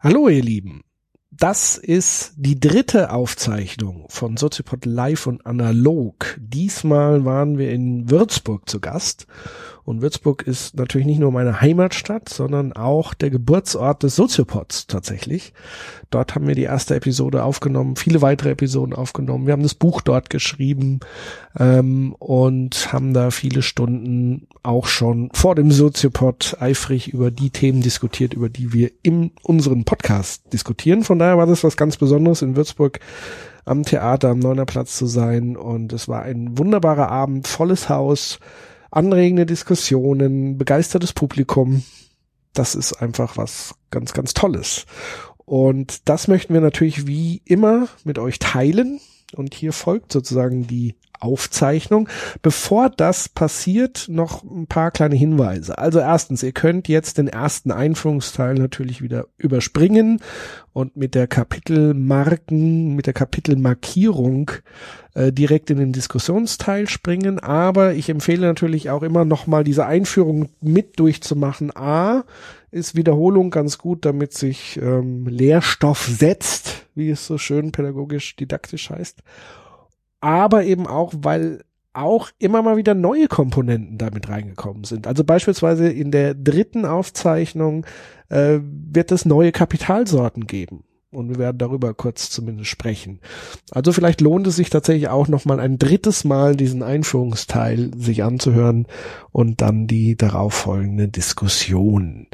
Hallo ihr Lieben, das ist die dritte Aufzeichnung von Soziopod Live und Analog. Diesmal waren wir in Würzburg zu Gast und Würzburg ist natürlich nicht nur meine Heimatstadt, sondern auch der Geburtsort des Soziopods tatsächlich. Dort haben wir die erste Episode aufgenommen, viele weitere Episoden aufgenommen. Wir haben das Buch dort geschrieben ähm, und haben da viele Stunden auch schon vor dem Soziopod eifrig über die Themen diskutiert, über die wir in unseren Podcast diskutieren. Von daher war das was ganz Besonderes in Würzburg am Theater am Neuner Platz zu sein und es war ein wunderbarer Abend, volles Haus anregende Diskussionen, begeistertes Publikum. Das ist einfach was ganz, ganz Tolles. Und das möchten wir natürlich wie immer mit euch teilen. Und hier folgt sozusagen die Aufzeichnung. Bevor das passiert, noch ein paar kleine Hinweise. Also erstens, ihr könnt jetzt den ersten Einführungsteil natürlich wieder überspringen und mit der Kapitelmarken, mit der Kapitelmarkierung äh, direkt in den Diskussionsteil springen. Aber ich empfehle natürlich auch immer nochmal diese Einführung mit durchzumachen. A, ist Wiederholung ganz gut, damit sich ähm, Lehrstoff setzt, wie es so schön pädagogisch didaktisch heißt aber eben auch, weil auch immer mal wieder neue Komponenten damit reingekommen sind. Also beispielsweise in der dritten Aufzeichnung äh, wird es neue Kapitalsorten geben. Und wir werden darüber kurz zumindest sprechen. Also vielleicht lohnt es sich tatsächlich auch nochmal ein drittes Mal diesen Einführungsteil sich anzuhören und dann die darauffolgende Diskussion.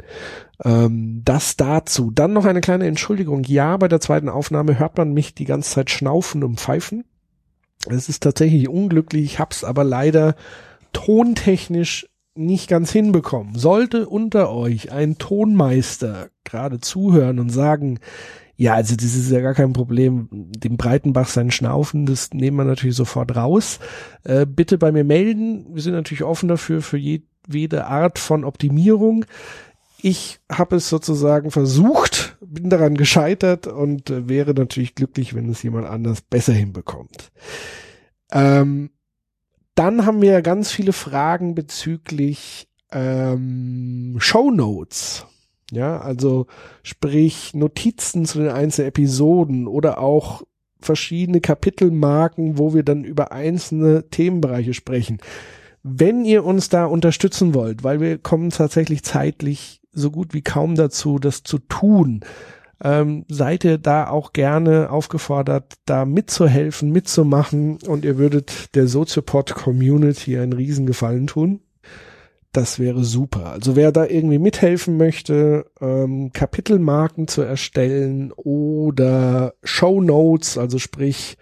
Ähm, das dazu. Dann noch eine kleine Entschuldigung. Ja, bei der zweiten Aufnahme hört man mich die ganze Zeit schnaufen und pfeifen. Es ist tatsächlich unglücklich, ich hab's aber leider tontechnisch nicht ganz hinbekommen. Sollte unter euch ein Tonmeister gerade zuhören und sagen, ja, also das ist ja gar kein Problem, dem Breitenbach sein Schnaufen, das nehmen wir natürlich sofort raus. Äh, bitte bei mir melden. Wir sind natürlich offen dafür, für jede Art von Optimierung ich habe es sozusagen versucht, bin daran gescheitert und äh, wäre natürlich glücklich, wenn es jemand anders besser hinbekommt. Ähm, dann haben wir ganz viele Fragen bezüglich ähm, Show Notes. Ja, also sprich Notizen zu den einzelnen Episoden oder auch verschiedene Kapitelmarken, wo wir dann über einzelne Themenbereiche sprechen. Wenn ihr uns da unterstützen wollt, weil wir kommen tatsächlich zeitlich so gut wie kaum dazu, das zu tun. Ähm, seid ihr da auch gerne aufgefordert, da mitzuhelfen, mitzumachen und ihr würdet der Soziopod Community einen Riesengefallen tun. Das wäre super. Also wer da irgendwie mithelfen möchte, ähm, Kapitelmarken zu erstellen oder Show Notes, also sprich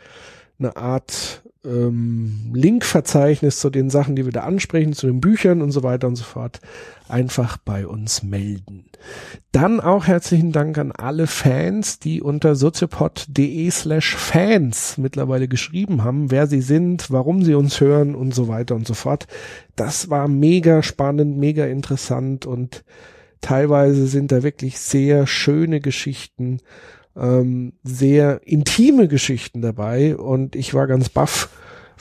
eine Art ähm, Linkverzeichnis zu den Sachen, die wir da ansprechen, zu den Büchern und so weiter und so fort, einfach bei uns melden. Dann auch herzlichen Dank an alle Fans, die unter soziopod.de slash Fans mittlerweile geschrieben haben, wer sie sind, warum sie uns hören und so weiter und so fort. Das war mega spannend, mega interessant und teilweise sind da wirklich sehr schöne Geschichten ähm, sehr intime Geschichten dabei und ich war ganz baff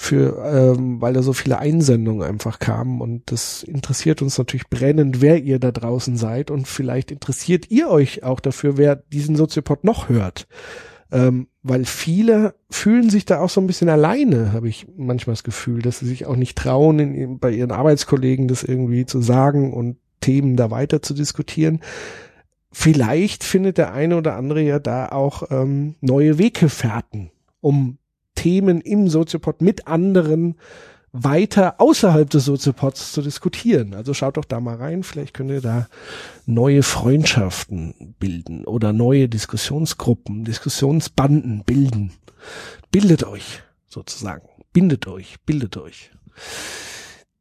für, ähm, weil da so viele Einsendungen einfach kamen und das interessiert uns natürlich brennend, wer ihr da draußen seid und vielleicht interessiert ihr euch auch dafür, wer diesen Soziopod noch hört. Ähm, weil viele fühlen sich da auch so ein bisschen alleine, habe ich manchmal das Gefühl, dass sie sich auch nicht trauen, in, bei ihren Arbeitskollegen das irgendwie zu sagen und Themen da weiter zu diskutieren vielleicht findet der eine oder andere ja da auch ähm, neue Weggefährten, um Themen im Soziopod mit anderen weiter außerhalb des Soziopods zu diskutieren. Also schaut doch da mal rein, vielleicht könnt ihr da neue Freundschaften bilden oder neue Diskussionsgruppen, Diskussionsbanden bilden. Bildet euch sozusagen, bindet euch, bildet euch.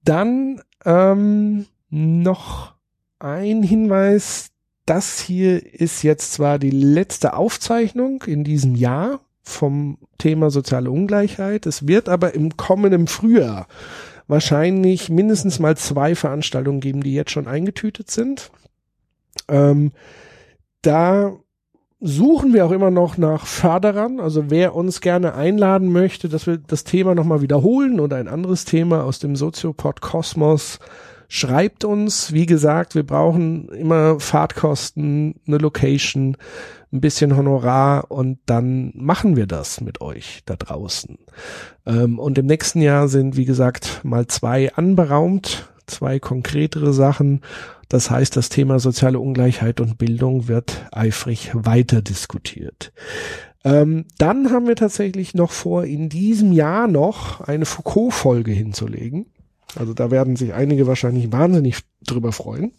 Dann ähm, noch ein Hinweis, das hier ist jetzt zwar die letzte Aufzeichnung in diesem Jahr vom Thema soziale Ungleichheit. Es wird aber im kommenden Frühjahr wahrscheinlich mindestens mal zwei Veranstaltungen geben, die jetzt schon eingetütet sind. Ähm, da suchen wir auch immer noch nach Förderern, also wer uns gerne einladen möchte, dass wir das Thema nochmal wiederholen oder ein anderes Thema aus dem Soziopod Kosmos Schreibt uns, wie gesagt, wir brauchen immer Fahrtkosten, eine Location, ein bisschen Honorar und dann machen wir das mit euch da draußen. Ähm, und im nächsten Jahr sind, wie gesagt, mal zwei anberaumt, zwei konkretere Sachen. Das heißt, das Thema soziale Ungleichheit und Bildung wird eifrig weiter diskutiert. Ähm, dann haben wir tatsächlich noch vor, in diesem Jahr noch eine Foucault-Folge hinzulegen. Also da werden sich einige wahrscheinlich wahnsinnig drüber freuen,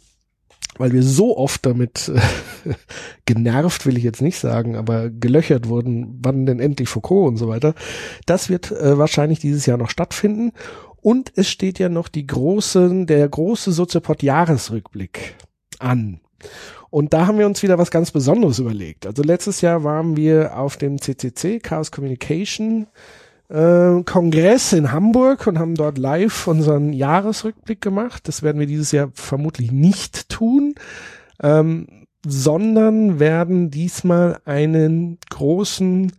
weil wir so oft damit äh, genervt, will ich jetzt nicht sagen, aber gelöchert wurden, wann denn endlich Foucault und so weiter. Das wird äh, wahrscheinlich dieses Jahr noch stattfinden. Und es steht ja noch die große, der große Soziopod-Jahresrückblick an. Und da haben wir uns wieder was ganz Besonderes überlegt. Also letztes Jahr waren wir auf dem CCC, Chaos Communication, äh, Kongress in Hamburg und haben dort live unseren Jahresrückblick gemacht. Das werden wir dieses Jahr vermutlich nicht tun, ähm, sondern werden diesmal einen großen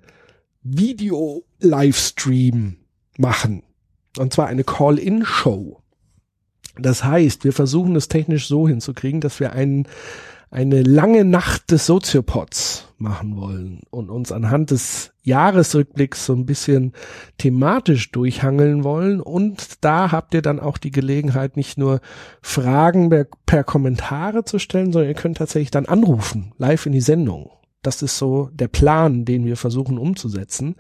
Video-Livestream machen. Und zwar eine Call-in-Show. Das heißt, wir versuchen es technisch so hinzukriegen, dass wir einen eine lange Nacht des Soziopods machen wollen und uns anhand des Jahresrückblicks so ein bisschen thematisch durchhangeln wollen. Und da habt ihr dann auch die Gelegenheit, nicht nur Fragen per, per Kommentare zu stellen, sondern ihr könnt tatsächlich dann anrufen, live in die Sendung. Das ist so der Plan, den wir versuchen umzusetzen.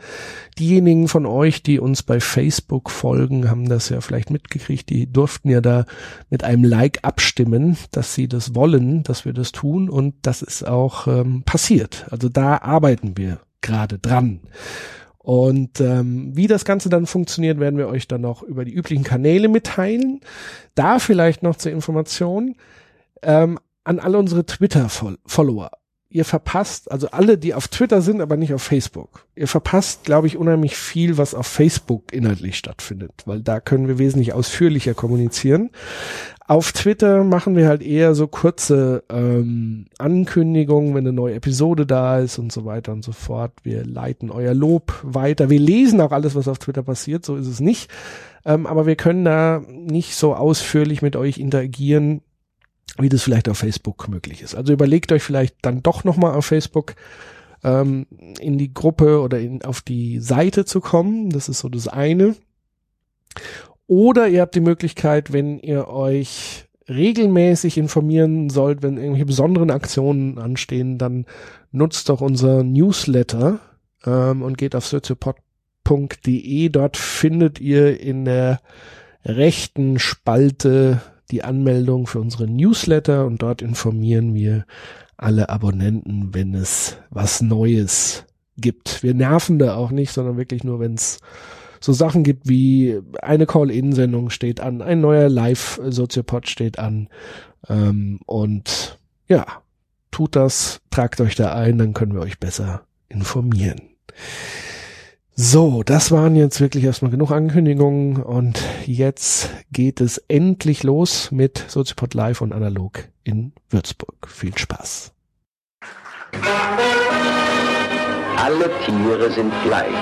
Diejenigen von euch, die uns bei Facebook folgen, haben das ja vielleicht mitgekriegt. Die durften ja da mit einem Like abstimmen, dass sie das wollen, dass wir das tun. Und das ist auch ähm, passiert. Also da arbeiten wir gerade dran. Und ähm, wie das Ganze dann funktioniert, werden wir euch dann noch über die üblichen Kanäle mitteilen. Da vielleicht noch zur Information ähm, an alle unsere Twitter-Follower ihr verpasst, also alle, die auf Twitter sind, aber nicht auf Facebook. Ihr verpasst, glaube ich, unheimlich viel, was auf Facebook inhaltlich stattfindet, weil da können wir wesentlich ausführlicher kommunizieren. Auf Twitter machen wir halt eher so kurze ähm, Ankündigungen, wenn eine neue Episode da ist und so weiter und so fort. Wir leiten euer Lob weiter. Wir lesen auch alles, was auf Twitter passiert, so ist es nicht. Ähm, aber wir können da nicht so ausführlich mit euch interagieren, wie das vielleicht auf Facebook möglich ist. Also überlegt euch vielleicht dann doch nochmal auf Facebook ähm, in die Gruppe oder in, auf die Seite zu kommen. Das ist so das eine. Oder ihr habt die Möglichkeit, wenn ihr euch regelmäßig informieren sollt, wenn irgendwelche besonderen Aktionen anstehen, dann nutzt doch unser Newsletter ähm, und geht auf soziopod.de. Dort findet ihr in der rechten Spalte die Anmeldung für unsere Newsletter und dort informieren wir alle Abonnenten, wenn es was Neues gibt. Wir nerven da auch nicht, sondern wirklich nur, wenn es so Sachen gibt wie eine Call-In-Sendung steht an, ein neuer Live-Soziopod steht an ähm, und ja, tut das, tragt euch da ein, dann können wir euch besser informieren. So, das waren jetzt wirklich erstmal genug Ankündigungen und jetzt geht es endlich los mit Soziopod Live und Analog in Würzburg. Viel Spaß. Alle Tiere sind gleich,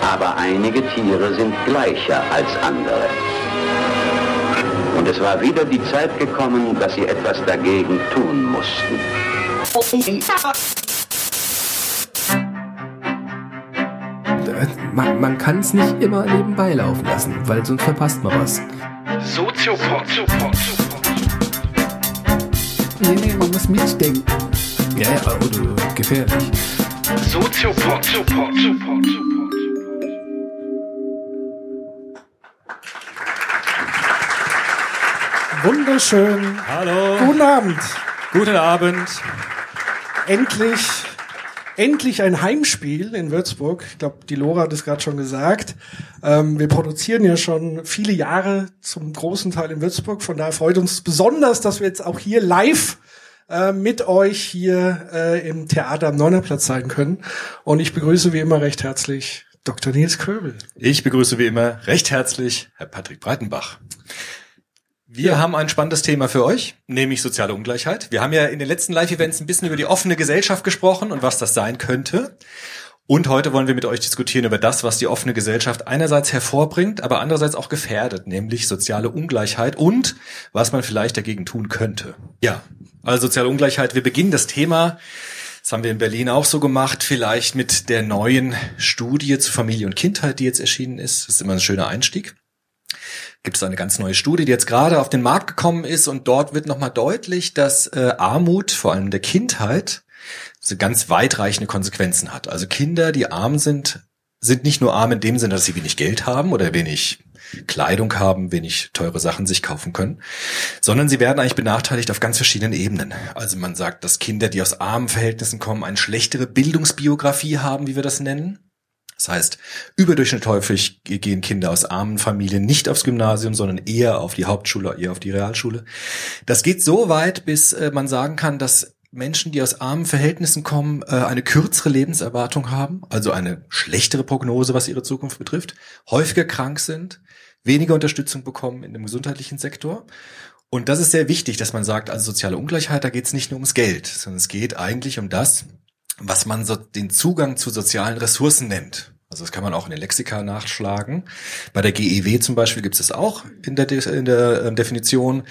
aber einige Tiere sind gleicher als andere. Und es war wieder die Zeit gekommen, dass sie etwas dagegen tun mussten. man, man kann es nicht immer nebenbei laufen lassen, weil sonst verpasst man was. Soziopod. Nee, nee, man muss mitdenken. Ja, ja, oder gefährlich. Soziopod. Wunderschön. Hallo. Guten Abend. Guten Abend. Endlich endlich ein Heimspiel in Würzburg. Ich glaube, die Lora hat es gerade schon gesagt. Ähm, wir produzieren ja schon viele Jahre zum großen Teil in Würzburg. Von daher freut uns besonders, dass wir jetzt auch hier live äh, mit euch hier äh, im Theater am Neunerplatz sein können. Und ich begrüße wie immer recht herzlich Dr. Nils Köbel. Ich begrüße wie immer recht herzlich Herr Patrick Breitenbach. Wir ja. haben ein spannendes Thema für euch, nämlich soziale Ungleichheit. Wir haben ja in den letzten Live-Events ein bisschen über die offene Gesellschaft gesprochen und was das sein könnte. Und heute wollen wir mit euch diskutieren über das, was die offene Gesellschaft einerseits hervorbringt, aber andererseits auch gefährdet, nämlich soziale Ungleichheit und was man vielleicht dagegen tun könnte. Ja, also soziale Ungleichheit. Wir beginnen das Thema, das haben wir in Berlin auch so gemacht, vielleicht mit der neuen Studie zu Familie und Kindheit, die jetzt erschienen ist. Das ist immer ein schöner Einstieg gibt es eine ganz neue Studie, die jetzt gerade auf den Markt gekommen ist und dort wird nochmal deutlich, dass äh, Armut, vor allem der Kindheit, so ganz weitreichende Konsequenzen hat. Also Kinder, die arm sind, sind nicht nur arm in dem Sinne, dass sie wenig Geld haben oder wenig Kleidung haben, wenig teure Sachen sich kaufen können, sondern sie werden eigentlich benachteiligt auf ganz verschiedenen Ebenen. Also man sagt, dass Kinder, die aus armen Verhältnissen kommen, eine schlechtere Bildungsbiografie haben, wie wir das nennen. Das heißt, überdurchschnittlich häufig gehen Kinder aus armen Familien nicht aufs Gymnasium, sondern eher auf die Hauptschule, eher auf die Realschule. Das geht so weit, bis äh, man sagen kann, dass Menschen, die aus armen Verhältnissen kommen, äh, eine kürzere Lebenserwartung haben, also eine schlechtere Prognose, was ihre Zukunft betrifft, häufiger krank sind, weniger Unterstützung bekommen in dem gesundheitlichen Sektor. Und das ist sehr wichtig, dass man sagt, also soziale Ungleichheit, da geht es nicht nur ums Geld, sondern es geht eigentlich um das, was man so den Zugang zu sozialen Ressourcen nennt. Also das kann man auch in den Lexika nachschlagen. Bei der GEW zum Beispiel gibt es das auch in der, De in der ähm, Definition.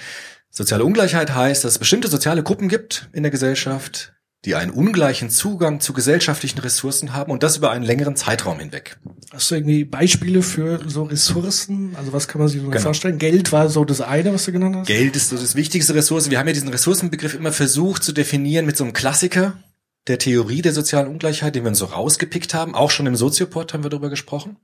Soziale Ungleichheit heißt, dass es bestimmte soziale Gruppen gibt in der Gesellschaft, die einen ungleichen Zugang zu gesellschaftlichen Ressourcen haben und das über einen längeren Zeitraum hinweg. Hast du irgendwie Beispiele für so Ressourcen? Also was kann man sich so genau. vorstellen? Geld war so das eine, was du genannt hast? Geld ist so das wichtigste Ressource. Wir haben ja diesen Ressourcenbegriff immer versucht zu definieren mit so einem Klassiker der Theorie der sozialen Ungleichheit, den wir uns so rausgepickt haben. Auch schon im Soziopod haben wir darüber gesprochen.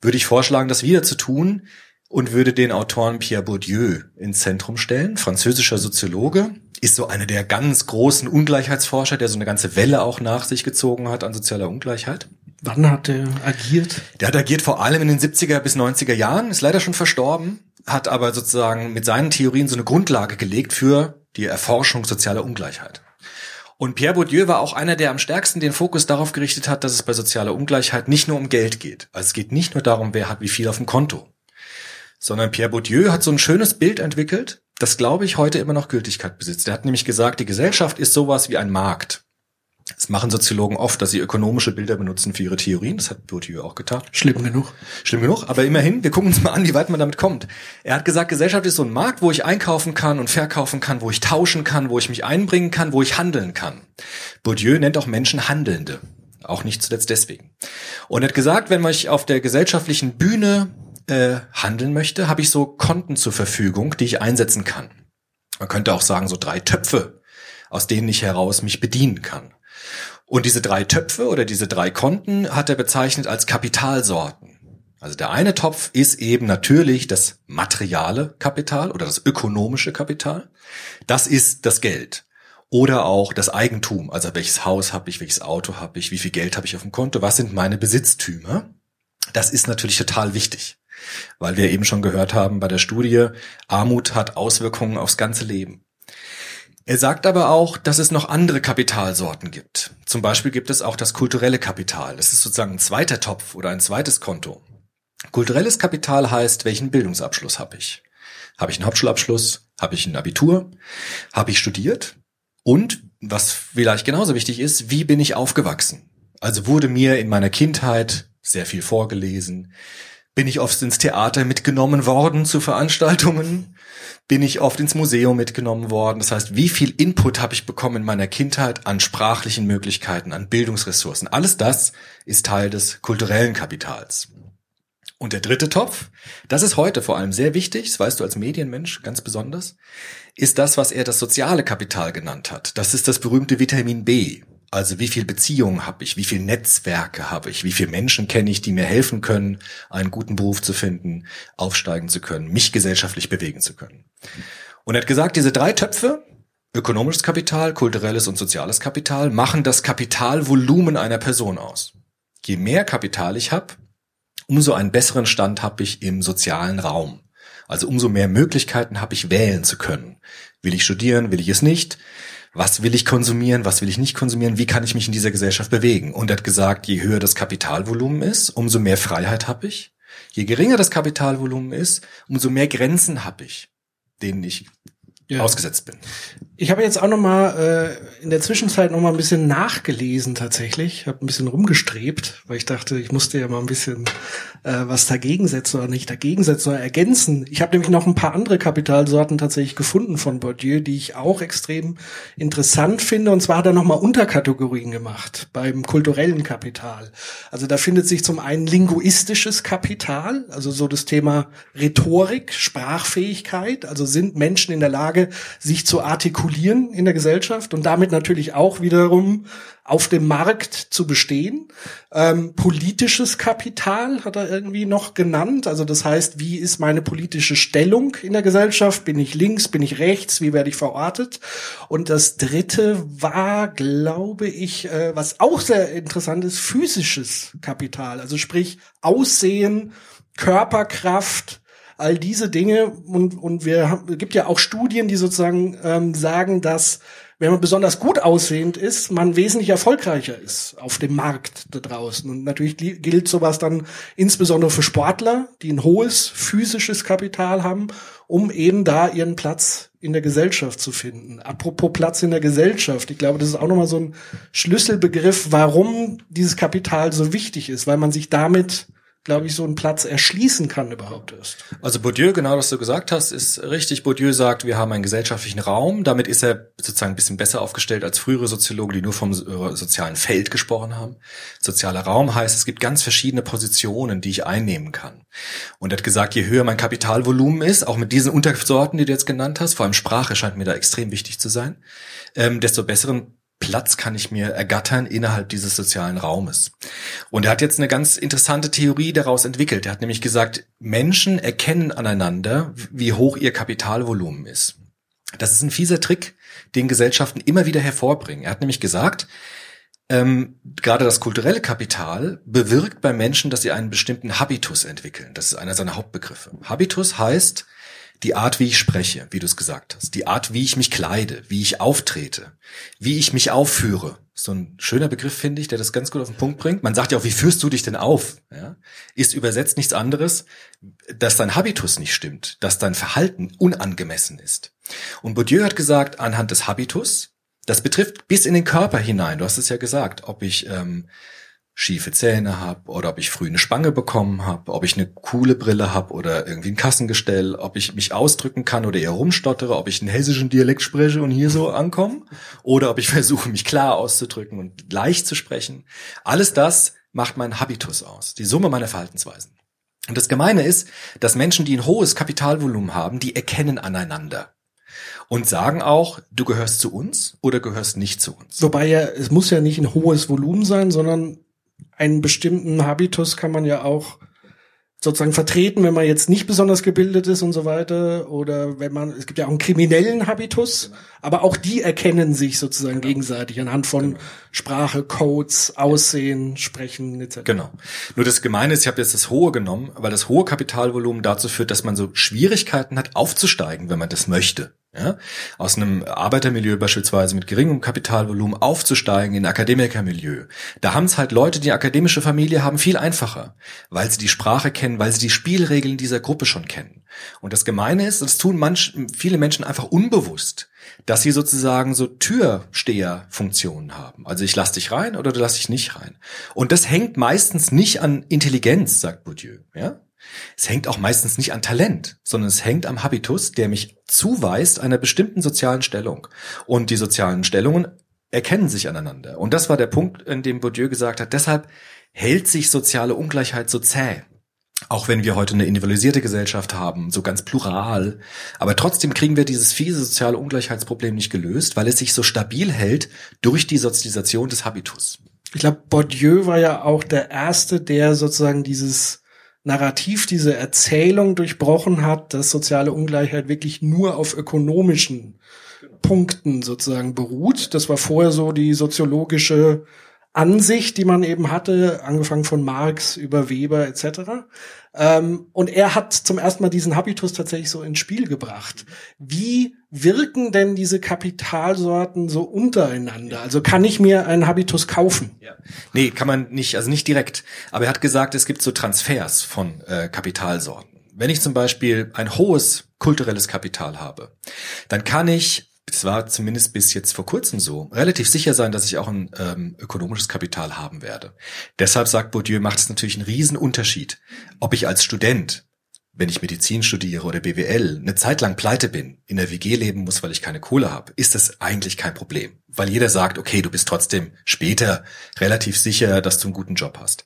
Würde ich vorschlagen, das wieder zu tun und würde den Autoren Pierre Bourdieu ins Zentrum stellen. Französischer Soziologe, ist so einer der ganz großen Ungleichheitsforscher, der so eine ganze Welle auch nach sich gezogen hat an sozialer Ungleichheit. Wann hat er agiert? Der hat agiert vor allem in den 70er bis 90er Jahren, ist leider schon verstorben, hat aber sozusagen mit seinen Theorien so eine Grundlage gelegt für die Erforschung sozialer Ungleichheit. Und Pierre Bourdieu war auch einer, der am stärksten den Fokus darauf gerichtet hat, dass es bei sozialer Ungleichheit nicht nur um Geld geht. Also es geht nicht nur darum, wer hat wie viel auf dem Konto, sondern Pierre Bourdieu hat so ein schönes Bild entwickelt, das glaube ich heute immer noch Gültigkeit besitzt. Er hat nämlich gesagt, die Gesellschaft ist sowas wie ein Markt. Das machen Soziologen oft, dass sie ökonomische Bilder benutzen für ihre Theorien. Das hat Bourdieu auch getan. Schlimm genug. Schlimm genug, aber immerhin, wir gucken uns mal an, wie weit man damit kommt. Er hat gesagt, Gesellschaft ist so ein Markt, wo ich einkaufen kann und verkaufen kann, wo ich tauschen kann, wo ich mich einbringen kann, wo ich handeln kann. Bourdieu nennt auch Menschen Handelnde. Auch nicht zuletzt deswegen. Und er hat gesagt, wenn man sich auf der gesellschaftlichen Bühne äh, handeln möchte, habe ich so Konten zur Verfügung, die ich einsetzen kann. Man könnte auch sagen, so drei Töpfe, aus denen ich heraus mich bedienen kann. Und diese drei Töpfe oder diese drei Konten hat er bezeichnet als Kapitalsorten. Also der eine Topf ist eben natürlich das materiale Kapital oder das ökonomische Kapital. Das ist das Geld. Oder auch das Eigentum. Also welches Haus habe ich, welches Auto habe ich, wie viel Geld habe ich auf dem Konto, was sind meine Besitztümer. Das ist natürlich total wichtig. Weil wir eben schon gehört haben bei der Studie, Armut hat Auswirkungen aufs ganze Leben. Er sagt aber auch, dass es noch andere Kapitalsorten gibt. Zum Beispiel gibt es auch das kulturelle Kapital. Das ist sozusagen ein zweiter Topf oder ein zweites Konto. Kulturelles Kapital heißt, welchen Bildungsabschluss habe ich? Habe ich einen Hauptschulabschluss? Habe ich ein Abitur? Habe ich studiert? Und, was vielleicht genauso wichtig ist, wie bin ich aufgewachsen? Also wurde mir in meiner Kindheit sehr viel vorgelesen? Bin ich oft ins Theater mitgenommen worden zu Veranstaltungen? Bin ich oft ins Museum mitgenommen worden? Das heißt, wie viel Input habe ich bekommen in meiner Kindheit an sprachlichen Möglichkeiten, an Bildungsressourcen? Alles das ist Teil des kulturellen Kapitals. Und der dritte Topf, das ist heute vor allem sehr wichtig, das weißt du als Medienmensch ganz besonders, ist das, was er das soziale Kapital genannt hat. Das ist das berühmte Vitamin B. Also wie viel Beziehungen habe ich, wie viel Netzwerke habe ich, wie viele Menschen kenne ich, die mir helfen können, einen guten Beruf zu finden, aufsteigen zu können, mich gesellschaftlich bewegen zu können. Und er hat gesagt, diese drei Töpfe, ökonomisches Kapital, kulturelles und soziales Kapital, machen das Kapitalvolumen einer Person aus. Je mehr Kapital ich habe, umso einen besseren Stand habe ich im sozialen Raum. Also umso mehr Möglichkeiten habe ich wählen zu können. Will ich studieren, will ich es nicht? Was will ich konsumieren, was will ich nicht konsumieren, wie kann ich mich in dieser Gesellschaft bewegen. Und er hat gesagt, je höher das Kapitalvolumen ist, umso mehr Freiheit habe ich. Je geringer das Kapitalvolumen ist, umso mehr Grenzen habe ich, denen ich ja. ausgesetzt bin. Ich habe jetzt auch noch mal äh, in der Zwischenzeit noch mal ein bisschen nachgelesen tatsächlich. Habe ein bisschen rumgestrebt, weil ich dachte, ich musste ja mal ein bisschen äh, was dagegen setzen oder nicht dagegen setzen, sondern ergänzen. Ich habe nämlich noch ein paar andere Kapitalsorten tatsächlich gefunden von Bourdieu, die ich auch extrem interessant finde. Und zwar hat er noch mal Unterkategorien gemacht beim kulturellen Kapital. Also da findet sich zum einen linguistisches Kapital, also so das Thema Rhetorik, Sprachfähigkeit. Also sind Menschen in der Lage, sich zu artikulieren artikulieren in der Gesellschaft und damit natürlich auch wiederum auf dem Markt zu bestehen. Ähm, politisches Kapital hat er irgendwie noch genannt. Also das heißt, wie ist meine politische Stellung in der Gesellschaft? Bin ich links? Bin ich rechts? Wie werde ich verortet? Und das dritte war, glaube ich, äh, was auch sehr interessant ist, physisches Kapital. Also sprich Aussehen, Körperkraft, all diese Dinge und und wir haben, gibt ja auch Studien, die sozusagen ähm, sagen, dass wenn man besonders gut aussehend ist, man wesentlich erfolgreicher ist auf dem Markt da draußen. Und natürlich gilt sowas dann insbesondere für Sportler, die ein hohes physisches Kapital haben, um eben da ihren Platz in der Gesellschaft zu finden. Apropos Platz in der Gesellschaft, ich glaube, das ist auch nochmal so ein Schlüsselbegriff, warum dieses Kapital so wichtig ist, weil man sich damit glaube ich, so einen Platz erschließen kann überhaupt erst. Also Bourdieu, genau was du gesagt hast, ist richtig. Bourdieu sagt, wir haben einen gesellschaftlichen Raum. Damit ist er sozusagen ein bisschen besser aufgestellt als frühere Soziologen, die nur vom äh, sozialen Feld gesprochen haben. Sozialer Raum heißt, es gibt ganz verschiedene Positionen, die ich einnehmen kann. Und er hat gesagt, je höher mein Kapitalvolumen ist, auch mit diesen Untersorten, die du jetzt genannt hast, vor allem Sprache scheint mir da extrem wichtig zu sein, ähm, desto besseren Platz kann ich mir ergattern innerhalb dieses sozialen Raumes. Und er hat jetzt eine ganz interessante Theorie daraus entwickelt. Er hat nämlich gesagt, Menschen erkennen aneinander, wie hoch ihr Kapitalvolumen ist. Das ist ein fieser Trick, den Gesellschaften immer wieder hervorbringen. Er hat nämlich gesagt, ähm, gerade das kulturelle Kapital bewirkt bei Menschen, dass sie einen bestimmten Habitus entwickeln. Das ist einer seiner Hauptbegriffe. Habitus heißt, die Art, wie ich spreche, wie du es gesagt hast, die Art, wie ich mich kleide, wie ich auftrete, wie ich mich aufführe. So ein schöner Begriff, finde ich, der das ganz gut auf den Punkt bringt. Man sagt ja auch, wie führst du dich denn auf? Ja? Ist übersetzt nichts anderes, dass dein Habitus nicht stimmt, dass dein Verhalten unangemessen ist. Und Bourdieu hat gesagt, anhand des Habitus, das betrifft bis in den Körper hinein, du hast es ja gesagt, ob ich ähm, schiefe Zähne habe oder ob ich früh eine Spange bekommen habe, ob ich eine coole Brille habe oder irgendwie ein Kassengestell, ob ich mich ausdrücken kann oder eher rumstottere, ob ich einen hessischen Dialekt spreche und hier so ankomme oder ob ich versuche, mich klar auszudrücken und leicht zu sprechen. Alles das macht meinen Habitus aus, die Summe meiner Verhaltensweisen. Und das Gemeine ist, dass Menschen, die ein hohes Kapitalvolumen haben, die erkennen aneinander und sagen auch, du gehörst zu uns oder gehörst nicht zu uns. Wobei ja, es muss ja nicht ein hohes Volumen sein, sondern einen bestimmten Habitus kann man ja auch sozusagen vertreten, wenn man jetzt nicht besonders gebildet ist und so weiter oder wenn man es gibt ja auch einen kriminellen Habitus, aber auch die erkennen sich sozusagen genau. gegenseitig anhand von genau. Sprache, Codes, Aussehen, Sprechen etc. Genau. Nur das Gemeine ist, ich habe jetzt das hohe genommen, weil das hohe Kapitalvolumen dazu führt, dass man so Schwierigkeiten hat aufzusteigen, wenn man das möchte ja, aus einem Arbeitermilieu beispielsweise mit geringem Kapitalvolumen aufzusteigen in Akademikermilieu. Da haben es halt Leute, die akademische Familie haben, viel einfacher, weil sie die Sprache kennen, weil sie die Spielregeln dieser Gruppe schon kennen. Und das Gemeine ist, das tun manch, viele Menschen einfach unbewusst, dass sie sozusagen so Türsteherfunktionen haben. Also ich lass dich rein oder du lass dich nicht rein. Und das hängt meistens nicht an Intelligenz, sagt Bourdieu. Ja? Es hängt auch meistens nicht an Talent, sondern es hängt am Habitus, der mich zuweist einer bestimmten sozialen Stellung. Und die sozialen Stellungen erkennen sich aneinander. Und das war der Punkt, in dem Bourdieu gesagt hat, deshalb hält sich soziale Ungleichheit so zäh. Auch wenn wir heute eine individualisierte Gesellschaft haben, so ganz plural. Aber trotzdem kriegen wir dieses fiese soziale Ungleichheitsproblem nicht gelöst, weil es sich so stabil hält durch die Sozialisation des Habitus. Ich glaube, Bourdieu war ja auch der Erste, der sozusagen dieses Narrativ, diese Erzählung durchbrochen hat, dass soziale Ungleichheit wirklich nur auf ökonomischen Punkten sozusagen beruht. Das war vorher so die soziologische Ansicht, die man eben hatte, angefangen von Marx über Weber etc. Ähm, und er hat zum ersten Mal diesen Habitus tatsächlich so ins Spiel gebracht. Wie wirken denn diese Kapitalsorten so untereinander? Also kann ich mir einen Habitus kaufen? Ja. Nee, kann man nicht, also nicht direkt. Aber er hat gesagt, es gibt so Transfers von äh, Kapitalsorten. Wenn ich zum Beispiel ein hohes kulturelles Kapital habe, dann kann ich es war zumindest bis jetzt vor kurzem so, relativ sicher sein, dass ich auch ein ähm, ökonomisches Kapital haben werde. Deshalb sagt Bourdieu, macht es natürlich einen riesen Unterschied, ob ich als Student, wenn ich Medizin studiere oder BWL, eine Zeit lang pleite bin, in der WG leben muss, weil ich keine Kohle habe, ist das eigentlich kein Problem. Weil jeder sagt, okay, du bist trotzdem später relativ sicher, dass du einen guten Job hast.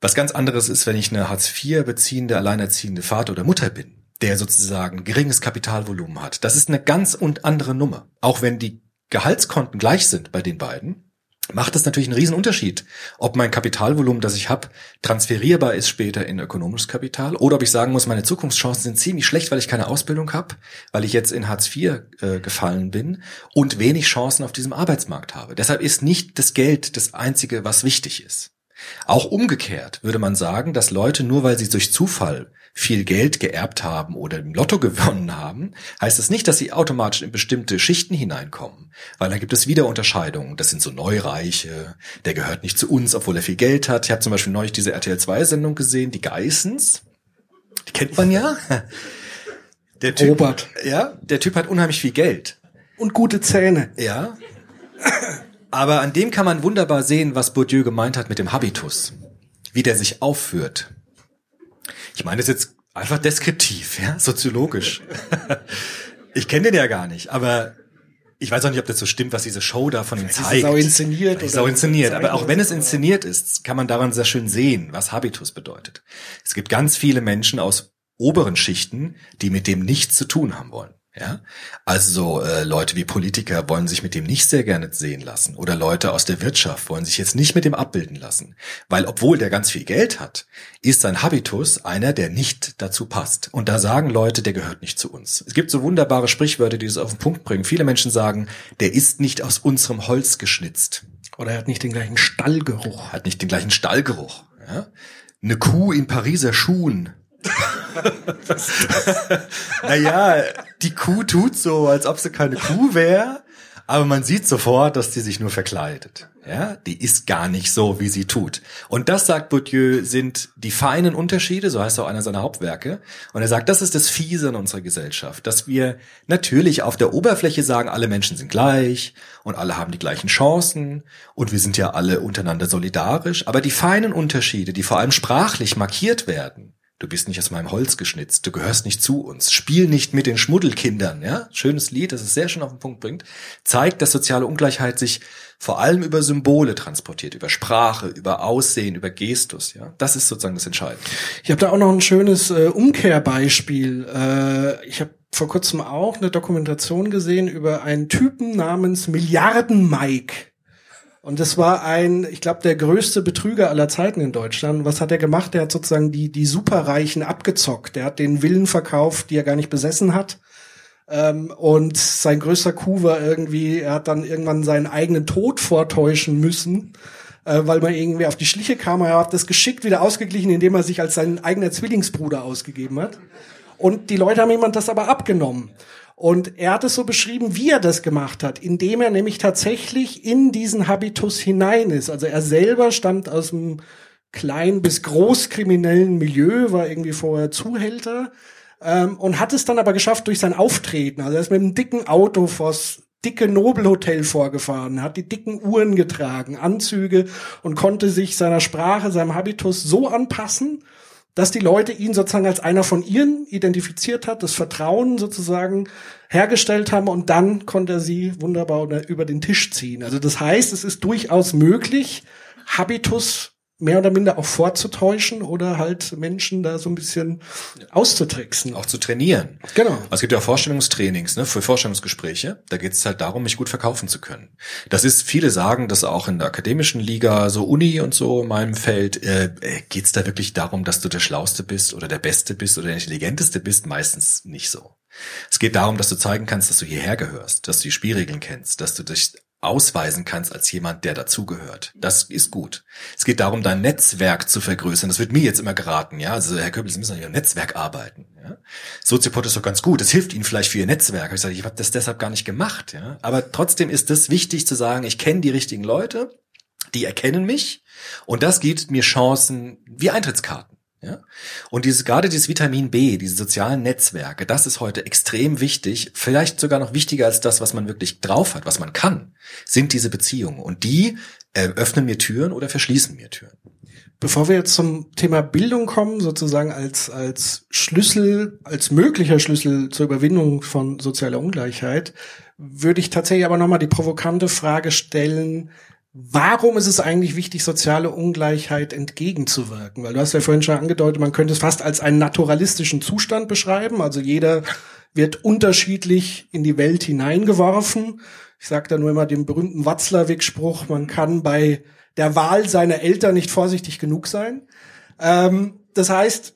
Was ganz anderes ist, wenn ich eine Hartz IV beziehende, alleinerziehende Vater oder Mutter bin der sozusagen geringes Kapitalvolumen hat. Das ist eine ganz und andere Nummer. Auch wenn die Gehaltskonten gleich sind bei den beiden, macht es natürlich einen riesen Unterschied, ob mein Kapitalvolumen, das ich habe, transferierbar ist später in ökonomisches Kapital oder ob ich sagen muss, meine Zukunftschancen sind ziemlich schlecht, weil ich keine Ausbildung habe, weil ich jetzt in Hartz IV äh, gefallen bin und wenig Chancen auf diesem Arbeitsmarkt habe. Deshalb ist nicht das Geld das Einzige, was wichtig ist. Auch umgekehrt würde man sagen, dass Leute nur weil sie durch Zufall viel Geld geerbt haben oder im Lotto gewonnen haben, heißt es das nicht, dass sie automatisch in bestimmte Schichten hineinkommen. Weil da gibt es wieder Unterscheidungen. Das sind so Neureiche, der gehört nicht zu uns, obwohl er viel Geld hat. Ich habe zum Beispiel neulich diese RTL 2-Sendung gesehen, die Geissens. Die kennt man ja. Der typ, Robert. Ja, der Typ hat unheimlich viel Geld. Und gute Zähne. Ja. Aber an dem kann man wunderbar sehen, was Bourdieu gemeint hat mit dem Habitus. Wie der sich aufführt. Ich meine das jetzt einfach deskriptiv, ja, soziologisch. ich kenne den ja gar nicht, aber ich weiß auch nicht, ob das so stimmt, was diese Show da von ihm zeigt. Ist es auch inszeniert? Ist auch inszeniert. Aber auch wenn es inszeniert ist, kann man daran sehr schön sehen, was Habitus bedeutet. Es gibt ganz viele Menschen aus oberen Schichten, die mit dem nichts zu tun haben wollen. Ja, also äh, Leute wie Politiker wollen sich mit dem nicht sehr gerne sehen lassen oder Leute aus der Wirtschaft wollen sich jetzt nicht mit dem abbilden lassen, weil obwohl der ganz viel Geld hat, ist sein Habitus einer, der nicht dazu passt. Und da sagen Leute, der gehört nicht zu uns. Es gibt so wunderbare Sprichwörter, die das auf den Punkt bringen. Viele Menschen sagen, der ist nicht aus unserem Holz geschnitzt. Oder er hat nicht den gleichen Stallgeruch. Hat nicht den gleichen Stallgeruch. Ja? Eine Kuh in Pariser Schuhen naja, die Kuh tut so, als ob sie keine Kuh wäre, aber man sieht sofort, dass die sich nur verkleidet. Ja, die ist gar nicht so, wie sie tut. Und das, sagt Bourdieu, sind die feinen Unterschiede, so heißt auch einer seiner Hauptwerke. Und er sagt, das ist das Fiese in unserer Gesellschaft, dass wir natürlich auf der Oberfläche sagen, alle Menschen sind gleich und alle haben die gleichen Chancen und wir sind ja alle untereinander solidarisch. Aber die feinen Unterschiede, die vor allem sprachlich markiert werden, Du bist nicht aus meinem Holz geschnitzt. Du gehörst nicht zu uns. Spiel nicht mit den Schmuddelkindern. Ja, schönes Lied, das es sehr schön auf den Punkt bringt. Zeigt, dass soziale Ungleichheit sich vor allem über Symbole transportiert, über Sprache, über Aussehen, über Gestus. Ja, das ist sozusagen das Entscheidende. Ich habe da auch noch ein schönes äh, Umkehrbeispiel. Äh, ich habe vor kurzem auch eine Dokumentation gesehen über einen Typen namens Milliarden Mike. Und das war ein, ich glaube, der größte Betrüger aller Zeiten in Deutschland. Was hat er gemacht? Er hat sozusagen die, die Superreichen abgezockt. Er hat den Villen verkauft, die er gar nicht besessen hat. Ähm, und sein größter Coup war irgendwie, er hat dann irgendwann seinen eigenen Tod vortäuschen müssen, äh, weil man irgendwie auf die Schliche kam. Er hat das geschickt wieder ausgeglichen, indem er sich als sein eigener Zwillingsbruder ausgegeben hat. Und die Leute haben jemand das aber abgenommen. Und er hat es so beschrieben, wie er das gemacht hat, indem er nämlich tatsächlich in diesen Habitus hinein ist. Also er selber stammt aus einem klein bis großkriminellen Milieu, war irgendwie vorher Zuhälter ähm, und hat es dann aber geschafft durch sein Auftreten. Also er ist mit einem dicken Auto vors dicke Nobelhotel vorgefahren, hat die dicken Uhren getragen, Anzüge und konnte sich seiner Sprache, seinem Habitus so anpassen, dass die Leute ihn sozusagen als einer von ihren identifiziert hat, das Vertrauen sozusagen hergestellt haben und dann konnte er sie wunderbar über den Tisch ziehen. Also das heißt, es ist durchaus möglich, Habitus mehr oder minder auch vorzutäuschen oder halt Menschen da so ein bisschen auszutricksen. Auch zu trainieren. Genau. Also es gibt ja auch Vorstellungstrainings, ne, für Vorstellungsgespräche. Da geht es halt darum, mich gut verkaufen zu können. Das ist, viele sagen, dass auch in der akademischen Liga, so Uni und so in meinem Feld, äh, äh geht es da wirklich darum, dass du der Schlauste bist oder der Beste bist oder der Intelligenteste bist? Meistens nicht so. Es geht darum, dass du zeigen kannst, dass du hierher gehörst, dass du die Spielregeln kennst, dass du dich ausweisen kannst als jemand, der dazugehört. Das ist gut. Es geht darum, dein Netzwerk zu vergrößern. Das wird mir jetzt immer geraten, ja. Also Herr Köppel, Sie müssen an Ihrem Netzwerk arbeiten. Ja? Soziopod ist doch ganz gut. Das hilft Ihnen vielleicht für Ihr Netzwerk. Ich sage, ich habe das deshalb gar nicht gemacht, ja. Aber trotzdem ist es wichtig zu sagen, ich kenne die richtigen Leute, die erkennen mich und das gibt mir Chancen wie Eintrittskarten. Ja? Und dieses, gerade dieses Vitamin B, diese sozialen Netzwerke, das ist heute extrem wichtig, vielleicht sogar noch wichtiger als das, was man wirklich drauf hat, was man kann, sind diese Beziehungen. Und die äh, öffnen mir Türen oder verschließen mir Türen. Bevor wir jetzt zum Thema Bildung kommen, sozusagen als, als Schlüssel, als möglicher Schlüssel zur Überwindung von sozialer Ungleichheit, würde ich tatsächlich aber nochmal die provokante Frage stellen, Warum ist es eigentlich wichtig, soziale Ungleichheit entgegenzuwirken? Weil du hast ja vorhin schon angedeutet, man könnte es fast als einen naturalistischen Zustand beschreiben. Also jeder wird unterschiedlich in die Welt hineingeworfen. Ich sage da nur immer den berühmten Watzlawick-Spruch, man kann bei der Wahl seiner Eltern nicht vorsichtig genug sein. Ähm, das heißt,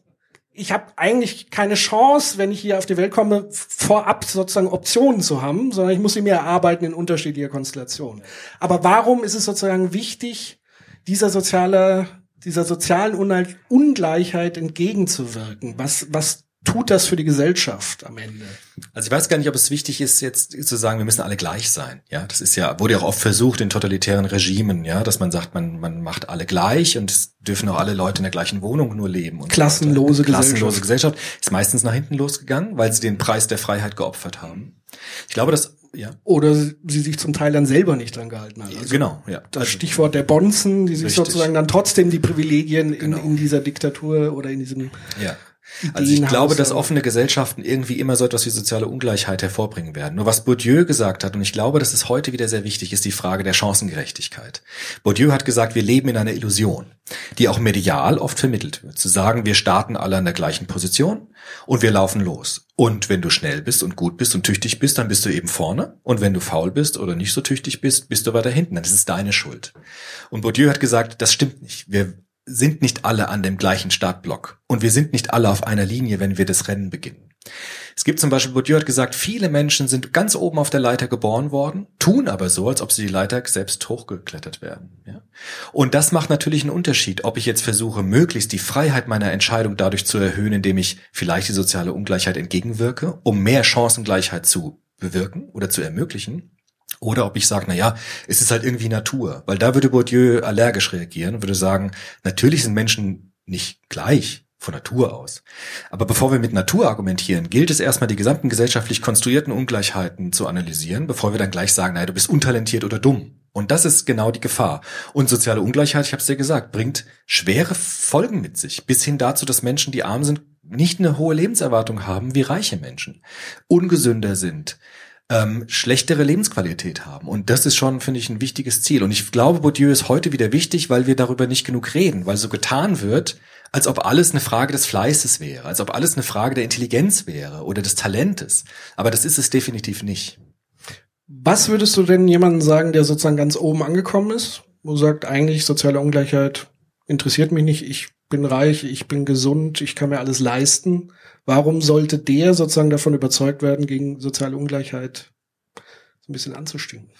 ich habe eigentlich keine Chance, wenn ich hier auf die Welt komme, vorab sozusagen Optionen zu haben, sondern ich muss sie mir erarbeiten in unterschiedlicher Konstellation. Aber warum ist es sozusagen wichtig, dieser soziale, dieser sozialen Ungleichheit entgegenzuwirken? Was, was tut das für die Gesellschaft am Ende? Also ich weiß gar nicht, ob es wichtig ist, jetzt zu sagen, wir müssen alle gleich sein. Ja, das ist ja, wurde ja auch oft versucht in totalitären Regimen, ja, dass man sagt, man, man macht alle gleich und es dürfen auch alle Leute in der gleichen Wohnung nur leben. Und klassenlose, so klassenlose Gesellschaft. Gesellschaft ist meistens nach hinten losgegangen, weil sie den Preis der Freiheit geopfert haben. Ich glaube, dass ja. Oder sie sich zum Teil dann selber nicht dran gehalten haben. Also genau, ja. Das also, Stichwort der Bonzen, die sich richtig. sozusagen dann trotzdem die Privilegien genau. in, in dieser Diktatur oder in diesem ja. Also ich glaube, dass offene Gesellschaften irgendwie immer so etwas wie soziale Ungleichheit hervorbringen werden. Nur was Bourdieu gesagt hat, und ich glaube, dass es heute wieder sehr wichtig ist, die Frage der Chancengerechtigkeit. Bourdieu hat gesagt, wir leben in einer Illusion, die auch medial oft vermittelt wird. Zu sagen, wir starten alle an der gleichen Position und wir laufen los. Und wenn du schnell bist und gut bist und tüchtig bist, dann bist du eben vorne. Und wenn du faul bist oder nicht so tüchtig bist, bist du weiter hinten. Dann ist es deine Schuld. Und Bourdieu hat gesagt, das stimmt nicht. Wir sind nicht alle an dem gleichen Startblock und wir sind nicht alle auf einer Linie, wenn wir das Rennen beginnen. Es gibt zum Beispiel, Bourdieu hat gesagt, viele Menschen sind ganz oben auf der Leiter geboren worden, tun aber so, als ob sie die Leiter selbst hochgeklettert werden. Ja? Und das macht natürlich einen Unterschied, ob ich jetzt versuche, möglichst die Freiheit meiner Entscheidung dadurch zu erhöhen, indem ich vielleicht die soziale Ungleichheit entgegenwirke, um mehr Chancengleichheit zu bewirken oder zu ermöglichen, oder ob ich sage, na ja, es ist halt irgendwie Natur. Weil da würde Bourdieu allergisch reagieren und würde sagen, natürlich sind Menschen nicht gleich von Natur aus. Aber bevor wir mit Natur argumentieren, gilt es erstmal die gesamten gesellschaftlich konstruierten Ungleichheiten zu analysieren, bevor wir dann gleich sagen, naja, du bist untalentiert oder dumm. Und das ist genau die Gefahr. Und soziale Ungleichheit, ich habe es dir gesagt, bringt schwere Folgen mit sich, bis hin dazu, dass Menschen, die arm sind, nicht eine hohe Lebenserwartung haben wie reiche Menschen, ungesünder sind, ähm, schlechtere Lebensqualität haben. Und das ist schon, finde ich, ein wichtiges Ziel. Und ich glaube, Bourdieu ist heute wieder wichtig, weil wir darüber nicht genug reden, weil so getan wird, als ob alles eine Frage des Fleißes wäre, als ob alles eine Frage der Intelligenz wäre oder des Talentes. Aber das ist es definitiv nicht. Was würdest du denn jemandem sagen, der sozusagen ganz oben angekommen ist, wo sagt, eigentlich soziale Ungleichheit interessiert mich nicht, ich bin reich, ich bin gesund, ich kann mir alles leisten. Warum sollte der sozusagen davon überzeugt werden, gegen soziale Ungleichheit so ein bisschen anzustehen?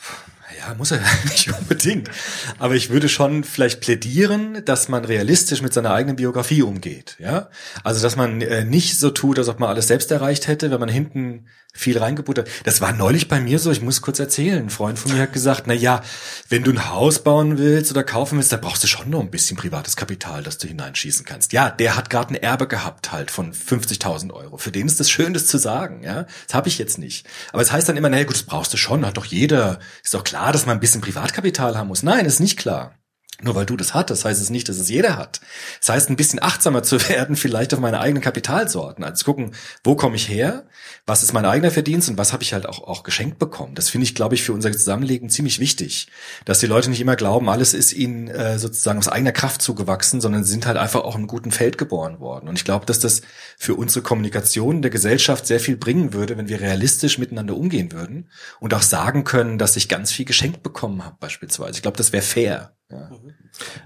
Ja, muss er nicht unbedingt. Aber ich würde schon vielleicht plädieren, dass man realistisch mit seiner eigenen Biografie umgeht. Ja, also dass man äh, nicht so tut, als ob man alles selbst erreicht hätte, wenn man hinten viel reingebuttert. Das war neulich bei mir so, ich muss kurz erzählen. Ein Freund von mir hat gesagt, na ja, wenn du ein Haus bauen willst oder kaufen willst, dann brauchst du schon noch ein bisschen privates Kapital, das du hineinschießen kannst. Ja, der hat gerade ein Erbe gehabt halt von 50.000 Euro. Für den ist das schön, das zu sagen, ja. Das habe ich jetzt nicht. Aber es heißt dann immer, na gut, das brauchst du schon, hat doch jeder. Ist doch klar, dass man ein bisschen Privatkapital haben muss. Nein, ist nicht klar. Nur weil du das hattest, heißt es nicht, dass es jeder hat. Das heißt, ein bisschen achtsamer zu werden, vielleicht auf meine eigenen Kapitalsorten. Also gucken, wo komme ich her, was ist mein eigener Verdienst und was habe ich halt auch, auch geschenkt bekommen. Das finde ich, glaube ich, für unser Zusammenleben ziemlich wichtig. Dass die Leute nicht immer glauben, alles ist ihnen äh, sozusagen aus eigener Kraft zugewachsen, sondern sind halt einfach auch in einem guten Feld geboren worden. Und ich glaube, dass das für unsere Kommunikation in der Gesellschaft sehr viel bringen würde, wenn wir realistisch miteinander umgehen würden und auch sagen können, dass ich ganz viel geschenkt bekommen habe, beispielsweise. Ich glaube, das wäre fair. Ja.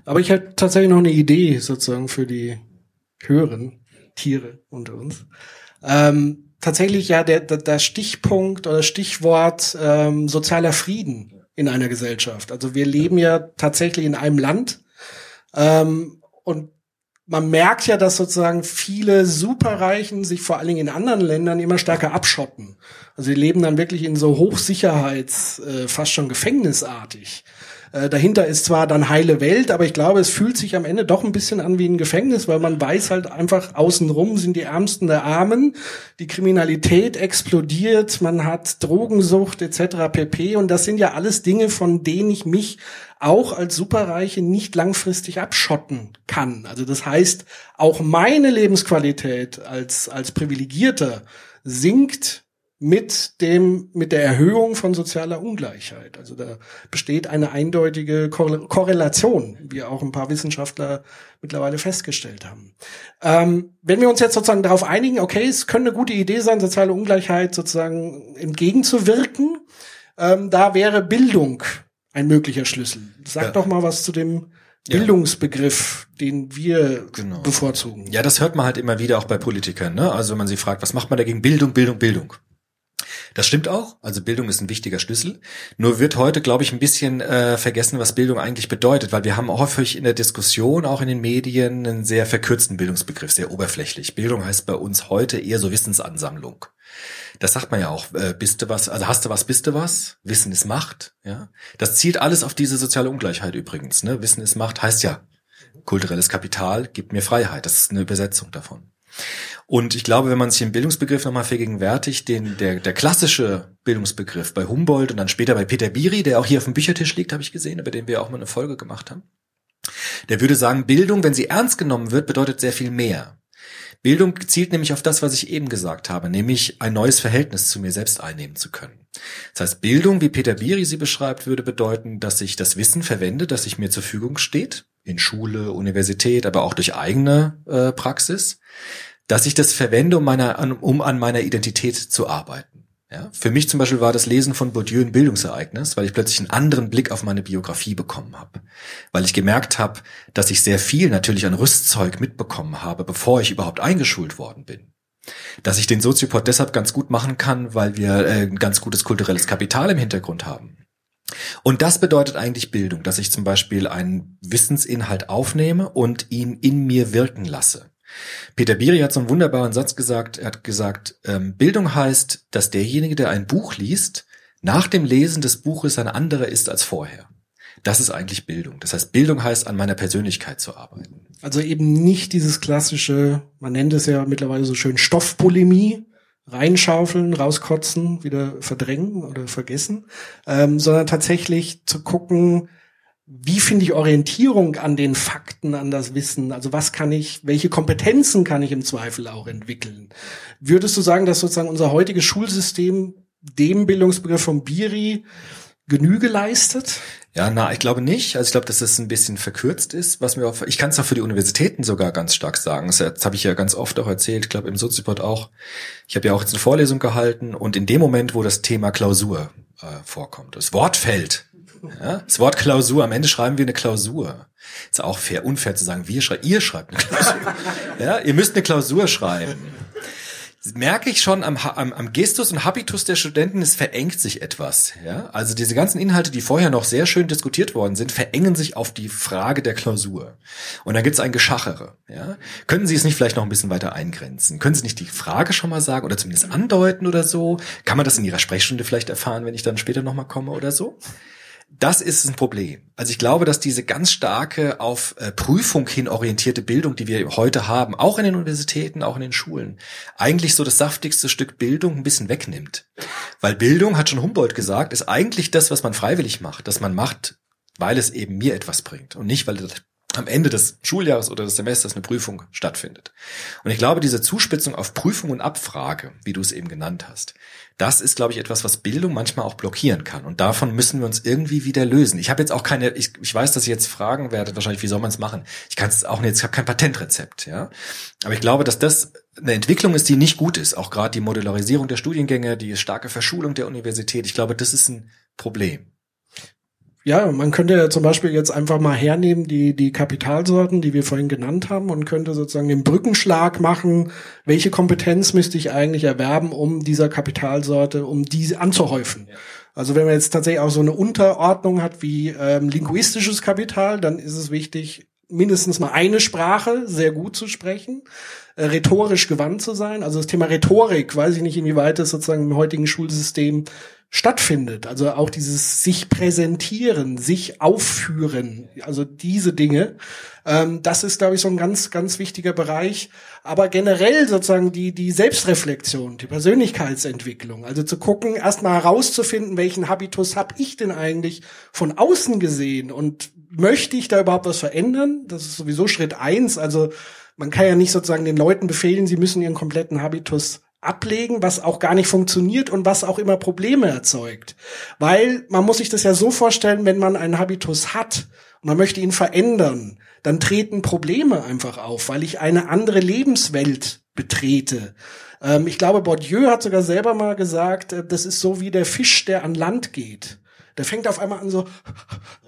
Aber ich hätte tatsächlich noch eine Idee sozusagen für die höheren Tiere unter uns. Ähm, tatsächlich ja der, der, der Stichpunkt oder Stichwort ähm, sozialer Frieden in einer Gesellschaft. Also wir leben ja tatsächlich in einem Land ähm, und man merkt ja, dass sozusagen viele Superreichen sich vor allen Dingen in anderen Ländern immer stärker abschotten. Also sie leben dann wirklich in so Hochsicherheits, äh, fast schon gefängnisartig. Äh, dahinter ist zwar dann heile Welt, aber ich glaube, es fühlt sich am Ende doch ein bisschen an wie ein Gefängnis, weil man weiß halt einfach, außenrum sind die Ärmsten der Armen, die Kriminalität explodiert, man hat Drogensucht etc. pp. Und das sind ja alles Dinge, von denen ich mich auch als Superreiche nicht langfristig abschotten kann. Also das heißt, auch meine Lebensqualität als, als Privilegierter sinkt mit dem, mit der Erhöhung von sozialer Ungleichheit. Also da besteht eine eindeutige Korrelation, wie auch ein paar Wissenschaftler mittlerweile festgestellt haben. Ähm, wenn wir uns jetzt sozusagen darauf einigen, okay, es könnte eine gute Idee sein, soziale Ungleichheit sozusagen entgegenzuwirken, ähm, da wäre Bildung ein möglicher Schlüssel. Sag ja. doch mal was zu dem Bildungsbegriff, den wir genau. bevorzugen. Ja, das hört man halt immer wieder auch bei Politikern. Ne? Also wenn man sie fragt, was macht man dagegen? Bildung, Bildung, Bildung. Das stimmt auch. Also Bildung ist ein wichtiger Schlüssel. Nur wird heute, glaube ich, ein bisschen äh, vergessen, was Bildung eigentlich bedeutet, weil wir haben häufig in der Diskussion, auch in den Medien, einen sehr verkürzten Bildungsbegriff, sehr oberflächlich. Bildung heißt bei uns heute eher so Wissensansammlung. Das sagt man ja auch, äh, bist du was, also hast du was, bist du was, Wissen ist Macht, ja. Das zielt alles auf diese soziale Ungleichheit übrigens, ne? Wissen ist Macht heißt ja, kulturelles Kapital gibt mir Freiheit. Das ist eine Übersetzung davon. Und ich glaube, wenn man sich den Bildungsbegriff nochmal vergegenwärtigt, den, der, der klassische Bildungsbegriff bei Humboldt und dann später bei Peter Biri, der auch hier auf dem Büchertisch liegt, habe ich gesehen, über den wir auch mal eine Folge gemacht haben. Der würde sagen, Bildung, wenn sie ernst genommen wird, bedeutet sehr viel mehr. Bildung zielt nämlich auf das, was ich eben gesagt habe, nämlich ein neues Verhältnis zu mir selbst einnehmen zu können. Das heißt, Bildung, wie Peter Biri sie beschreibt, würde bedeuten, dass ich das Wissen verwende, das sich mir zur Verfügung steht, in Schule, Universität, aber auch durch eigene äh, Praxis, dass ich das verwende, um, meiner, um an meiner Identität zu arbeiten. Ja, für mich zum Beispiel war das Lesen von Bourdieu ein Bildungsereignis, weil ich plötzlich einen anderen Blick auf meine Biografie bekommen habe. Weil ich gemerkt habe, dass ich sehr viel natürlich an Rüstzeug mitbekommen habe, bevor ich überhaupt eingeschult worden bin. Dass ich den Soziopod deshalb ganz gut machen kann, weil wir äh, ein ganz gutes kulturelles Kapital im Hintergrund haben. Und das bedeutet eigentlich Bildung, dass ich zum Beispiel einen Wissensinhalt aufnehme und ihn in mir wirken lasse. Peter Biri hat so einen wunderbaren Satz gesagt. Er hat gesagt, ähm, Bildung heißt, dass derjenige, der ein Buch liest, nach dem Lesen des Buches ein anderer ist als vorher. Das ist eigentlich Bildung. Das heißt, Bildung heißt, an meiner Persönlichkeit zu arbeiten. Also eben nicht dieses klassische, man nennt es ja mittlerweile so schön Stoffpolemie, reinschaufeln, rauskotzen, wieder verdrängen oder vergessen, ähm, sondern tatsächlich zu gucken, wie finde ich Orientierung an den Fakten, an das Wissen? Also was kann ich, welche Kompetenzen kann ich im Zweifel auch entwickeln? Würdest du sagen, dass sozusagen unser heutiges Schulsystem dem Bildungsbegriff von Biri Genüge leistet? Ja, na, ich glaube nicht. Also ich glaube, dass es ein bisschen verkürzt ist, was mir auch, ich kann es auch für die Universitäten sogar ganz stark sagen. Das, das habe ich ja ganz oft auch erzählt, ich glaube im Soziopod auch. Ich habe ja auch jetzt eine Vorlesung gehalten und in dem Moment, wo das Thema Klausur äh, vorkommt, das Wort fällt, ja? Das Wort Klausur, am Ende schreiben wir eine Klausur. Ist auch fair, unfair zu sagen, wir schreiben, ihr schreibt eine Klausur. ja? Ihr müsst eine Klausur schreiben. Merke ich schon am, am, am Gestus und Habitus der Studenten, es verengt sich etwas. Ja? Also diese ganzen Inhalte, die vorher noch sehr schön diskutiert worden sind, verengen sich auf die Frage der Klausur. Und dann gibt's ein Geschachere. Ja? Können Sie es nicht vielleicht noch ein bisschen weiter eingrenzen? Können Sie nicht die Frage schon mal sagen oder zumindest andeuten oder so? Kann man das in Ihrer Sprechstunde vielleicht erfahren, wenn ich dann später nochmal komme oder so? Das ist ein Problem. Also ich glaube, dass diese ganz starke auf äh, Prüfung hin orientierte Bildung, die wir heute haben, auch in den Universitäten, auch in den Schulen, eigentlich so das saftigste Stück Bildung ein bisschen wegnimmt. Weil Bildung, hat schon Humboldt gesagt, ist eigentlich das, was man freiwillig macht, dass man macht, weil es eben mir etwas bringt und nicht, weil am Ende des Schuljahres oder des Semesters eine Prüfung stattfindet. Und ich glaube, diese Zuspitzung auf Prüfung und Abfrage, wie du es eben genannt hast, das ist, glaube ich, etwas, was Bildung manchmal auch blockieren kann. Und davon müssen wir uns irgendwie wieder lösen. Ich habe jetzt auch keine, ich, ich weiß, dass ihr jetzt fragen werdet, wahrscheinlich, wie soll man es machen? Ich kann es auch nicht, ich habe kein Patentrezept, ja. Aber ich glaube, dass das eine Entwicklung ist, die nicht gut ist. Auch gerade die Modularisierung der Studiengänge, die starke Verschulung der Universität. Ich glaube, das ist ein Problem ja, man könnte ja zum Beispiel jetzt einfach mal hernehmen, die, die Kapitalsorten, die wir vorhin genannt haben, und könnte sozusagen den Brückenschlag machen. Welche Kompetenz müsste ich eigentlich erwerben, um dieser Kapitalsorte, um diese anzuhäufen? Ja. Also wenn man jetzt tatsächlich auch so eine Unterordnung hat wie ähm, linguistisches Kapital, dann ist es wichtig, mindestens mal eine Sprache sehr gut zu sprechen, äh, rhetorisch gewandt zu sein. Also das Thema Rhetorik, weiß ich nicht, inwieweit das sozusagen im heutigen Schulsystem stattfindet. Also auch dieses sich präsentieren, sich aufführen, also diese Dinge. Ähm, das ist, glaube ich, so ein ganz, ganz wichtiger Bereich. Aber generell sozusagen die, die Selbstreflexion, die Persönlichkeitsentwicklung, also zu gucken, erstmal herauszufinden, welchen Habitus habe ich denn eigentlich von außen gesehen und möchte ich da überhaupt was verändern? Das ist sowieso Schritt eins. Also man kann ja nicht sozusagen den Leuten befehlen, sie müssen ihren kompletten Habitus ablegen, was auch gar nicht funktioniert und was auch immer Probleme erzeugt. Weil man muss sich das ja so vorstellen, wenn man einen Habitus hat und man möchte ihn verändern, dann treten Probleme einfach auf, weil ich eine andere Lebenswelt betrete. Ähm, ich glaube, Bourdieu hat sogar selber mal gesagt, äh, das ist so wie der Fisch, der an Land geht. Der fängt auf einmal an so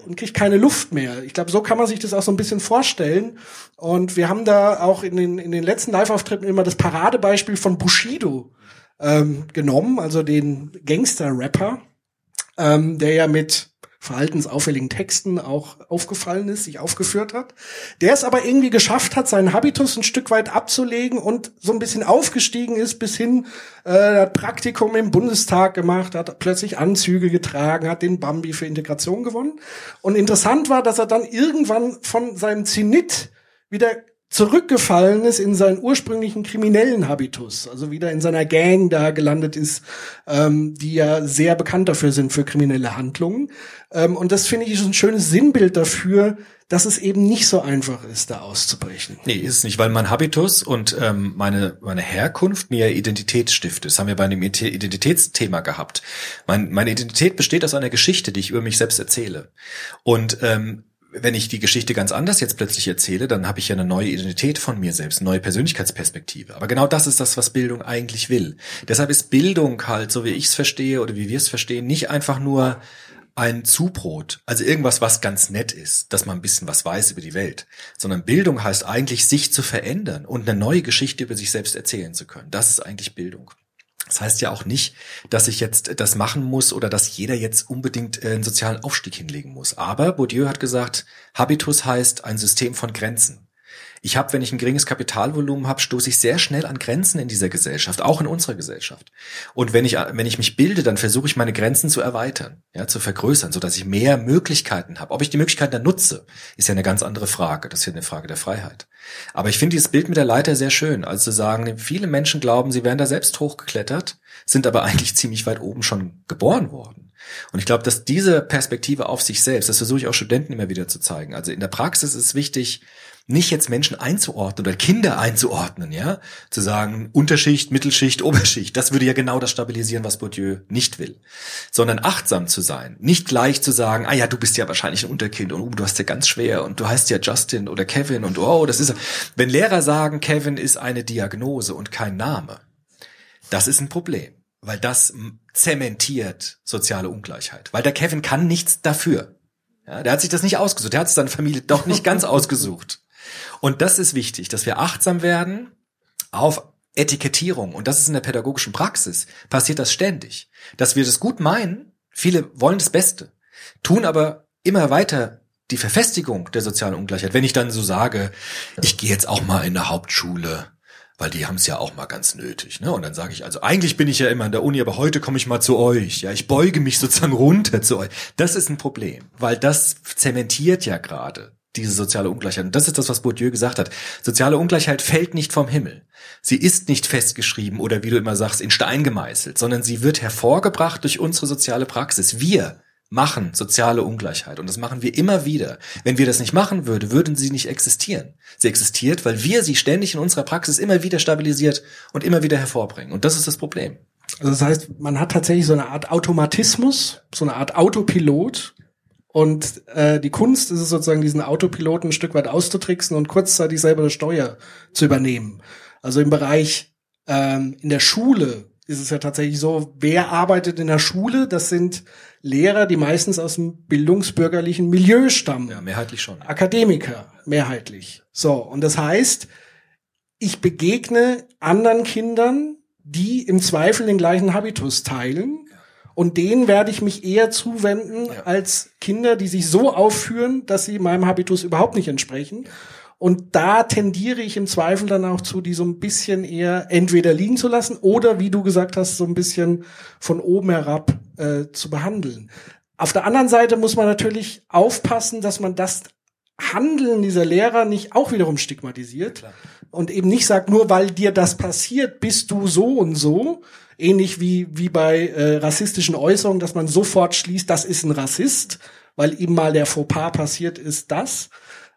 und kriegt keine Luft mehr. Ich glaube, so kann man sich das auch so ein bisschen vorstellen. Und wir haben da auch in den, in den letzten Live-Auftritten immer das Paradebeispiel von Bushido ähm, genommen, also den Gangster-Rapper, ähm, der ja mit verhaltensauffälligen Texten auch aufgefallen ist, sich aufgeführt hat. Der es aber irgendwie geschafft hat, seinen Habitus ein Stück weit abzulegen und so ein bisschen aufgestiegen ist bis hin, äh, hat Praktikum im Bundestag gemacht, hat plötzlich Anzüge getragen, hat den Bambi für Integration gewonnen. Und interessant war, dass er dann irgendwann von seinem Zenit wieder zurückgefallen ist in seinen ursprünglichen kriminellen Habitus, also wieder in seiner Gang da gelandet ist, ähm, die ja sehr bekannt dafür sind für kriminelle Handlungen. Ähm, und das finde ich ist ein schönes Sinnbild dafür, dass es eben nicht so einfach ist, da auszubrechen. Nee, ist es nicht, weil mein Habitus und ähm, meine, meine Herkunft mir Identität stiftet. Das haben wir bei einem Identitätsthema gehabt. Mein, meine Identität besteht aus einer Geschichte, die ich über mich selbst erzähle. Und ähm, wenn ich die Geschichte ganz anders jetzt plötzlich erzähle, dann habe ich ja eine neue Identität von mir selbst, eine neue Persönlichkeitsperspektive. Aber genau das ist das, was Bildung eigentlich will. Deshalb ist Bildung halt, so wie ich es verstehe oder wie wir es verstehen, nicht einfach nur ein Zubrot, also irgendwas, was ganz nett ist, dass man ein bisschen was weiß über die Welt, sondern Bildung heißt eigentlich, sich zu verändern und eine neue Geschichte über sich selbst erzählen zu können. Das ist eigentlich Bildung. Das heißt ja auch nicht, dass ich jetzt das machen muss oder dass jeder jetzt unbedingt äh, einen sozialen Aufstieg hinlegen muss. Aber Bourdieu hat gesagt, Habitus heißt ein System von Grenzen. Ich habe, wenn ich ein geringes Kapitalvolumen habe, stoße ich sehr schnell an Grenzen in dieser Gesellschaft, auch in unserer Gesellschaft. Und wenn ich, wenn ich mich bilde, dann versuche ich meine Grenzen zu erweitern, ja, zu vergrößern, so dass ich mehr Möglichkeiten habe. Ob ich die Möglichkeiten dann nutze, ist ja eine ganz andere Frage. Das ist ja eine Frage der Freiheit. Aber ich finde dieses Bild mit der Leiter sehr schön, also zu sagen, viele Menschen glauben, sie wären da selbst hochgeklettert, sind aber eigentlich ziemlich weit oben schon geboren worden. Und ich glaube, dass diese Perspektive auf sich selbst, das versuche ich auch Studenten immer wieder zu zeigen. Also in der Praxis ist wichtig, nicht jetzt Menschen einzuordnen oder Kinder einzuordnen, ja, zu sagen Unterschicht, Mittelschicht, Oberschicht, das würde ja genau das stabilisieren, was Bourdieu nicht will, sondern achtsam zu sein, nicht gleich zu sagen, ah ja, du bist ja wahrscheinlich ein Unterkind und oh, du hast ja ganz schwer und du heißt ja Justin oder Kevin und oh, das ist, wenn Lehrer sagen, Kevin ist eine Diagnose und kein Name, das ist ein Problem, weil das zementiert soziale Ungleichheit, weil der Kevin kann nichts dafür. Ja, der hat sich das nicht ausgesucht. Der hat seine Familie doch nicht ganz ausgesucht. Und das ist wichtig, dass wir achtsam werden auf Etikettierung. Und das ist in der pädagogischen Praxis, passiert das ständig. Dass wir das gut meinen, viele wollen das Beste, tun aber immer weiter die Verfestigung der sozialen Ungleichheit. Wenn ich dann so sage, ich gehe jetzt auch mal in eine Hauptschule, weil die haben es ja auch mal ganz nötig. Ne? Und dann sage ich, also eigentlich bin ich ja immer in der Uni, aber heute komme ich mal zu euch. Ja, ich beuge mich sozusagen runter zu euch. Das ist ein Problem, weil das zementiert ja gerade diese soziale Ungleichheit. Und das ist das, was Bourdieu gesagt hat. Soziale Ungleichheit fällt nicht vom Himmel. Sie ist nicht festgeschrieben oder wie du immer sagst, in Stein gemeißelt, sondern sie wird hervorgebracht durch unsere soziale Praxis. Wir machen soziale Ungleichheit und das machen wir immer wieder. Wenn wir das nicht machen würden, würden sie nicht existieren. Sie existiert, weil wir sie ständig in unserer Praxis immer wieder stabilisiert und immer wieder hervorbringen. Und das ist das Problem. Also das heißt, man hat tatsächlich so eine Art Automatismus, so eine Art Autopilot, und äh, die Kunst ist es sozusagen, diesen Autopiloten ein Stück weit auszutricksen und kurzzeitig selber das Steuer zu übernehmen. Also im Bereich ähm, in der Schule ist es ja tatsächlich so, wer arbeitet in der Schule? Das sind Lehrer, die meistens aus dem bildungsbürgerlichen Milieu stammen. Ja, mehrheitlich schon. Akademiker, mehrheitlich. So, und das heißt, ich begegne anderen Kindern, die im Zweifel den gleichen Habitus teilen Und denen werde ich mich eher zuwenden Ja. als Kinder, die sich so aufführen, dass sie meinem Habitus überhaupt nicht entsprechen. Und da tendiere ich im Zweifel dann auch zu, die so ein bisschen eher entweder liegen zu lassen oder, wie du gesagt hast, so ein bisschen von oben herab äh, zu behandeln. Auf der anderen Seite muss man natürlich aufpassen, dass man das Handeln dieser Lehrer nicht auch wiederum stigmatisiert und eben nicht sagt, nur weil dir das passiert, bist du so und so. Ähnlich wie, wie bei äh, rassistischen Äußerungen, dass man sofort schließt, das ist ein Rassist, weil ihm mal der Fauxpas passiert ist, das.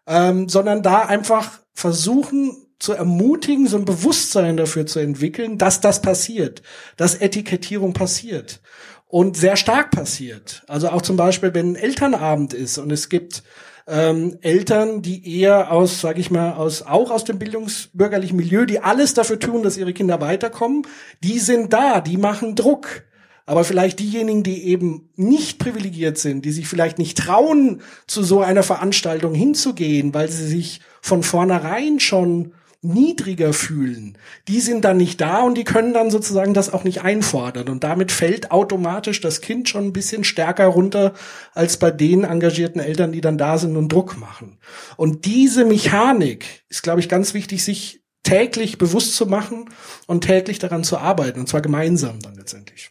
Ähm, sondern da einfach versuchen zu ermutigen, so ein Bewusstsein dafür zu entwickeln, dass das passiert, dass Etikettierung passiert und sehr stark passiert. Also auch zum Beispiel, wenn ein Elternabend ist und es gibt ähm, Eltern, die eher aus, sage ich mal, aus auch aus dem bildungsbürgerlichen Milieu, die alles dafür tun, dass ihre Kinder weiterkommen, die sind da, die machen Druck. Aber vielleicht diejenigen, die eben nicht privilegiert sind, die sich vielleicht nicht trauen, zu so einer Veranstaltung hinzugehen, weil sie sich von vornherein schon niedriger fühlen, die sind dann nicht da und die können dann sozusagen das auch nicht einfordern. Und damit fällt automatisch das Kind schon ein bisschen stärker runter als bei den engagierten Eltern, die dann da sind und Druck machen. Und diese Mechanik ist, glaube ich, ganz wichtig, sich täglich bewusst zu machen und täglich daran zu arbeiten, und zwar gemeinsam dann letztendlich.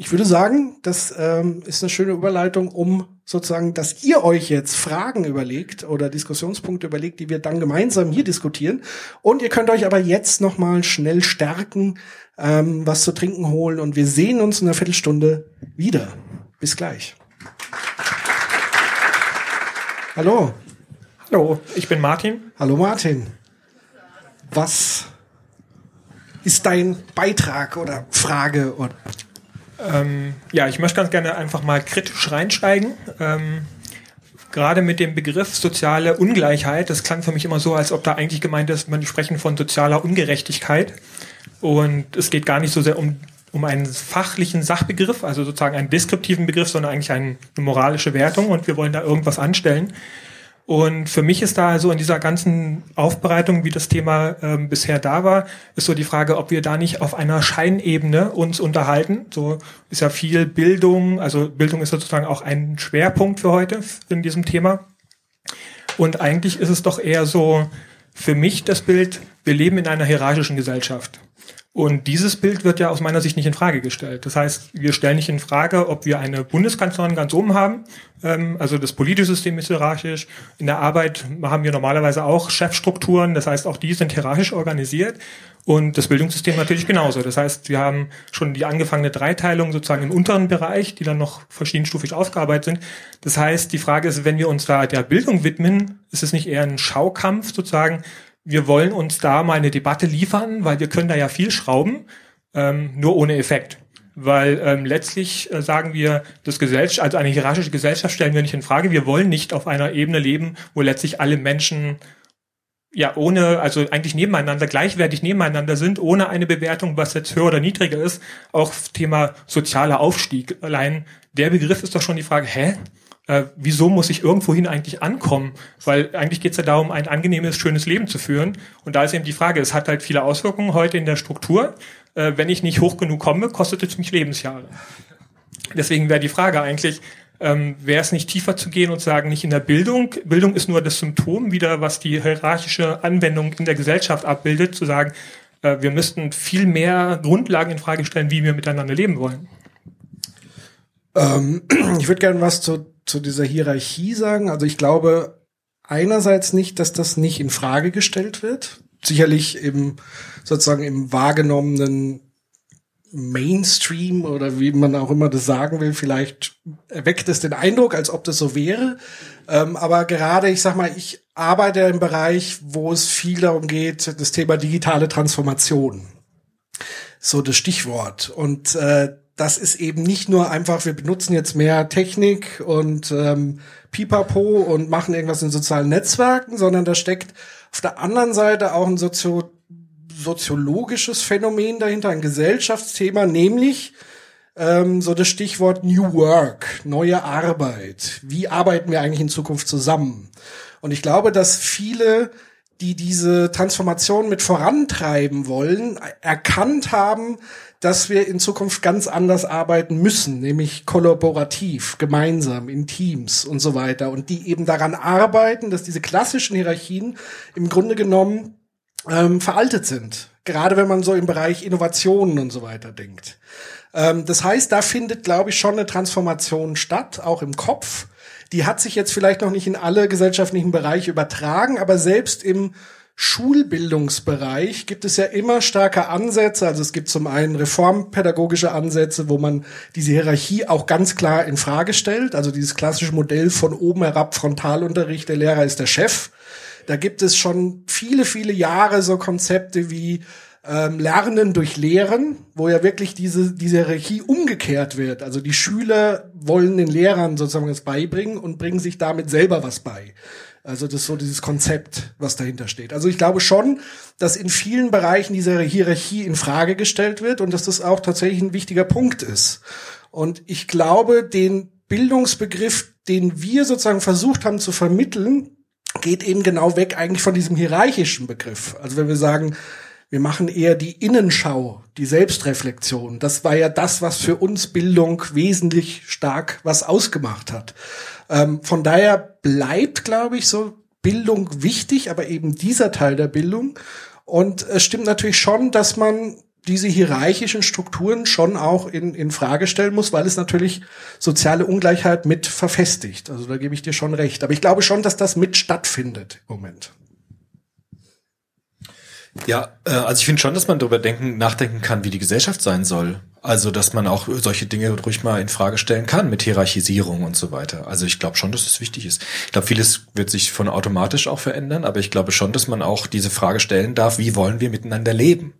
Ich würde sagen, das ähm, ist eine schöne Überleitung, um sozusagen, dass ihr euch jetzt Fragen überlegt oder Diskussionspunkte überlegt, die wir dann gemeinsam hier diskutieren. Und ihr könnt euch aber jetzt noch mal schnell stärken, ähm, was zu trinken holen. Und wir sehen uns in einer Viertelstunde wieder. Bis gleich. Hallo. Hallo, ich bin Martin. Hallo Martin. Was ist dein Beitrag oder Frage? Oder Ähm, ja, ich möchte ganz gerne einfach mal kritisch reinsteigen. Ähm, gerade mit dem Begriff soziale Ungleichheit, das klang für mich immer so, als ob da eigentlich gemeint ist, man sprechen von sozialer Ungerechtigkeit. Und es geht gar nicht so sehr um, um einen fachlichen Sachbegriff, also sozusagen einen deskriptiven Begriff, sondern eigentlich eine moralische Wertung und wir wollen da irgendwas anstellen. Und für mich ist da so in dieser ganzen Aufbereitung, wie das Thema ähm, bisher da war, ist so die Frage, ob wir da nicht auf einer Scheinebene uns unterhalten. So ist ja viel Bildung, also Bildung ist sozusagen auch ein Schwerpunkt für heute in diesem Thema. Und eigentlich ist es doch eher so für mich das Bild, wir leben in einer hierarchischen Gesellschaft. Und dieses Bild wird ja aus meiner Sicht nicht in Frage gestellt. Das heißt, wir stellen nicht in Frage, ob wir eine Bundeskanzlerin ganz oben haben. Ähm, also das politische System ist hierarchisch. In der Arbeit haben wir normalerweise auch Chefstrukturen. Das heißt, auch die sind hierarchisch organisiert. Und das Bildungssystem natürlich genauso. Das heißt, wir haben schon die angefangene Dreiteilung sozusagen im unteren Bereich, die dann noch verschiedenstufig ausgearbeitet sind. Das heißt, die Frage ist, wenn wir uns da der Bildung widmen, ist es nicht eher ein Schaukampf sozusagen, wir wollen uns da mal eine Debatte liefern, weil wir können da ja viel schrauben, ähm, nur ohne Effekt. Weil ähm, letztlich äh, sagen wir, das Gesellschaft, also eine hierarchische Gesellschaft stellen wir nicht in Frage. Wir wollen nicht auf einer Ebene leben, wo letztlich alle Menschen ja ohne, also eigentlich nebeneinander, gleichwertig nebeneinander sind, ohne eine Bewertung, was jetzt höher oder niedriger ist. Auch Thema sozialer Aufstieg. Allein der Begriff ist doch schon die Frage, hä? Äh, wieso muss ich irgendwohin eigentlich ankommen? Weil eigentlich geht es ja darum, ein angenehmes, schönes Leben zu führen. Und da ist eben die Frage, es hat halt viele Auswirkungen heute in der Struktur. Äh, wenn ich nicht hoch genug komme, kostet es mich Lebensjahre. Deswegen wäre die Frage eigentlich, ähm, wäre es nicht tiefer zu gehen und sagen, nicht in der Bildung, Bildung ist nur das Symptom wieder, was die hierarchische Anwendung in der Gesellschaft abbildet, zu sagen, äh, wir müssten viel mehr Grundlagen in Frage stellen, wie wir miteinander leben wollen. Ähm, ich würde gerne was zu, zu dieser Hierarchie sagen. Also ich glaube einerseits nicht, dass das nicht in Frage gestellt wird. Sicherlich im sozusagen im wahrgenommenen Mainstream oder wie man auch immer das sagen will, vielleicht erweckt es den Eindruck, als ob das so wäre. Ähm, aber gerade, ich sag mal, ich arbeite im Bereich, wo es viel darum geht, das Thema digitale Transformation. So das Stichwort. Und äh, das ist eben nicht nur einfach, wir benutzen jetzt mehr Technik und ähm, Pipapo und machen irgendwas in sozialen Netzwerken, sondern da steckt auf der anderen Seite auch ein Sozio soziologisches Phänomen dahinter, ein Gesellschaftsthema, nämlich ähm, so das Stichwort New Work, neue Arbeit. Wie arbeiten wir eigentlich in Zukunft zusammen? Und ich glaube, dass viele, die diese Transformation mit vorantreiben wollen, erkannt haben, dass wir in Zukunft ganz anders arbeiten müssen, nämlich kollaborativ, gemeinsam, in Teams und so weiter. Und die eben daran arbeiten, dass diese klassischen Hierarchien im Grunde genommen ähm, veraltet sind. Gerade wenn man so im Bereich Innovationen und so weiter denkt. Ähm, das heißt, da findet, glaube ich, schon eine Transformation statt, auch im Kopf. Die hat sich jetzt vielleicht noch nicht in alle gesellschaftlichen Bereiche übertragen, aber selbst im Schulbildungsbereich gibt es ja immer stärker Ansätze. Also es gibt zum einen reformpädagogische Ansätze, wo man diese Hierarchie auch ganz klar in Frage stellt. Also dieses klassische Modell von oben herab Frontalunterricht, der Lehrer ist der Chef. Da gibt es schon viele, viele Jahre so Konzepte wie ähm, Lernen durch Lehren, wo ja wirklich diese, diese Hierarchie umgekehrt wird. Also die Schüler wollen den Lehrern sozusagen was beibringen und bringen sich damit selber was bei. Also das ist so dieses Konzept, was dahinter steht. Also ich glaube schon, dass in vielen Bereichen diese Hierarchie in Frage gestellt wird und dass das auch tatsächlich ein wichtiger Punkt ist. Und ich glaube, den Bildungsbegriff, den wir sozusagen versucht haben zu vermitteln, geht eben genau weg eigentlich von diesem hierarchischen Begriff. Also wenn wir sagen, wir machen eher die Innenschau, die Selbstreflexion. Das war ja das, was für uns Bildung wesentlich stark was ausgemacht hat. Ähm, von daher bleibt, glaube ich, so Bildung wichtig, aber eben dieser Teil der Bildung. Und es stimmt natürlich schon, dass man diese hierarchischen Strukturen schon auch in, in Frage stellen muss, weil es natürlich soziale Ungleichheit mit verfestigt. Also da gebe ich dir schon recht. Aber ich glaube schon, dass das mit stattfindet im Moment. Ja, äh, also ich finde schon, dass man darüber denken, nachdenken kann, wie die Gesellschaft sein soll. Also, dass man auch solche Dinge ruhig mal in Frage stellen kann mit Hierarchisierung und so weiter. Also ich glaube schon, dass es wichtig ist. Ich glaube, vieles wird sich von automatisch auch verändern, aber ich glaube schon, dass man auch diese Frage stellen darf, wie wollen wir miteinander leben?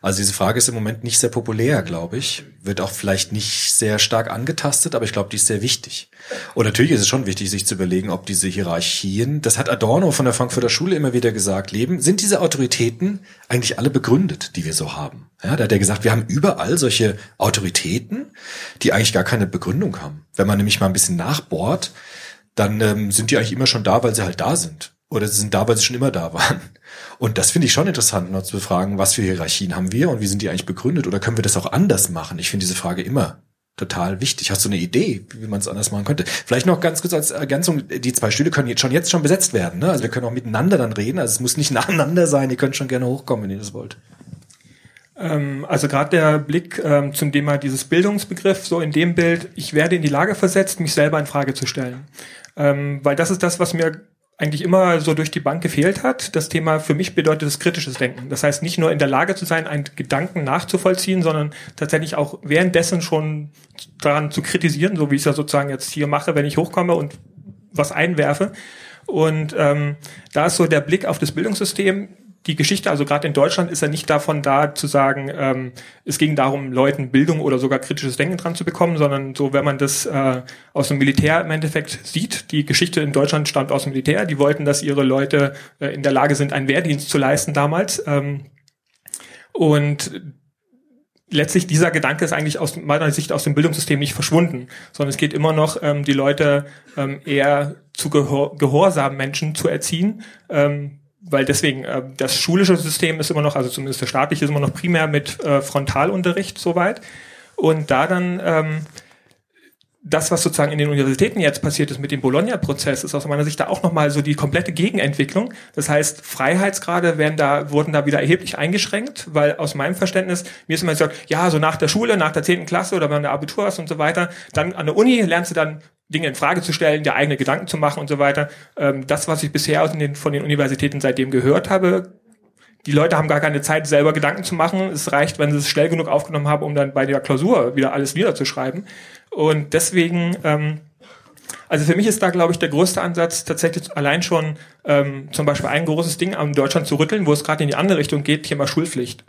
Also diese Frage ist im Moment nicht sehr populär, glaube ich. Wird auch vielleicht nicht sehr stark angetastet, aber ich glaube, die ist sehr wichtig. Und natürlich ist es schon wichtig, sich zu überlegen, ob diese Hierarchien, das hat Adorno von der Frankfurter Schule immer wieder gesagt, leben, sind diese Autoritäten eigentlich alle begründet, die wir so haben? Ja, da hat er gesagt, wir haben überall solche Autoritäten, die eigentlich gar keine Begründung haben. Wenn man nämlich mal ein bisschen nachbohrt, dann ähm, sind die eigentlich immer schon da, weil sie halt da sind. Oder sie sind da, weil sie schon immer da waren. Und das finde ich schon interessant, noch zu befragen, was für Hierarchien haben wir und wie sind die eigentlich begründet? Oder können wir das auch anders machen? Ich finde diese Frage immer total wichtig. Hast du eine Idee, wie man es anders machen könnte? Vielleicht noch ganz kurz als Ergänzung, die zwei Stühle können jetzt schon jetzt schon besetzt werden. Ne? Also wir können auch miteinander dann reden. Also es muss nicht nacheinander sein. Ihr könnt schon gerne hochkommen, wenn ihr das wollt. Ähm, also gerade der Blick ähm, zum Thema dieses Bildungsbegriff, so in dem Bild, ich werde in die Lage versetzt, mich selber in Frage zu stellen. Ähm, weil das ist das, was mir eigentlich immer so durch die Bank gefehlt hat. Das Thema für mich bedeutet das kritisches Denken. Das heißt, nicht nur in der Lage zu sein, einen Gedanken nachzuvollziehen, sondern tatsächlich auch währenddessen schon daran zu kritisieren, so wie ich es ja sozusagen jetzt hier mache, wenn ich hochkomme und was einwerfe. Und ähm, da ist so der Blick auf das Bildungssystem die Geschichte, also gerade in Deutschland, ist ja nicht davon da zu sagen, ähm, es ging darum, Leuten Bildung oder sogar kritisches Denken dran zu bekommen, sondern so, wenn man das äh, aus dem Militär im Endeffekt sieht, die Geschichte in Deutschland stammt aus dem Militär, die wollten, dass ihre Leute äh, in der Lage sind, einen Wehrdienst zu leisten damals. Ähm, und letztlich dieser Gedanke ist eigentlich aus meiner Sicht aus dem Bildungssystem nicht verschwunden, sondern es geht immer noch, ähm, die Leute ähm, eher zu Gehor gehorsamen Menschen zu erziehen, ähm, weil deswegen äh, das schulische System ist immer noch, also zumindest das staatliche ist immer noch primär mit äh, Frontalunterricht soweit. Und da dann ähm, das, was sozusagen in den Universitäten jetzt passiert ist mit dem Bologna-Prozess, ist aus meiner Sicht da auch nochmal so die komplette Gegenentwicklung. Das heißt, Freiheitsgrade werden da, wurden da wieder erheblich eingeschränkt, weil aus meinem Verständnis, mir ist immer gesagt, ja, so nach der Schule, nach der zehnten Klasse oder wenn du Abitur hast und so weiter, dann an der Uni lernst du dann Dinge in Frage zu stellen, dir eigene Gedanken zu machen und so weiter. Ähm, das, was ich bisher aus den, von den Universitäten seitdem gehört habe, die Leute haben gar keine Zeit, selber Gedanken zu machen. Es reicht, wenn sie es schnell genug aufgenommen haben, um dann bei der Klausur wieder alles niederzuschreiben. Und deswegen, ähm, also für mich ist da, glaube ich, der größte Ansatz tatsächlich allein schon ähm, zum Beispiel ein großes Ding an Deutschland zu rütteln, wo es gerade in die andere Richtung geht, Thema Schulpflicht.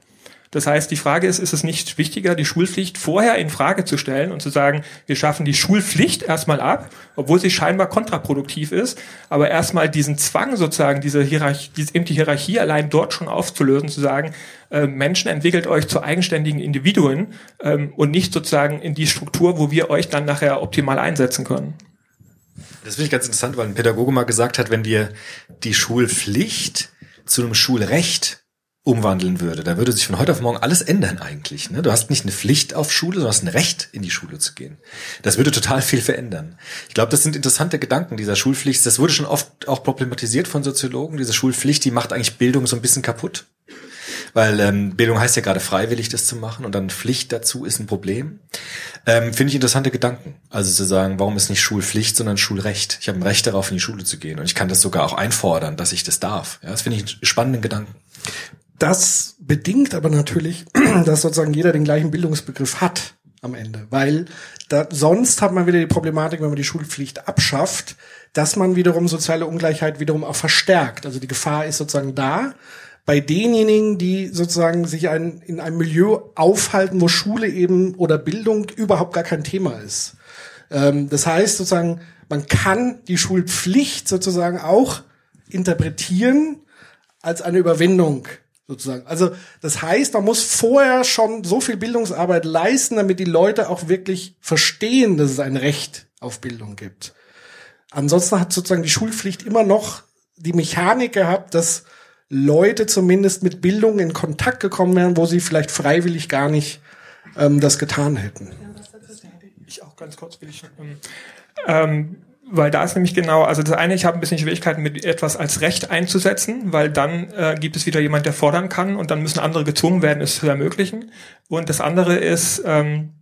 Das heißt, die Frage ist, ist es nicht wichtiger, die Schulpflicht vorher in Frage zu stellen und zu sagen, wir schaffen die Schulpflicht erstmal ab, obwohl sie scheinbar kontraproduktiv ist, aber erstmal diesen Zwang sozusagen, diese Hierarchie, diese, eben die Hierarchie allein dort schon aufzulösen, zu sagen, äh, Menschen entwickelt euch zu eigenständigen Individuen ähm, und nicht sozusagen in die Struktur, wo wir euch dann nachher optimal einsetzen können. Das finde ich ganz interessant, weil ein Pädagoge mal gesagt hat, wenn wir die Schulpflicht zu einem Schulrecht umwandeln würde, da würde sich von heute auf morgen alles ändern eigentlich. Ne? Du hast nicht eine Pflicht auf Schule, du hast ein Recht, in die Schule zu gehen. Das würde total viel verändern. Ich glaube, das sind interessante Gedanken dieser Schulpflicht. Das wurde schon oft auch problematisiert von Soziologen. Diese Schulpflicht, die macht eigentlich Bildung so ein bisschen kaputt. Weil ähm, Bildung heißt ja gerade freiwillig, das zu machen und dann Pflicht dazu ist ein Problem. Ähm, Finde ich interessante Gedanken. Also zu sagen, warum ist nicht Schulpflicht, sondern Schulrecht? Ich habe ein Recht darauf, in die Schule zu gehen und ich kann das sogar auch einfordern, dass ich das darf. Ja, das finde ich einen spannenden Gedanken. Das bedingt aber natürlich, dass sozusagen jeder den gleichen Bildungsbegriff hat am Ende, weil da, sonst hat man wieder die Problematik, wenn man die Schulpflicht abschafft, dass man wiederum soziale Ungleichheit wiederum auch verstärkt. Also die Gefahr ist sozusagen da, bei denjenigen, die sozusagen sich ein, in einem Milieu aufhalten, wo Schule eben oder Bildung überhaupt gar kein Thema ist. Ähm, das heißt sozusagen, man kann die Schulpflicht sozusagen auch interpretieren als eine Überwindung sozusagen. Also das heißt, man muss vorher schon so viel Bildungsarbeit leisten, damit die Leute auch wirklich verstehen, dass es ein Recht auf Bildung gibt. Ansonsten hat sozusagen die Schulpflicht immer noch die Mechanik gehabt, dass Leute zumindest mit Bildung in Kontakt gekommen wären, wo sie vielleicht freiwillig gar nicht ähm, das getan hätten. Ich auch ganz kurz will ich. Ähm, ähm weil da ist nämlich genau, also das eine, ich habe ein bisschen Schwierigkeiten mit etwas als Recht einzusetzen, weil dann äh, gibt es wieder jemand, der fordern kann und dann müssen andere gezwungen werden, es zu ermöglichen. Und das andere ist, ähm,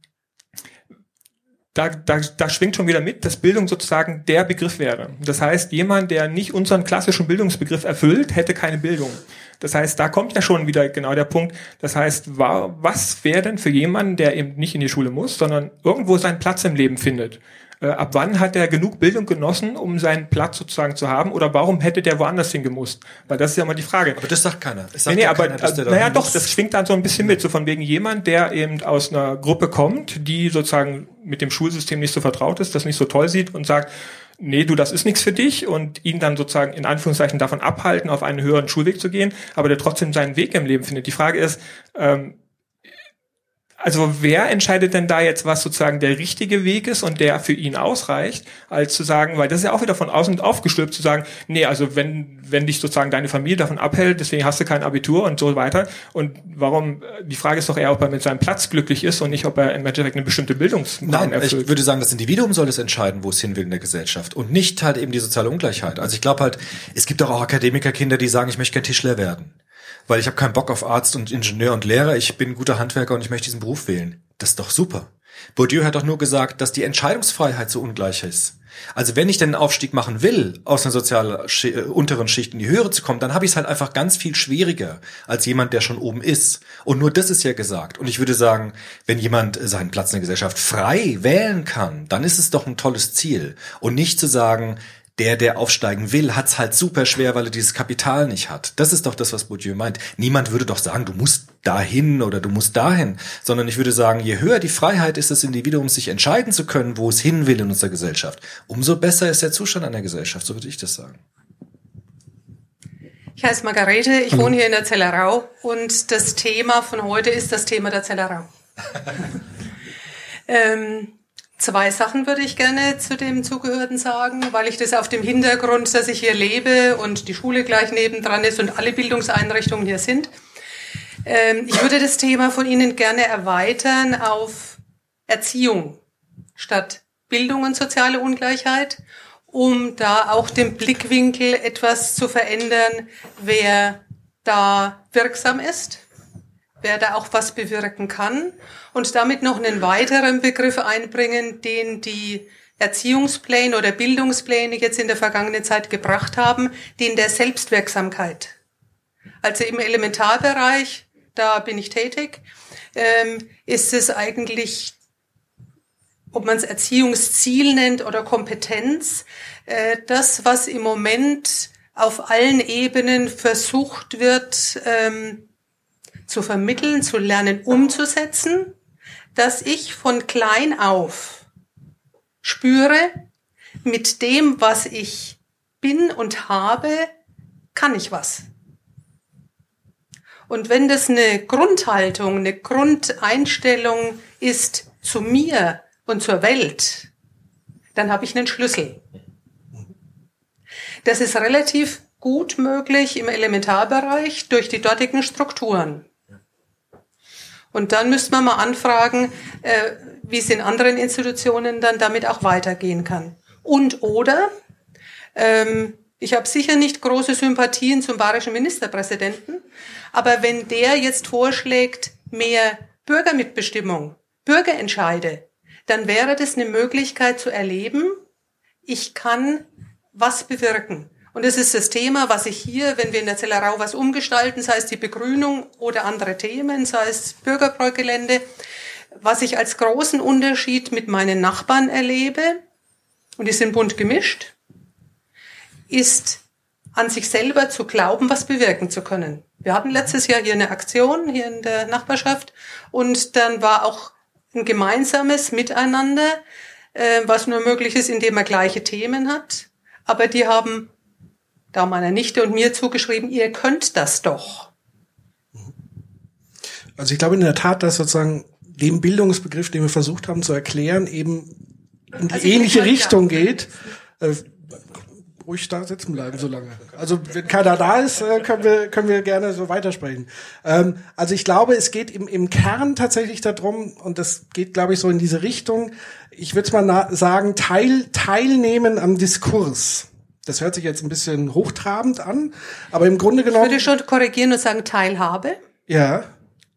da, da, da schwingt schon wieder mit, dass Bildung sozusagen der Begriff wäre. Das heißt, jemand, der nicht unseren klassischen Bildungsbegriff erfüllt, hätte keine Bildung. Das heißt, da kommt ja schon wieder genau der Punkt. Das heißt, was wäre denn für jemanden, der eben nicht in die Schule muss, sondern irgendwo seinen Platz im Leben findet? Äh, ab wann hat er genug Bildung genossen, um seinen Platz sozusagen zu haben? Oder warum hätte der woanders hingemusst? Weil das ist ja immer die Frage. Aber das sagt keiner. Das sagt nee, nee, aber, keiner, dass naja, doch, das schwingt dann so ein bisschen mit, so von wegen jemand, der eben aus einer Gruppe kommt, die sozusagen mit dem Schulsystem nicht so vertraut ist, das nicht so toll sieht und sagt, nee, du, das ist nichts für dich und ihn dann sozusagen in Anführungszeichen davon abhalten, auf einen höheren Schulweg zu gehen, aber der trotzdem seinen Weg im Leben findet. Die Frage ist, ähm, also wer entscheidet denn da jetzt, was sozusagen der richtige Weg ist und der für ihn ausreicht, als zu sagen, weil das ist ja auch wieder von außen aufgestülpt, zu sagen, nee, also wenn, wenn dich sozusagen deine Familie davon abhält, deswegen hast du kein Abitur und so weiter. Und warum, die Frage ist doch eher, ob er mit seinem Platz glücklich ist und nicht, ob er im Endeffekt eine bestimmte Bildungsnorm erfüllt. Ich würde sagen, das Individuum soll es entscheiden, wo es hin will in der Gesellschaft und nicht halt eben die soziale Ungleichheit. Also ich glaube halt, es gibt auch Akademikerkinder, die sagen, ich möchte gern Tischler werden weil ich habe keinen Bock auf Arzt und Ingenieur und Lehrer, ich bin guter Handwerker und ich möchte diesen Beruf wählen. Das ist doch super. Bourdieu hat doch nur gesagt, dass die Entscheidungsfreiheit so ungleich ist. Also wenn ich den Aufstieg machen will, aus einer sozial äh, unteren Schicht in die höhere zu kommen, dann habe ich es halt einfach ganz viel schwieriger als jemand, der schon oben ist. Und nur das ist ja gesagt. Und ich würde sagen, wenn jemand seinen Platz in der Gesellschaft frei wählen kann, dann ist es doch ein tolles Ziel. Und nicht zu sagen, der, der aufsteigen will, hat's halt super schwer, weil er dieses Kapital nicht hat. Das ist doch das, was Bourdieu meint. Niemand würde doch sagen, du musst dahin oder du musst dahin, sondern ich würde sagen, je höher die Freiheit ist des Individuums, sich entscheiden zu können, wo es hin will in unserer Gesellschaft, umso besser ist der Zustand einer Gesellschaft, so würde ich das sagen. Ich heiße Margarete, ich Hallo. wohne hier in der Zellerau und das Thema von heute ist das Thema der Zellerau. ähm, Zwei Sachen würde ich gerne zu dem Zugehörigen sagen, weil ich das auf dem Hintergrund, dass ich hier lebe und die Schule gleich nebendran ist und alle Bildungseinrichtungen hier sind. Ähm, ich würde das Thema von Ihnen gerne erweitern auf Erziehung statt Bildung und soziale Ungleichheit, um da auch den Blickwinkel etwas zu verändern, wer da wirksam ist wer da auch was bewirken kann und damit noch einen weiteren Begriff einbringen, den die Erziehungspläne oder Bildungspläne jetzt in der vergangenen Zeit gebracht haben, den der Selbstwirksamkeit. Also im Elementarbereich, da bin ich tätig, ähm, ist es eigentlich, ob man es Erziehungsziel nennt oder Kompetenz, äh, das, was im Moment auf allen Ebenen versucht wird, ähm, zu vermitteln, zu lernen, umzusetzen, dass ich von klein auf spüre, mit dem, was ich bin und habe, kann ich was. Und wenn das eine Grundhaltung, eine Grundeinstellung ist zu mir und zur Welt, dann habe ich einen Schlüssel. Das ist relativ gut möglich im Elementarbereich durch die dortigen Strukturen. Und dann müsste man mal anfragen, äh, wie es in anderen Institutionen dann damit auch weitergehen kann. Und oder, ähm, ich habe sicher nicht große Sympathien zum bayerischen Ministerpräsidenten, aber wenn der jetzt vorschlägt, mehr Bürgermitbestimmung, Bürgerentscheide, dann wäre das eine Möglichkeit zu erleben, ich kann was bewirken. Und es ist das Thema, was ich hier, wenn wir in der Zellerau was umgestalten, sei es die Begrünung oder andere Themen, sei es Bürgerbräugelände, was ich als großen Unterschied mit meinen Nachbarn erlebe, und die sind bunt gemischt, ist an sich selber zu glauben, was bewirken zu können. Wir hatten letztes Jahr hier eine Aktion hier in der Nachbarschaft und dann war auch ein gemeinsames Miteinander, äh, was nur möglich ist, indem man gleiche Themen hat. Aber die haben da meiner Nichte und mir zugeschrieben, ihr könnt das doch. Also ich glaube in der Tat, dass sozusagen dem Bildungsbegriff, den wir versucht haben zu erklären, eben in die Also ähnliche ich- Richtung geht. Äh, ruhig da sitzen bleiben so lange. Also wenn keiner da ist, äh, können wir können wir gerne so weitersprechen. Ähm, also ich glaube, es geht im, im Kern tatsächlich darum, und das geht, glaube ich, so in diese Richtung. Ich würde mal sagen, teil, teilnehmen am Diskurs. Das hört sich jetzt ein bisschen hochtrabend an, aber im Grunde Ich genommen, würde schon korrigieren und sagen Teilhabe. ja,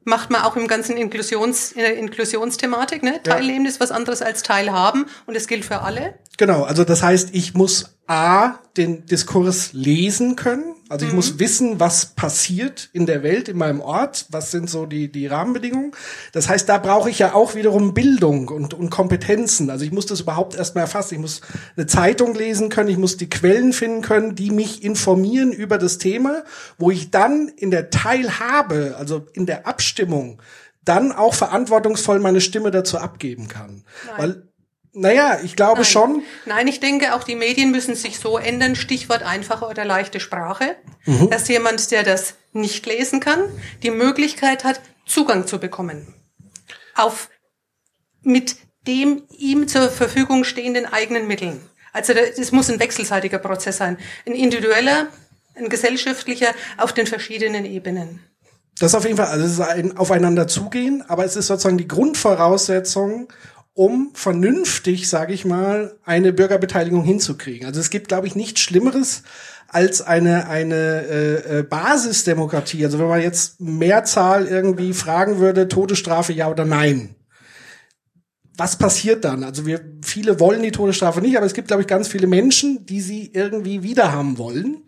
Macht man auch im ganzen Inklusions, in der Inklusionsthematik, ne? Teilnehmen ist was anderes als Teilhaben und es gilt für alle. Genau, also das heißt, ich muss A, den Diskurs lesen können. Also ich muss wissen, was passiert in der Welt, in meinem Ort, was sind so die, die Rahmenbedingungen. Das heißt, da brauche ich ja auch wiederum Bildung und, und Kompetenzen. Also ich muss das überhaupt erstmal erfassen. Ich muss eine Zeitung lesen können, ich muss die Quellen finden können, die mich informieren über das Thema, wo ich dann in der Teilhabe, also in der Abstimmung, dann auch verantwortungsvoll meine Stimme dazu abgeben kann. Weil naja, ich glaube Nein. schon. Nein, ich denke, auch die Medien müssen sich so ändern, Stichwort einfache oder leichte Sprache, Mhm. dass jemand, der das nicht lesen kann, die Möglichkeit hat, Zugang zu bekommen. Auf, mit dem ihm zur Verfügung stehenden eigenen Mitteln. Also es muss ein wechselseitiger Prozess sein. Ein individueller, ein gesellschaftlicher auf den verschiedenen Ebenen. Das auf jeden Fall, also es ist ein Aufeinander zugehen, aber es ist sozusagen die Grundvoraussetzung, um vernünftig, sage ich mal, eine Bürgerbeteiligung hinzukriegen. Also es gibt, glaube ich, nichts Schlimmeres als eine eine äh, äh, Basisdemokratie. Also wenn man jetzt Mehrzahl irgendwie fragen würde, Todesstrafe ja oder nein. Was passiert dann? Also wir viele wollen die Todesstrafe nicht, aber es gibt, glaube ich, ganz viele Menschen, die sie irgendwie wiederhaben wollen.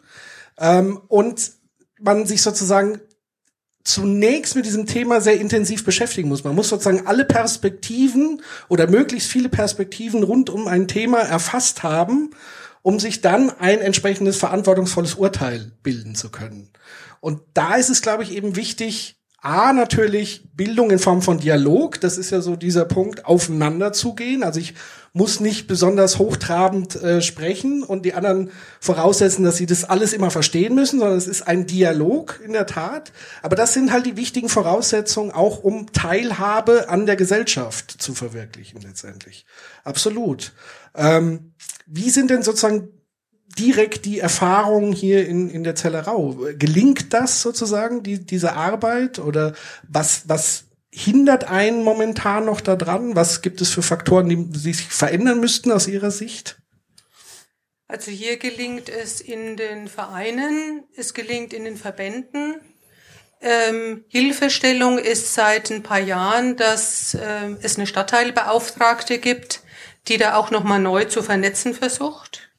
Ähm, und man sich sozusagen zunächst mit diesem Thema sehr intensiv beschäftigen muss. Man muss sozusagen alle Perspektiven oder möglichst viele Perspektiven rund um ein Thema erfasst haben, um sich dann ein entsprechendes verantwortungsvolles Urteil bilden zu können. Und da ist es, glaube ich, eben wichtig, A, natürlich Bildung in Form von Dialog. Das ist ja so dieser Punkt, aufeinander zugehen. Also ich muss nicht besonders hochtrabend äh, sprechen und die anderen voraussetzen, dass sie das alles immer verstehen müssen, sondern es ist ein Dialog in der Tat. Aber das sind halt die wichtigen Voraussetzungen, auch um Teilhabe an der Gesellschaft zu verwirklichen letztendlich. Absolut. Ähm, wie sind denn sozusagen direkt die Erfahrungen hier in, in der Zellerau? Gelingt das sozusagen, die, diese Arbeit? Oder was, was hindert einen momentan noch daran? Was gibt es für Faktoren, die sich verändern müssten aus Ihrer Sicht? Also hier gelingt es in den Vereinen, es gelingt in den Verbänden. Ähm, Hilfestellung ist seit ein paar Jahren, dass ähm, es eine Stadtteilbeauftragte gibt, die da auch nochmal neu zu vernetzen versucht.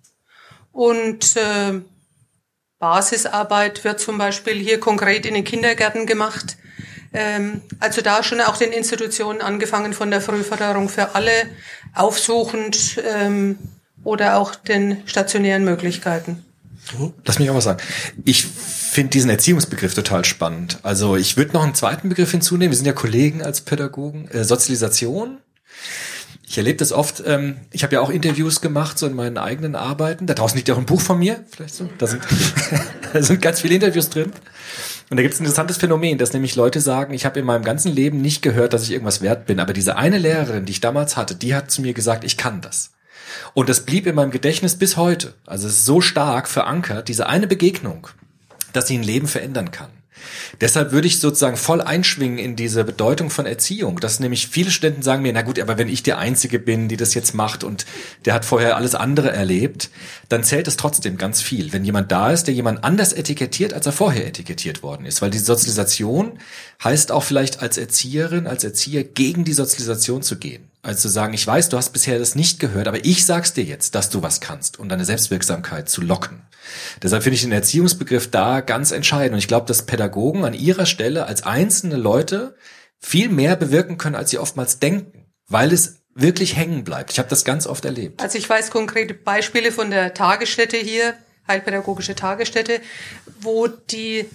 Und äh, Basisarbeit wird zum Beispiel hier konkret in den Kindergärten gemacht. Ähm, also da schon auch den Institutionen angefangen von der Frühförderung für alle, aufsuchend ähm, oder auch den stationären Möglichkeiten. Lass mich auch was sagen. Ich finde diesen Erziehungsbegriff total spannend. Also ich würde noch einen zweiten Begriff hinzunehmen. Wir sind ja Kollegen als Pädagogen. Äh, Sozialisation. Ich erlebe das oft. Ähm, ich habe ja auch Interviews gemacht, so in meinen eigenen Arbeiten. Da draußen liegt ja auch ein Buch von mir. Vielleicht so. Da sind, da sind ganz viele Interviews drin. Und da gibt es ein interessantes Phänomen, dass nämlich Leute sagen, ich habe in meinem ganzen Leben nicht gehört, dass ich irgendwas wert bin. Aber diese eine Lehrerin, die ich damals hatte, die hat zu mir gesagt, ich kann das. Und das blieb in meinem Gedächtnis bis heute. Also es ist so stark verankert, diese eine Begegnung, dass sie ein Leben verändern kann. Deshalb würde ich sozusagen voll einschwingen in diese Bedeutung von Erziehung, dass nämlich viele Studenten sagen mir, na gut, aber wenn ich die Einzige bin, die das jetzt macht und der hat vorher alles andere erlebt, dann zählt es trotzdem ganz viel. Wenn jemand da ist, der jemand anders etikettiert, als er vorher etikettiert worden ist. Weil die Sozialisation heißt auch vielleicht als Erzieherin, als Erzieher gegen die Sozialisation zu gehen. Also zu sagen, ich weiß, du hast bisher das nicht gehört, aber ich sag's dir jetzt, dass du was kannst und deine Selbstwirksamkeit zu locken. Deshalb finde ich den Erziehungsbegriff da ganz entscheidend. Und ich glaube, dass Pädagogen an ihrer Stelle als einzelne Leute viel mehr bewirken können, als sie oftmals denken, weil es wirklich hängen bleibt. Ich habe das ganz oft erlebt. Also ich weiß konkrete Beispiele von der Tagesstätte hier, Heilpädagogische Tagesstätte, wo die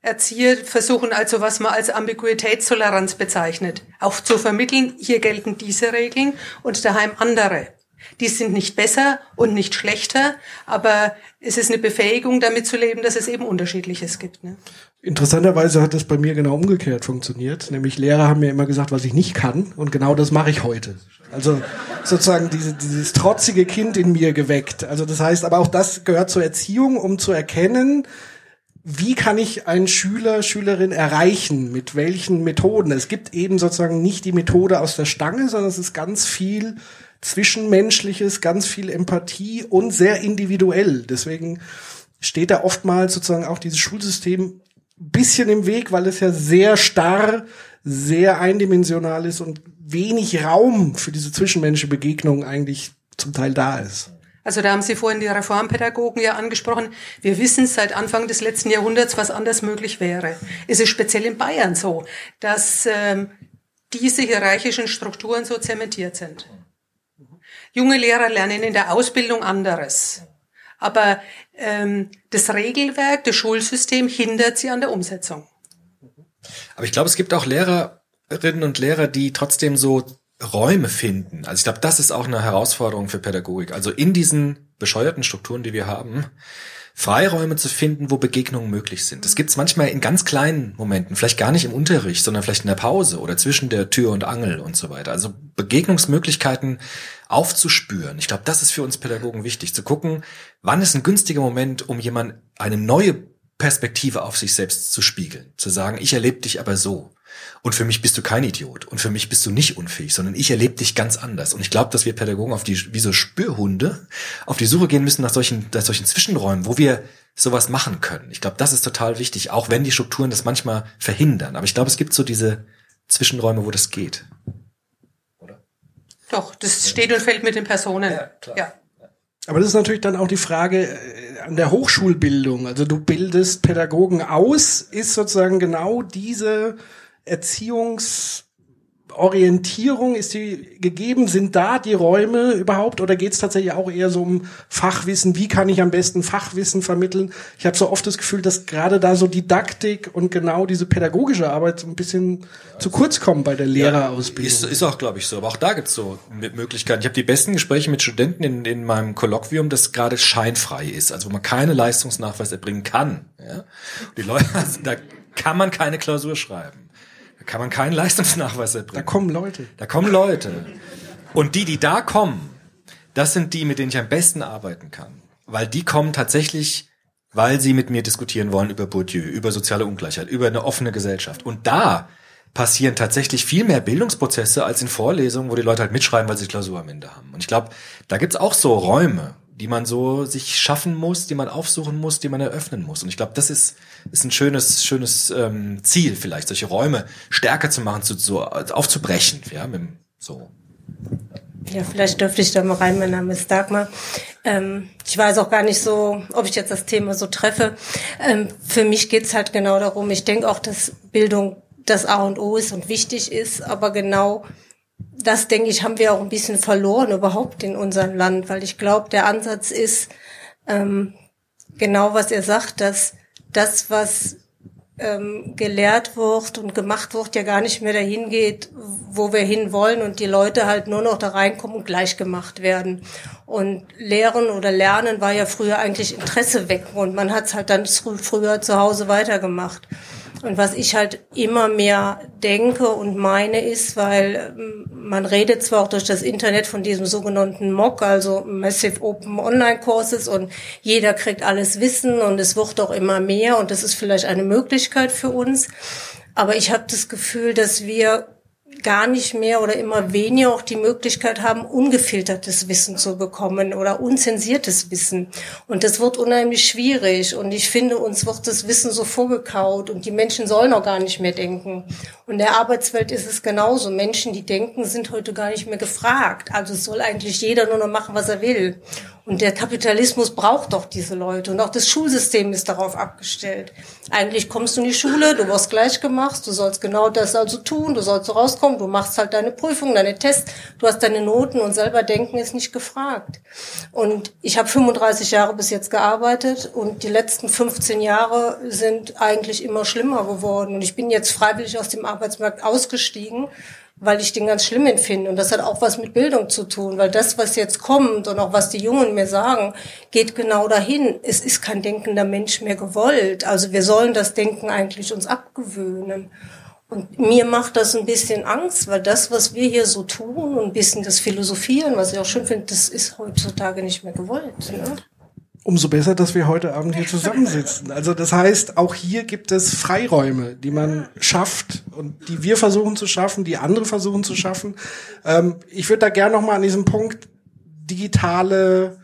Erzieher versuchen also, was man als Ambiguitätstoleranz bezeichnet, auch zu vermitteln, hier gelten diese Regeln und daheim andere. Die sind nicht besser und nicht schlechter, aber es ist eine Befähigung, damit zu leben, dass es eben Unterschiedliches gibt. Ne? Interessanterweise hat das bei mir genau umgekehrt funktioniert. Nämlich Lehrer haben mir immer gesagt, was ich nicht kann. Und genau das mache ich heute. Also sozusagen diese, dieses trotzige Kind in mir geweckt. Also das heißt, aber auch das gehört zur Erziehung, um zu erkennen, wie kann ich einen Schüler, Schülerin erreichen? Mit welchen Methoden? Es gibt eben sozusagen nicht die Methode aus der Stange, sondern es ist ganz viel Zwischenmenschliches, ganz viel Empathie und sehr individuell. Deswegen steht da oftmals sozusagen auch dieses Schulsystem bisschen im Weg, weil es ja sehr starr, sehr eindimensional ist und wenig Raum für diese zwischenmenschliche Begegnung eigentlich zum Teil da ist. Also da haben Sie vorhin die Reformpädagogen ja angesprochen. Wir wissen seit Anfang des letzten Jahrhunderts, was anders möglich wäre. Es ist speziell in Bayern so, dass ähm, diese hierarchischen Strukturen so zementiert sind. Junge Lehrer lernen in der Ausbildung anderes. Aber ähm, das Regelwerk, das Schulsystem hindert sie an der Umsetzung. Aber ich glaube, es gibt auch Lehrerinnen und Lehrer, die trotzdem so Räume finden. Also ich glaube, das ist auch eine Herausforderung für Pädagogik. Also in diesen bescheuerten Strukturen, die wir haben, Freiräume zu finden, wo Begegnungen möglich sind. Das gibt's manchmal in ganz kleinen Momenten, vielleicht gar nicht im Unterricht, sondern vielleicht in der Pause oder zwischen der Tür und Angel und so weiter. Also Begegnungsmöglichkeiten aufzuspüren. Ich glaube, das ist für uns Pädagogen wichtig, zu gucken, wann ist ein günstiger Moment, um jemand eine neue Perspektive auf sich selbst zu spiegeln. Zu sagen, ich erlebe dich aber so. Und für mich bist du kein Idiot. Und für mich bist du nicht unfähig, sondern ich erlebe dich ganz anders. Und ich glaube, dass wir Pädagogen auf die, wie so Spürhunde, auf die Suche gehen müssen nach solchen, nach solchen Zwischenräumen, wo wir sowas machen können. Ich glaube, das ist total wichtig, auch wenn die Strukturen das manchmal verhindern. Aber ich glaube, es gibt so diese Zwischenräume, wo das geht. Doch, das steht und fällt mit den Personen. Ja, klar. Ja. Aber das ist natürlich dann auch die Frage äh, an der Hochschulbildung. Also du bildest Pädagogen aus, ist sozusagen genau diese Erziehungs Orientierung, ist die gegeben? Sind da die Räume überhaupt? Oder geht es tatsächlich auch eher so um Fachwissen? Wie kann ich am besten Fachwissen vermitteln? Ich habe so oft das Gefühl, dass gerade da so Didaktik und genau diese pädagogische Arbeit so ein bisschen zu kurz kommen bei der Lehrerausbildung. Ist, ist auch, glaube ich, so. Aber auch da gibt's so Möglichkeiten. Ich habe die besten Gespräche mit Studenten in, in meinem Kolloquium, das gerade scheinfrei ist, also wo man keine Leistungsnachweis erbringen kann. Ja? Die Leute, also da kann man keine Klausur schreiben. Da kann man keinen Leistungsnachweis erbringen. Da kommen Leute. Da kommen Leute. Und die, die da kommen, das sind die, mit denen ich am besten arbeiten kann. Weil die kommen tatsächlich, weil sie mit mir diskutieren wollen über Bourdieu, über soziale Ungleichheit, über eine offene Gesellschaft. Und da passieren tatsächlich viel mehr Bildungsprozesse als in Vorlesungen, wo die Leute halt mitschreiben, weil sie Klausur am Ende haben. Und ich glaube, da gibt's auch so Räume, die man so sich schaffen muss, die man aufsuchen muss, die man eröffnen muss. Und ich glaube, das ist, ist ein schönes, schönes ähm, Ziel vielleicht, solche Räume stärker zu machen, zu, so aufzubrechen, ja, mit, so. Ja, vielleicht dürfte ich da mal rein. Mein Name ist Dagmar. Ähm, ich weiß auch gar nicht so, ob ich jetzt das Thema so treffe. Ähm, für mich geht's halt genau darum. Ich denke auch, dass Bildung das A und O ist und wichtig ist, aber genau das, denke ich, haben wir auch ein bisschen verloren überhaupt in unserem Land, weil ich glaube, der Ansatz ist ähm, genau, was er sagt, dass das, was ähm, gelehrt wird und gemacht wird, ja gar nicht mehr dahin geht, wo wir hin wollen und die Leute halt nur noch da reinkommen und gleich gemacht werden. Und Lehren oder Lernen war ja früher eigentlich Interesse wecken und man hat es halt dann früher zu Hause weitergemacht. Und was ich halt immer mehr denke und meine ist, weil ähm, man redet zwar auch durch das Internet von diesem sogenannten MOOC, also Massive Open Online Courses und jeder kriegt alles Wissen und es wird auch immer mehr und das ist vielleicht eine Möglichkeit für uns. Aber ich habe das Gefühl, dass wir gar nicht mehr oder immer weniger auch die Möglichkeit haben, ungefiltertes Wissen zu bekommen oder unzensiertes Wissen. Und das wird unheimlich schwierig. Und ich finde, uns wird das Wissen so vorgekaut und die Menschen sollen auch gar nicht mehr denken. Und in der Arbeitswelt ist es genauso. Menschen, die denken, sind heute gar nicht mehr gefragt. Also soll eigentlich jeder nur noch machen, was er will. Und der Kapitalismus braucht doch diese Leute. Und auch das Schulsystem ist darauf abgestellt. Eigentlich kommst du in die Schule, du wirst gleich gemacht, du sollst genau das also tun, du sollst so rauskommen, du machst halt deine Prüfungen, deine Tests, du hast deine Noten und selber denken ist nicht gefragt. Und ich habe 35 Jahre bis jetzt gearbeitet und die letzten 15 Jahre sind eigentlich immer schlimmer geworden. Und ich bin jetzt freiwillig aus dem Arbeitsmarkt ausgestiegen weil ich den ganz schlimm empfinde. Und das hat auch was mit Bildung zu tun, weil das, was jetzt kommt und auch was die Jungen mir sagen, geht genau dahin. Es ist kein denkender Mensch mehr gewollt. Also wir sollen das Denken eigentlich uns abgewöhnen. Und mir macht das ein bisschen Angst, weil das, was wir hier so tun und ein bisschen das Philosophieren, was ich auch schön finde, das ist heutzutage nicht mehr gewollt. Ne? Umso besser, dass wir heute Abend hier zusammensitzen. Also das heißt, auch hier gibt es Freiräume, die man schafft und die wir versuchen zu schaffen, die andere versuchen zu schaffen. Ähm, ich würde da gerne noch mal an diesem Punkt digitale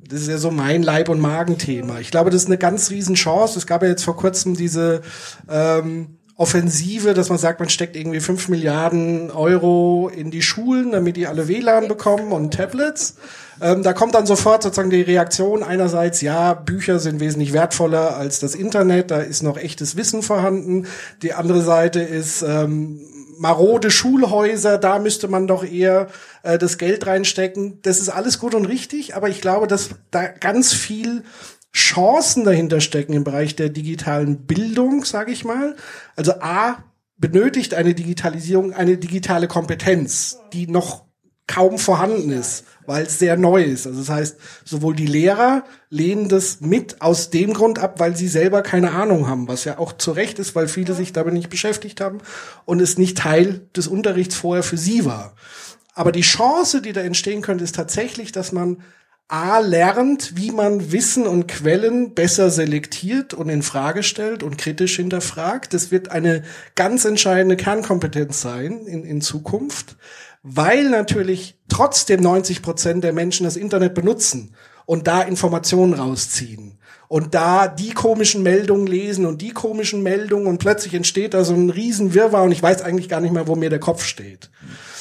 das ist ja so mein Leib- und Magenthema. Ich glaube, das ist eine ganz riesen Chance. Es gab ja jetzt vor kurzem diese ähm, Offensive, dass man sagt, man steckt irgendwie fünf Milliarden Euro in die Schulen, damit die alle WLAN bekommen und Tablets. Ähm, da kommt dann sofort sozusagen die Reaktion einerseits, ja, Bücher sind wesentlich wertvoller als das Internet, da ist noch echtes Wissen vorhanden. Die andere Seite ist ähm, marode Schulhäuser, da müsste man doch eher äh, das Geld reinstecken. Das ist alles gut und richtig, aber ich glaube, dass da ganz viel Chancen dahinter stecken im Bereich der digitalen Bildung, sage ich mal. Also A benötigt eine Digitalisierung eine digitale Kompetenz, die noch kaum vorhanden ist, weil es sehr neu ist. Also das heißt, sowohl die Lehrer lehnen das mit aus dem Grund ab, weil sie selber keine Ahnung haben, was ja auch zu Recht ist, weil viele sich damit nicht beschäftigt haben und es nicht Teil des Unterrichts vorher für sie war. Aber die Chance, die da entstehen könnte, ist tatsächlich, dass man A lernt, wie man Wissen und Quellen besser selektiert und in Frage stellt und kritisch hinterfragt. Das wird eine ganz entscheidende Kernkompetenz sein in, in Zukunft weil natürlich trotzdem 90 Prozent der Menschen das Internet benutzen und da Informationen rausziehen und da die komischen Meldungen lesen und die komischen Meldungen und plötzlich entsteht da so ein Riesenwirrwarr und ich weiß eigentlich gar nicht mehr, wo mir der Kopf steht.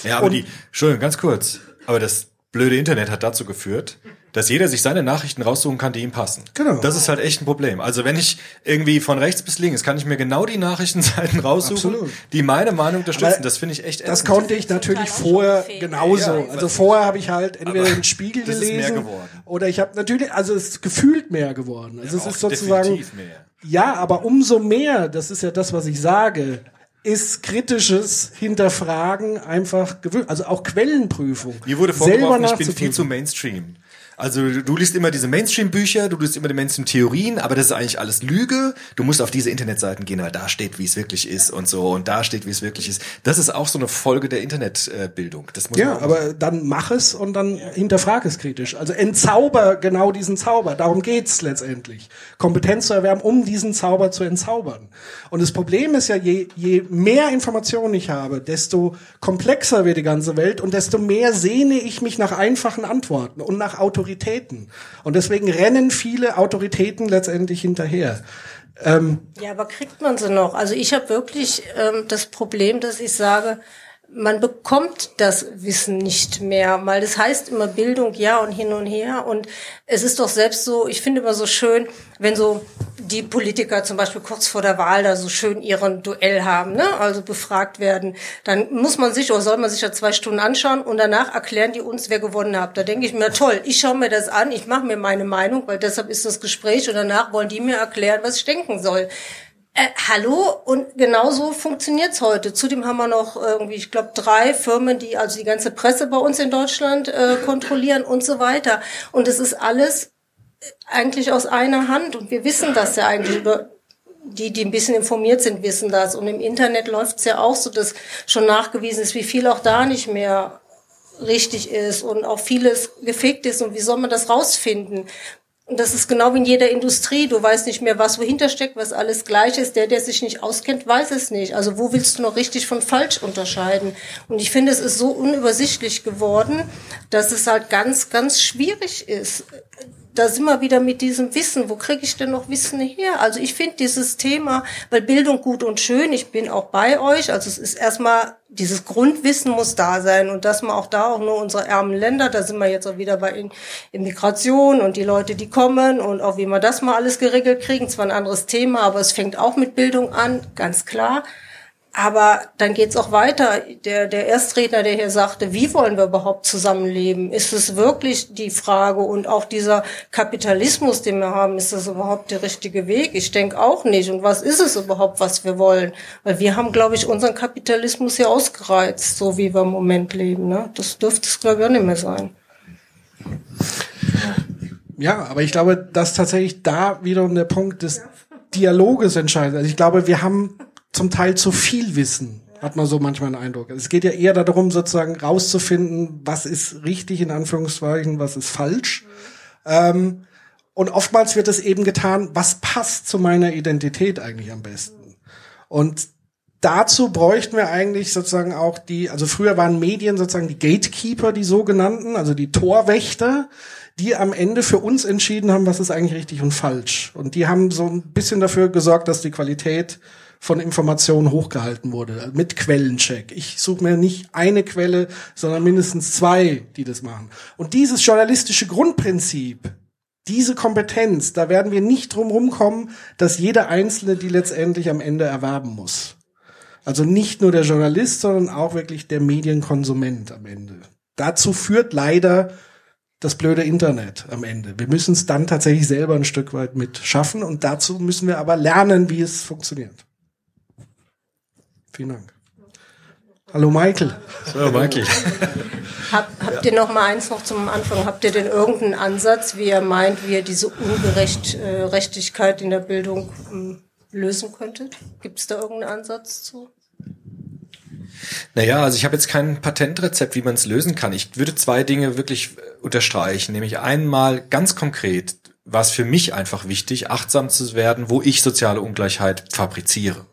Ja, aber Und- die, Entschuldigung, ganz kurz. Aber das blöde Internet hat dazu geführt, dass jeder sich seine Nachrichten raussuchen kann, die ihm passen. Genau. Das ist halt echt ein Problem. Also wenn ich irgendwie von rechts bis links, kann ich mir genau die Nachrichtenseiten raussuchen, Absolut. die meine Meinung unterstützen. Aber das finde ich echt Das ätzend. konnte ich natürlich vorher genauso. Ja, also vorher habe ich halt entweder den Spiegel das ist mehr gelesen geworden. oder ich habe natürlich, also es ist gefühlt mehr geworden. Also Ja, es auch ist sozusagen definitiv mehr. ja, aber umso mehr, das ist ja das, was ich sage, ist kritisches Hinterfragen einfach gewöhnt. Also auch Quellenprüfung. Mir wurde vorgeworfen, ich bin viel zu Mainstream. Also du liest immer diese Mainstream-Bücher, du liest immer die Mainstream-Theorien, aber das ist eigentlich alles Lüge. Du musst auf diese Internetseiten gehen, weil da steht, wie es wirklich ist und so und da steht, wie es wirklich ist. Das ist auch so eine Folge der Internetbildung. Das muss Ja, aber dann mach es und dann hinterfrag es kritisch. Also entzauber genau diesen Zauber. Darum geht's letztendlich. Kompetenz zu erwerben, um diesen Zauber zu entzaubern. Und das Problem ist ja, je, je mehr Informationen ich habe, desto komplexer wird die ganze Welt und desto mehr sehne ich mich nach einfachen Antworten und nach Autoritäten. Und deswegen rennen viele Autoritäten letztendlich hinterher. Ähm, Ja, aber kriegt man sie noch? Also ich habe wirklich ähm, das Problem, dass ich sage, man bekommt das Wissen nicht mehr, weil das heißt immer Bildung, ja und hin und her. Und es ist doch selbst so, ich finde immer so schön, wenn so die Politiker zum Beispiel kurz vor der Wahl da so schön ihren Duell haben, ne? also befragt werden, dann muss man sich oder soll man sich ja zwei Stunden anschauen und danach erklären die uns, wer gewonnen hat. Da denke ich mir, toll, ich schaue mir das an, ich mache mir meine Meinung, weil deshalb ist das Gespräch und danach wollen die mir erklären, was ich denken soll. Äh, hallo? Und genauso funktioniert's heute. Zudem haben wir noch irgendwie, ich glaube, drei Firmen, die also die ganze Presse bei uns in Deutschland äh, kontrollieren und so weiter. Und es ist alles eigentlich aus einer Hand. Und wir wissen das ja eigentlich. Oder die, die ein bisschen informiert sind, wissen das. Und im Internet läuft es ja auch so, dass schon nachgewiesen ist, wie viel auch da nicht mehr richtig ist und auch vieles gefickt ist. Und wie soll man das rausfinden? Und das ist genau wie in jeder Industrie. Du weißt nicht mehr, was wohinter steckt, was alles gleich ist. Der, der sich nicht auskennt, weiß es nicht. Also wo willst du noch richtig von falsch unterscheiden? Und ich finde, es ist so unübersichtlich geworden, dass es halt ganz, ganz schwierig ist, da sind wir wieder mit diesem Wissen. Wo kriege ich denn noch Wissen her? Also ich finde dieses Thema, weil Bildung gut und schön, ich bin auch bei euch. Also es ist erstmal, dieses Grundwissen muss da sein und dass man auch da auch nur unsere ärmen Länder, da sind wir jetzt auch wieder bei Immigration und die Leute, die kommen und auch wie wir das mal alles geregelt kriegen. Zwar ein anderes Thema, aber es fängt auch mit Bildung an, ganz klar. Aber dann geht's auch weiter. Der, der Erstredner, der hier sagte, wie wollen wir überhaupt zusammenleben? Ist es wirklich die Frage? Und auch dieser Kapitalismus, den wir haben, ist das überhaupt der richtige Weg? Ich denke auch nicht. Und was ist es überhaupt, was wir wollen? Weil wir haben, glaube ich, unseren Kapitalismus hier ausgereizt, so wie wir im Moment leben. Ne? Das dürfte es, glaube ich, auch nicht mehr sein. Ja, aber ich glaube, dass tatsächlich da wiederum der Punkt des Dialoges entscheidet. Also ich glaube, wir haben zum Teil zu viel wissen, hat man so manchmal den Eindruck. Es geht ja eher darum, sozusagen rauszufinden, was ist richtig in Anführungszeichen, was ist falsch. Ähm, und oftmals wird es eben getan, was passt zu meiner Identität eigentlich am besten. Und dazu bräuchten wir eigentlich sozusagen auch die, also früher waren Medien sozusagen die Gatekeeper, die sogenannten, also die Torwächter, die am Ende für uns entschieden haben, was ist eigentlich richtig und falsch. Und die haben so ein bisschen dafür gesorgt, dass die Qualität von Informationen hochgehalten wurde, mit Quellencheck. Ich suche mir nicht eine Quelle, sondern mindestens zwei, die das machen. Und dieses journalistische Grundprinzip, diese Kompetenz, da werden wir nicht drum rumkommen, dass jeder Einzelne die letztendlich am Ende erwerben muss. Also nicht nur der Journalist, sondern auch wirklich der Medienkonsument am Ende. Dazu führt leider das blöde Internet am Ende. Wir müssen es dann tatsächlich selber ein Stück weit mit schaffen und dazu müssen wir aber lernen, wie es funktioniert. Vielen Dank. Hallo Michael. So, Michael. Hab, habt ihr noch mal eins noch zum Anfang? Habt ihr denn irgendeinen Ansatz, wie ihr meint, wie ihr diese Ungerechtigkeit äh, in der Bildung ähm, lösen könntet? Gibt es da irgendeinen Ansatz zu? Naja, also ich habe jetzt kein Patentrezept, wie man es lösen kann. Ich würde zwei Dinge wirklich unterstreichen. Nämlich einmal ganz konkret war es für mich einfach wichtig, achtsam zu werden, wo ich soziale Ungleichheit fabriziere.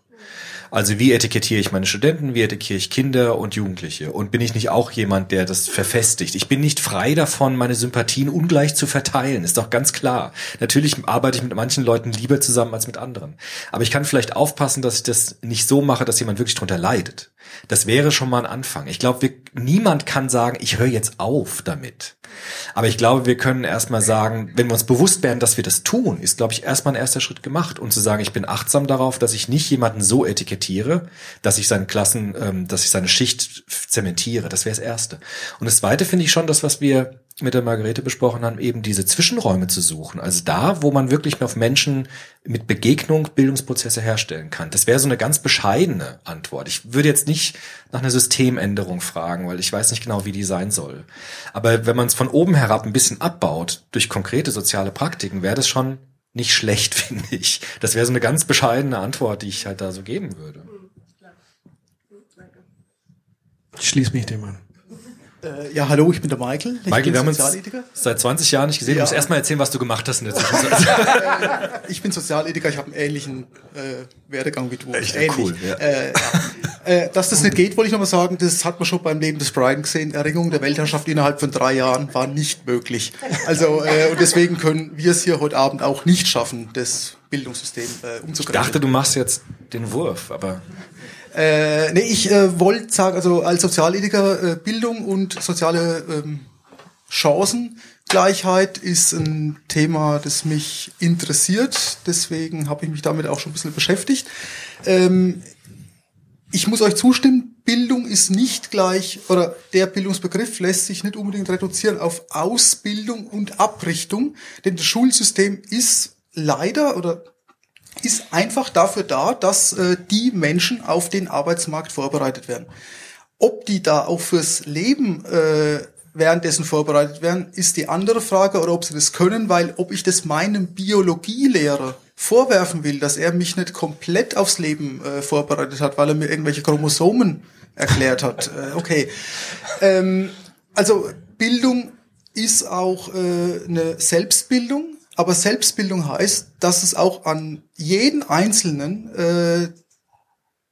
Also wie etikettiere ich meine Studenten, wie etikettiere ich Kinder und Jugendliche? Und bin ich nicht auch jemand, der das verfestigt? Ich bin nicht frei davon, meine Sympathien ungleich zu verteilen, ist doch ganz klar. Natürlich arbeite ich mit manchen Leuten lieber zusammen als mit anderen. Aber ich kann vielleicht aufpassen, dass ich das nicht so mache, dass jemand wirklich drunter leidet. Das wäre schon mal ein Anfang. Ich glaube, niemand kann sagen, ich höre jetzt auf damit. Aber ich glaube, wir können erstmal sagen, wenn wir uns bewusst werden, dass wir das tun, ist, glaube ich, erstmal ein erster Schritt gemacht. Und zu sagen, ich bin achtsam darauf, dass ich nicht jemanden so etikettiere, dass ich seine Klassen, ähm, dass ich seine Schicht zementiere. Das wäre das Erste. Und das Zweite finde ich schon das, was wir mit der Margarete besprochen haben, eben diese Zwischenräume zu suchen. Also da, wo man wirklich auf Menschen mit Begegnung Bildungsprozesse herstellen kann. Das wäre so eine ganz bescheidene Antwort. Ich würde jetzt nicht nach einer Systemänderung fragen, weil ich weiß nicht genau, wie die sein soll. Aber wenn man es von oben herab ein bisschen abbaut durch konkrete soziale Praktiken, wäre das schon nicht schlecht, finde ich. Das wäre so eine ganz bescheidene Antwort, die ich halt da so geben würde. Ich schließe mich dem an. Äh, ja, hallo, ich bin der Michael. Ich Michael, wir haben uns seit 20 Jahren nicht gesehen. Ja. Du musst erstmal erzählen, was du gemacht hast in der Zwischenzeit. ich bin Sozialethiker, ich habe einen ähnlichen äh, Werdegang wie du. Echt Ähnlich. cool. Ja. Äh, äh, dass das nicht geht, wollte ich nochmal sagen, das hat man schon beim Leben des Brian gesehen. Erringung der Weltherrschaft innerhalb von drei Jahren war nicht möglich. Also äh, und deswegen können wir es hier heute Abend auch nicht schaffen, das Bildungssystem äh, umzugreifen. Ich dachte, du machst jetzt den Wurf, aber äh, nee, ich äh, wollte sagen, also als Sozialethiker äh, Bildung und soziale ähm, Chancengleichheit ist ein Thema, das mich interessiert. Deswegen habe ich mich damit auch schon ein bisschen beschäftigt. Ähm, ich muss euch zustimmen, Bildung ist nicht gleich, oder der Bildungsbegriff lässt sich nicht unbedingt reduzieren auf Ausbildung und Abrichtung, denn das Schulsystem ist leider oder ist einfach dafür da, dass äh, die Menschen auf den Arbeitsmarkt vorbereitet werden. Ob die da auch fürs Leben äh, währenddessen vorbereitet werden, ist die andere Frage, oder ob sie das können, weil ob ich das meinem Biologielehrer vorwerfen will, dass er mich nicht komplett aufs Leben äh, vorbereitet hat, weil er mir irgendwelche Chromosomen erklärt hat. Äh, okay. Ähm, also Bildung ist auch äh, eine Selbstbildung, aber Selbstbildung heißt, dass es auch an jeden Einzelnen äh,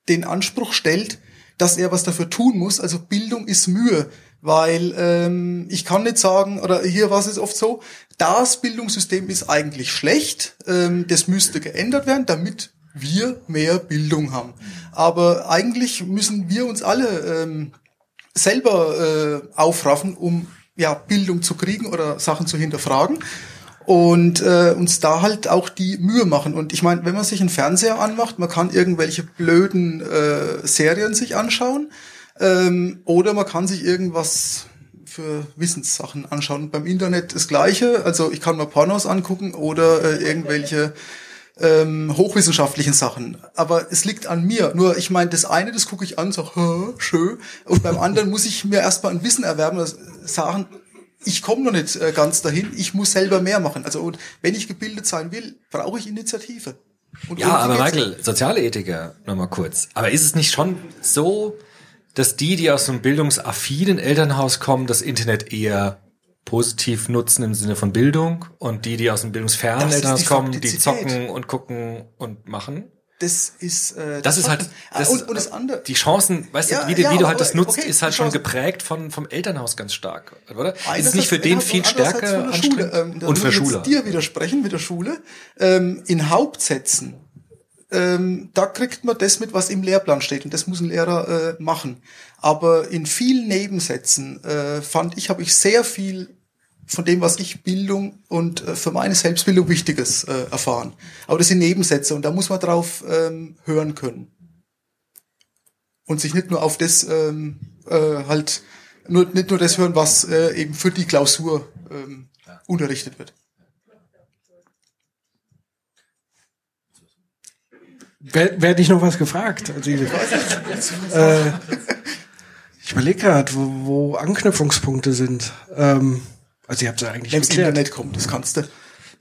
den Anspruch stellt, dass er was dafür tun muss. Also Bildung ist Mühe, weil ähm, ich kann nicht sagen, oder hier war es oft so, das Bildungssystem ist eigentlich schlecht, ähm, das müsste geändert werden, damit wir mehr Bildung haben. Aber eigentlich müssen wir uns alle ähm, selber äh, aufraffen, um ja Bildung zu kriegen oder Sachen zu hinterfragen und äh, uns da halt auch die Mühe machen. Und ich meine, wenn man sich einen Fernseher anmacht, man kann irgendwelche blöden äh, Serien sich anschauen ähm, oder man kann sich irgendwas für Wissenssachen anschauen. beim Internet das Gleiche. Also ich kann mir Pornos angucken oder äh, irgendwelche ähm, hochwissenschaftlichen Sachen. Aber es liegt an mir. Nur ich meine, das eine, das gucke ich an, so schön. Und beim anderen muss ich mir erstmal ein Wissen erwerben, sagen, ich komme noch nicht äh, ganz dahin, ich muss selber mehr machen. Also und wenn ich gebildet sein will, brauche ich Initiative. Und ja, aber Michael, soziale Ethiker, nochmal kurz. Aber ist es nicht schon so, dass die, die aus einem bildungsaffinen Elternhaus kommen, das Internet eher positiv nutzen im Sinne von Bildung und die, die aus einem bildungsfernen Elternhaus kommen, die zocken und gucken und machen? Das ist äh, das, das ist halt das und, und das andere die Chancen weißt ja, du wie, du, ja, wie du halt das nutzt okay, ist halt schon geprägt von vom Elternhaus ganz stark oder? Ist es nicht für den viel stärker anstrengend? Ähm, und für Schule dir widersprechen mit der Schule. Ähm, in Hauptsätzen ähm, da kriegt man das mit was im Lehrplan steht und das muss ein Lehrer äh, machen. Aber in vielen Nebensätzen äh, fand ich habe ich sehr viel von dem, was ich Bildung und äh, für meine Selbstbildung Wichtiges äh, erfahren. Aber das sind Nebensätze und da muss man drauf ähm, hören können. Und sich nicht nur auf das ähm, äh, halt, nur, nicht nur das hören, was äh, eben für die Klausur ähm, unterrichtet wird. Werde ich noch was gefragt? Also ich, äh, ich überlege gerade, wo, wo Anknüpfungspunkte sind. Ähm, also ihr habt ja eigentlich Wenn Internet kommt, das kannst du.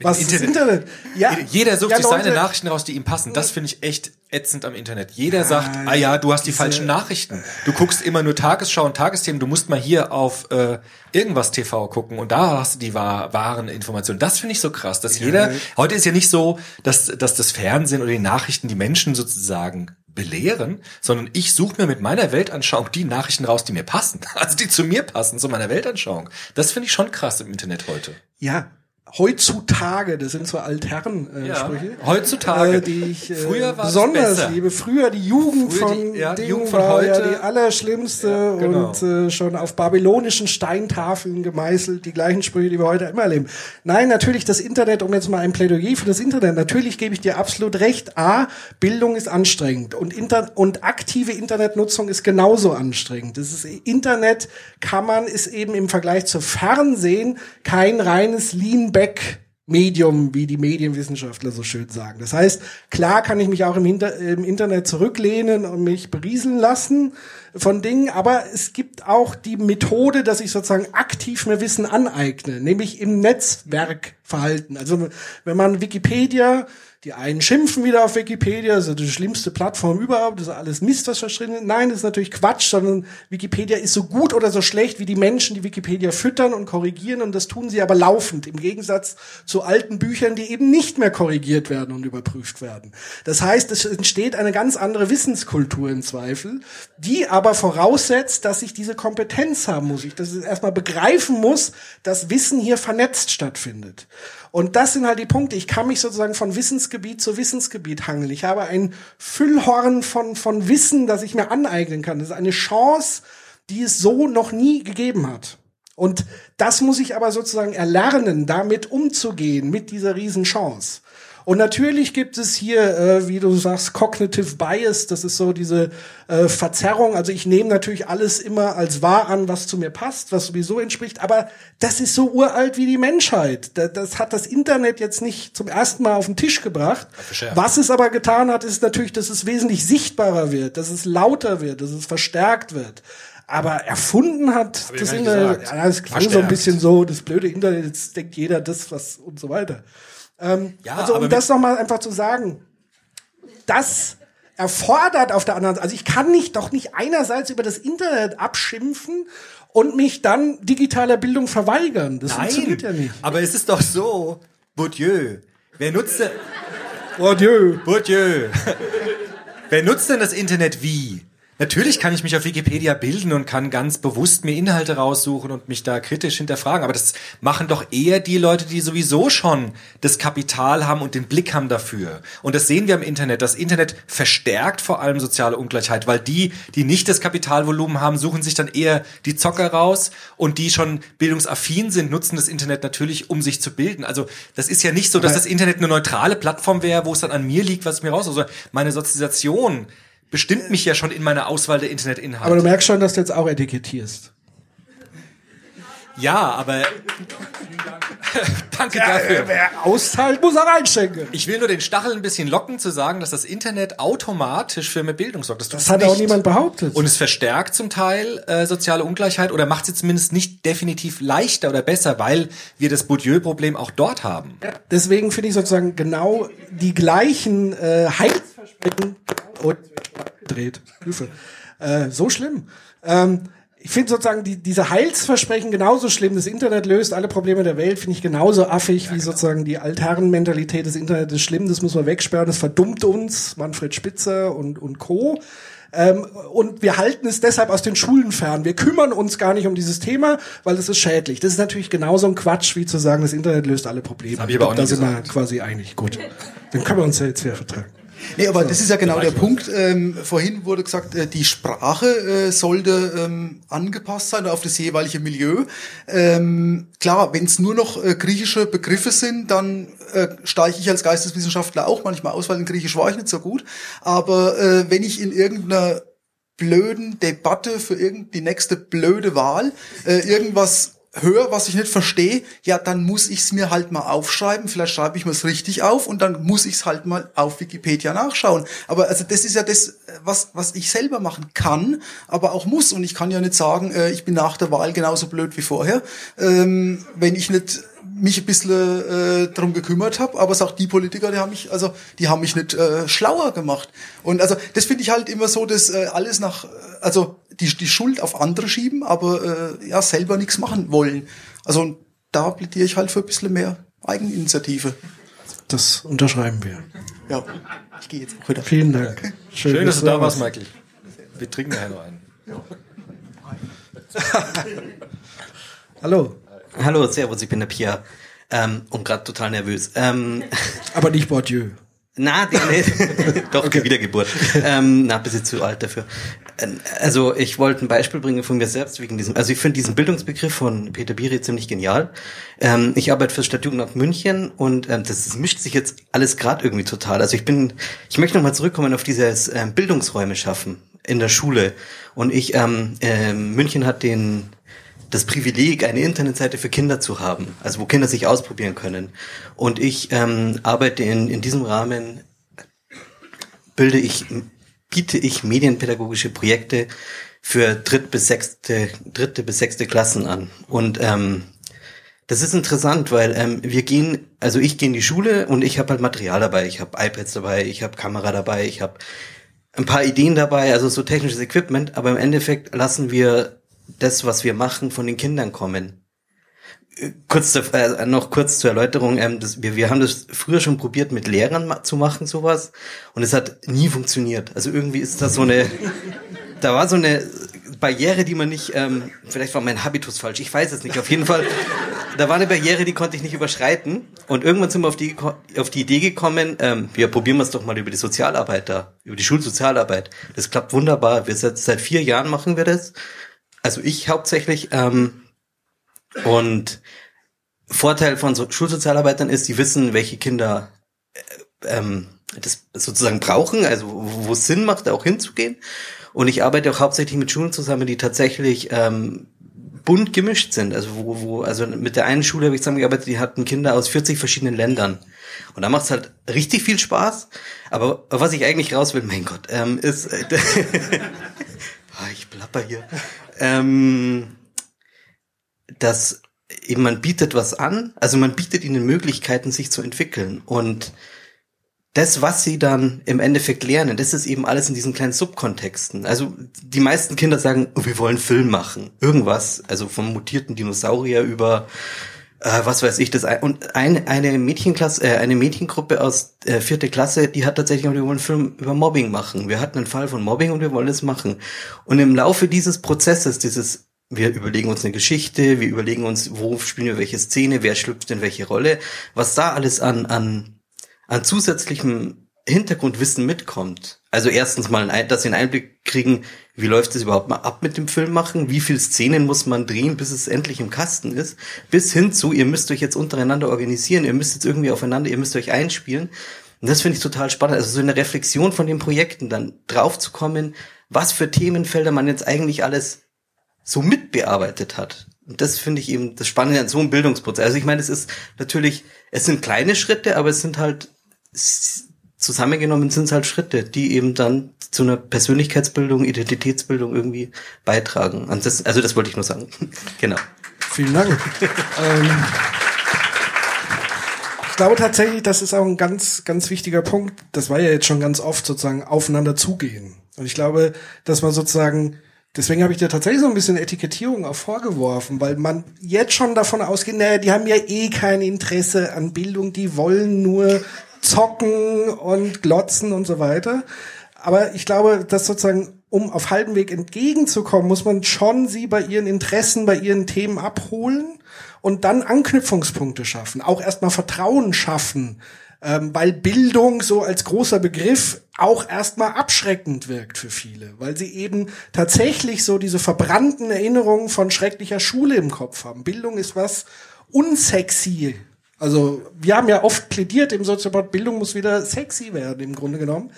Was Internet. Internet? Ja. Jeder sucht ja, sich seine Nachrichten raus, die ihm passen. Das finde ich echt ätzend am Internet. Jeder sagt, ah ja, du hast die falschen Nachrichten. Du guckst immer nur Tagesschau und Tagesthemen. Du musst mal hier auf äh, irgendwas TV gucken und da hast du die wahr, wahren Informationen. Das finde ich so krass, dass ja. jeder. Heute ist ja nicht so, dass dass das Fernsehen oder die Nachrichten die Menschen sozusagen belehren, sondern ich suche mir mit meiner Weltanschauung die Nachrichten raus, die mir passen. Also die zu mir passen, zu meiner Weltanschauung. Das finde ich schon krass im Internet heute. Ja, heutzutage, das sind so Altherren-Sprüche, äh, ja, heutzutage, äh, die ich äh, Früher besonders liebe. Früher die Jugend Früher die, von, ja, die Jugend von heute, ja die allerschlimmste ja, genau. und äh, schon auf babylonischen Steintafeln gemeißelt, die gleichen Sprüche, die wir heute immer erleben. Nein, natürlich das Internet, um jetzt mal ein Plädoyer für das Internet, natürlich gebe ich dir absolut recht. A, Bildung ist anstrengend und, Inter und aktive Internetnutzung ist genauso anstrengend. Das ist, Internet kann man, ist eben im Vergleich zu Fernsehen kein reines Lean Back Medium, wie die Medienwissenschaftler so schön sagen. Das heißt, klar kann ich mich auch im, Hinter im Internet zurücklehnen und mich berieseln lassen von Dingen, aber es gibt auch die Methode, dass ich sozusagen aktiv mir Wissen aneigne, nämlich im Netzwerkverhalten. Also wenn man Wikipedia die einen schimpfen wieder auf Wikipedia, das ist die schlimmste Plattform überhaupt, das ist alles Mist, was verschrieben ist. Nein, das ist natürlich Quatsch, sondern Wikipedia ist so gut oder so schlecht wie die Menschen, die Wikipedia füttern und korrigieren und das tun sie aber laufend, im Gegensatz zu alten Büchern, die eben nicht mehr korrigiert werden und überprüft werden. Das heißt, es entsteht eine ganz andere Wissenskultur im Zweifel, die aber voraussetzt, dass ich diese Kompetenz haben muss, ich das erstmal begreifen muss, dass Wissen hier vernetzt stattfindet. Und das sind halt die Punkte. Ich kann mich sozusagen von Wissensgebiet zu Wissensgebiet hangeln. Ich habe ein Füllhorn von, von Wissen, das ich mir aneignen kann. Das ist eine Chance, die es so noch nie gegeben hat. Und das muss ich aber sozusagen erlernen, damit umzugehen, mit dieser Riesenchance. Und natürlich gibt es hier, äh, wie du sagst, Cognitive Bias, das ist so diese äh, Verzerrung. Also ich nehme natürlich alles immer als wahr an, was zu mir passt, was sowieso entspricht, aber das ist so uralt wie die Menschheit. Das, das hat das Internet jetzt nicht zum ersten Mal auf den Tisch gebracht. Was es aber getan hat, ist natürlich, dass es wesentlich sichtbarer wird, dass es lauter wird, dass es verstärkt wird. Aber erfunden hat Hab das Internet, ja, das klang so ein bisschen so, das blöde Internet, jetzt denkt jeder das, was und so weiter. Ähm, Ja, also um das nochmal einfach zu sagen, das erfordert auf der anderen Seite, also ich kann nicht doch nicht einerseits über das Internet abschimpfen und mich dann digitaler Bildung verweigern. Das funktioniert ja nicht. aber es ist doch so, Bourdieu, wer nutzt denn, Oh Dieu. Bourdieu, wer nutzt denn das Internet wie? Natürlich kann ich mich auf Wikipedia bilden und kann ganz bewusst mir Inhalte raussuchen und mich da kritisch hinterfragen, aber das machen doch eher die Leute, die sowieso schon das Kapital haben und den Blick haben dafür. Und das sehen wir im Internet. Das Internet verstärkt vor allem soziale Ungleichheit, weil die, die nicht das Kapitalvolumen haben, suchen sich dann eher die Zocker raus und die schon bildungsaffin sind, nutzen das Internet natürlich, um sich zu bilden. Also das ist ja nicht so, dass das Internet eine neutrale Plattform wäre, wo es dann an mir liegt, was ich mir raus. Also meine Sozialisation bestimmt mich ja schon in meiner Auswahl der Internetinhalte. Aber du merkst schon, dass du jetzt auch etikettierst. ja, aber danke dafür. Wer austeilt, muss er reinschenken. Ich will nur den Stachel ein bisschen locken, zu sagen, dass das Internet automatisch für mehr Bildung sorgt. Das, Das hat auch nicht. niemand behauptet. Und es verstärkt zum Teil äh, soziale Ungleichheit oder macht sie zumindest nicht definitiv leichter oder besser, weil wir das Bourdieu-Problem auch dort haben. Deswegen finde ich sozusagen genau die gleichen äh, Heilsversprechen und gedreht. Hilfe. Äh, so schlimm. Ähm, ich finde sozusagen die, diese Heilsversprechen genauso schlimm. Das Internet löst alle Probleme der Welt, finde ich genauso affig wie sozusagen die Altherrenmentalität des Internets ist schlimm. Das muss man wegsperren. Das verdummt uns, Manfred Spitzer und, und Co. Ähm, und wir halten es deshalb aus den Schulen fern. Wir kümmern uns gar nicht um dieses Thema, weil es ist schädlich. Das ist natürlich genauso ein Quatsch, wie zu sagen, das Internet löst alle Probleme. hab ich aber auch da sind wir quasi einig. Gut. Dann können wir uns ja jetzt wieder vertragen. Nee, aber das ist ja genau der Punkt. Ähm, vorhin wurde gesagt, äh, die Sprache äh, sollte ähm, angepasst sein auf das jeweilige Milieu. Ähm, klar, wenn es nur noch äh, griechische Begriffe sind, dann äh, steige ich als Geisteswissenschaftler auch manchmal aus, weil in Griechisch war ich nicht so gut. Aber äh, wenn ich in irgendeiner blöden Debatte für irgend die nächste blöde Wahl äh, irgendwas höre, was ich nicht verstehe, ja, dann muss ich es mir halt mal aufschreiben. Vielleicht schreibe ich mir es richtig auf und dann muss ich es halt mal auf Wikipedia nachschauen. Aber also das ist ja das, was, was ich selber machen kann, aber auch muss. Und ich kann ja nicht sagen, äh, ich bin nach der Wahl genauso blöd wie vorher, ähm, wenn ich nicht mich ein bisschen äh, drum gekümmert habe, aber es auch die Politiker, die haben mich, also die haben mich nicht äh, schlauer gemacht. Und also das finde ich halt immer so, dass äh, alles nach, äh, also die, die Schuld auf andere schieben, aber äh, ja selber nichts machen wollen. Also da plädiere ich halt für ein bisschen mehr Eigeninitiative. Das unterschreiben wir. Ja, ich gehe jetzt auch wieder. Vielen Dank. Schön, dass du da warst, Michael. Wir trinken nachher noch einen. Hallo. Hallo, servus, ich bin der Pia. Ähm, und gerade total nervös. Ähm, Aber nicht Bourdieu. na, die, nee, doch, die Wiedergeburt. Ähm, na, bisschen zu alt dafür. Ähm, Also ich wollte ein Beispiel bringen von mir selbst wegen diesem, also ich finde diesen Bildungsbegriff von Peter Biri ziemlich genial. Ähm, ich arbeite für Stadtjugendamt München und ähm, das, das mischt sich jetzt alles gerade irgendwie total. Also ich bin, ich möchte nochmal zurückkommen auf dieses ähm, Bildungsräume schaffen in der Schule. Und ich, ähm, ähm, München hat den das Privileg, eine Internetseite für Kinder zu haben, also wo Kinder sich ausprobieren können. Und ich ähm, arbeite in, in diesem Rahmen, bilde ich, biete ich medienpädagogische Projekte für dritt bis sechste, dritte bis sechste Klassen an. Und ähm, das ist interessant, weil ähm, wir gehen, also ich gehe in die Schule und ich habe halt Material dabei. Ich habe iPads dabei, ich habe Kamera dabei, ich habe ein paar Ideen dabei, also so technisches Equipment, aber im Endeffekt lassen wir das, was wir machen, von den Kindern kommen. Kurz äh, noch kurz zur Erläuterung, ähm, das, wir, wir haben das früher schon probiert mit Lehrern ma zu machen, sowas, und es hat nie funktioniert. Also irgendwie ist das so eine, da war so eine Barriere, die man nicht, ähm, vielleicht war mein Habitus falsch, ich weiß es nicht, auf jeden Fall, da war eine Barriere, die konnte ich nicht überschreiten. Und irgendwann sind wir auf die, auf die Idee gekommen, ähm, ja, probieren wir es doch mal über die Sozialarbeit da, über die Schulsozialarbeit. Das klappt wunderbar. Wir seit, seit vier Jahren machen wir das. Also ich hauptsächlich. Ähm, und Vorteil von so Schulsozialarbeitern ist, die wissen, welche Kinder äh, ähm, das sozusagen brauchen, also wo es Sinn macht, auch hinzugehen. Und ich arbeite auch hauptsächlich mit Schulen zusammen, die tatsächlich ähm, bunt gemischt sind. Also wo, wo, also mit der einen Schule habe ich zusammengearbeitet, die hatten Kinder aus 40 verschiedenen Ländern. Und da macht es halt richtig viel Spaß. Aber was ich eigentlich raus will, mein Gott, ähm, ist, äh, ich plapper hier, ähm, dass eben man bietet was an, also man bietet ihnen Möglichkeiten, sich zu entwickeln und das, was sie dann im Endeffekt lernen, das ist eben alles in diesen kleinen Subkontexten. Also die meisten Kinder sagen, oh, wir wollen Film machen, irgendwas, also vom mutierten Dinosaurier über äh, was weiß ich das und ein, eine Mädchenklasse, äh, eine Mädchengruppe aus äh, vierte Klasse, die hat tatsächlich wir wollen Film über Mobbing machen. Wir hatten einen Fall von Mobbing und wir wollen es machen. Und im Laufe dieses Prozesses, dieses wir überlegen uns eine Geschichte, wir überlegen uns, wo spielen wir welche Szene, wer schlüpft in welche Rolle, was da alles an, an, an zusätzlichem Hintergrundwissen mitkommt. Also erstens mal, dass sie einen Einblick kriegen, wie läuft es überhaupt mal ab mit dem Film machen, wie viele Szenen muss man drehen, bis es endlich im Kasten ist, bis hin zu, ihr müsst euch jetzt untereinander organisieren, ihr müsst jetzt irgendwie aufeinander, ihr müsst euch einspielen. Und das finde ich total spannend. Also so eine Reflexion von den Projekten dann drauf zu kommen, was für Themenfelder man jetzt eigentlich alles so mitbearbeitet hat. Und das finde ich eben das Spannende an so einem Bildungsprozess. Also ich meine, es ist natürlich, es sind kleine Schritte, aber es sind halt zusammengenommen sind es halt Schritte, die eben dann zu einer Persönlichkeitsbildung, Identitätsbildung irgendwie beitragen. Das, also das wollte ich nur sagen. genau. Vielen Dank. ähm, ich glaube tatsächlich, das ist auch ein ganz, ganz wichtiger Punkt. Das war ja jetzt schon ganz oft sozusagen aufeinander zugehen. Und ich glaube, dass man sozusagen Deswegen habe ich dir tatsächlich so ein bisschen Etikettierung auch vorgeworfen, weil man jetzt schon davon ausgeht, naja, die haben ja eh kein Interesse an Bildung, die wollen nur zocken und glotzen und so weiter. Aber ich glaube, dass sozusagen, um auf halbem Weg entgegenzukommen, muss man schon sie bei ihren Interessen, bei ihren Themen abholen und dann Anknüpfungspunkte schaffen, auch erstmal Vertrauen schaffen, ähm, weil Bildung so als großer Begriff auch erstmal abschreckend wirkt für viele, weil sie eben tatsächlich so diese verbrannten Erinnerungen von schrecklicher Schule im Kopf haben. Bildung ist was unsexy. Also wir haben ja oft plädiert im Sozialbord, Bildung muss wieder sexy werden im Grunde genommen.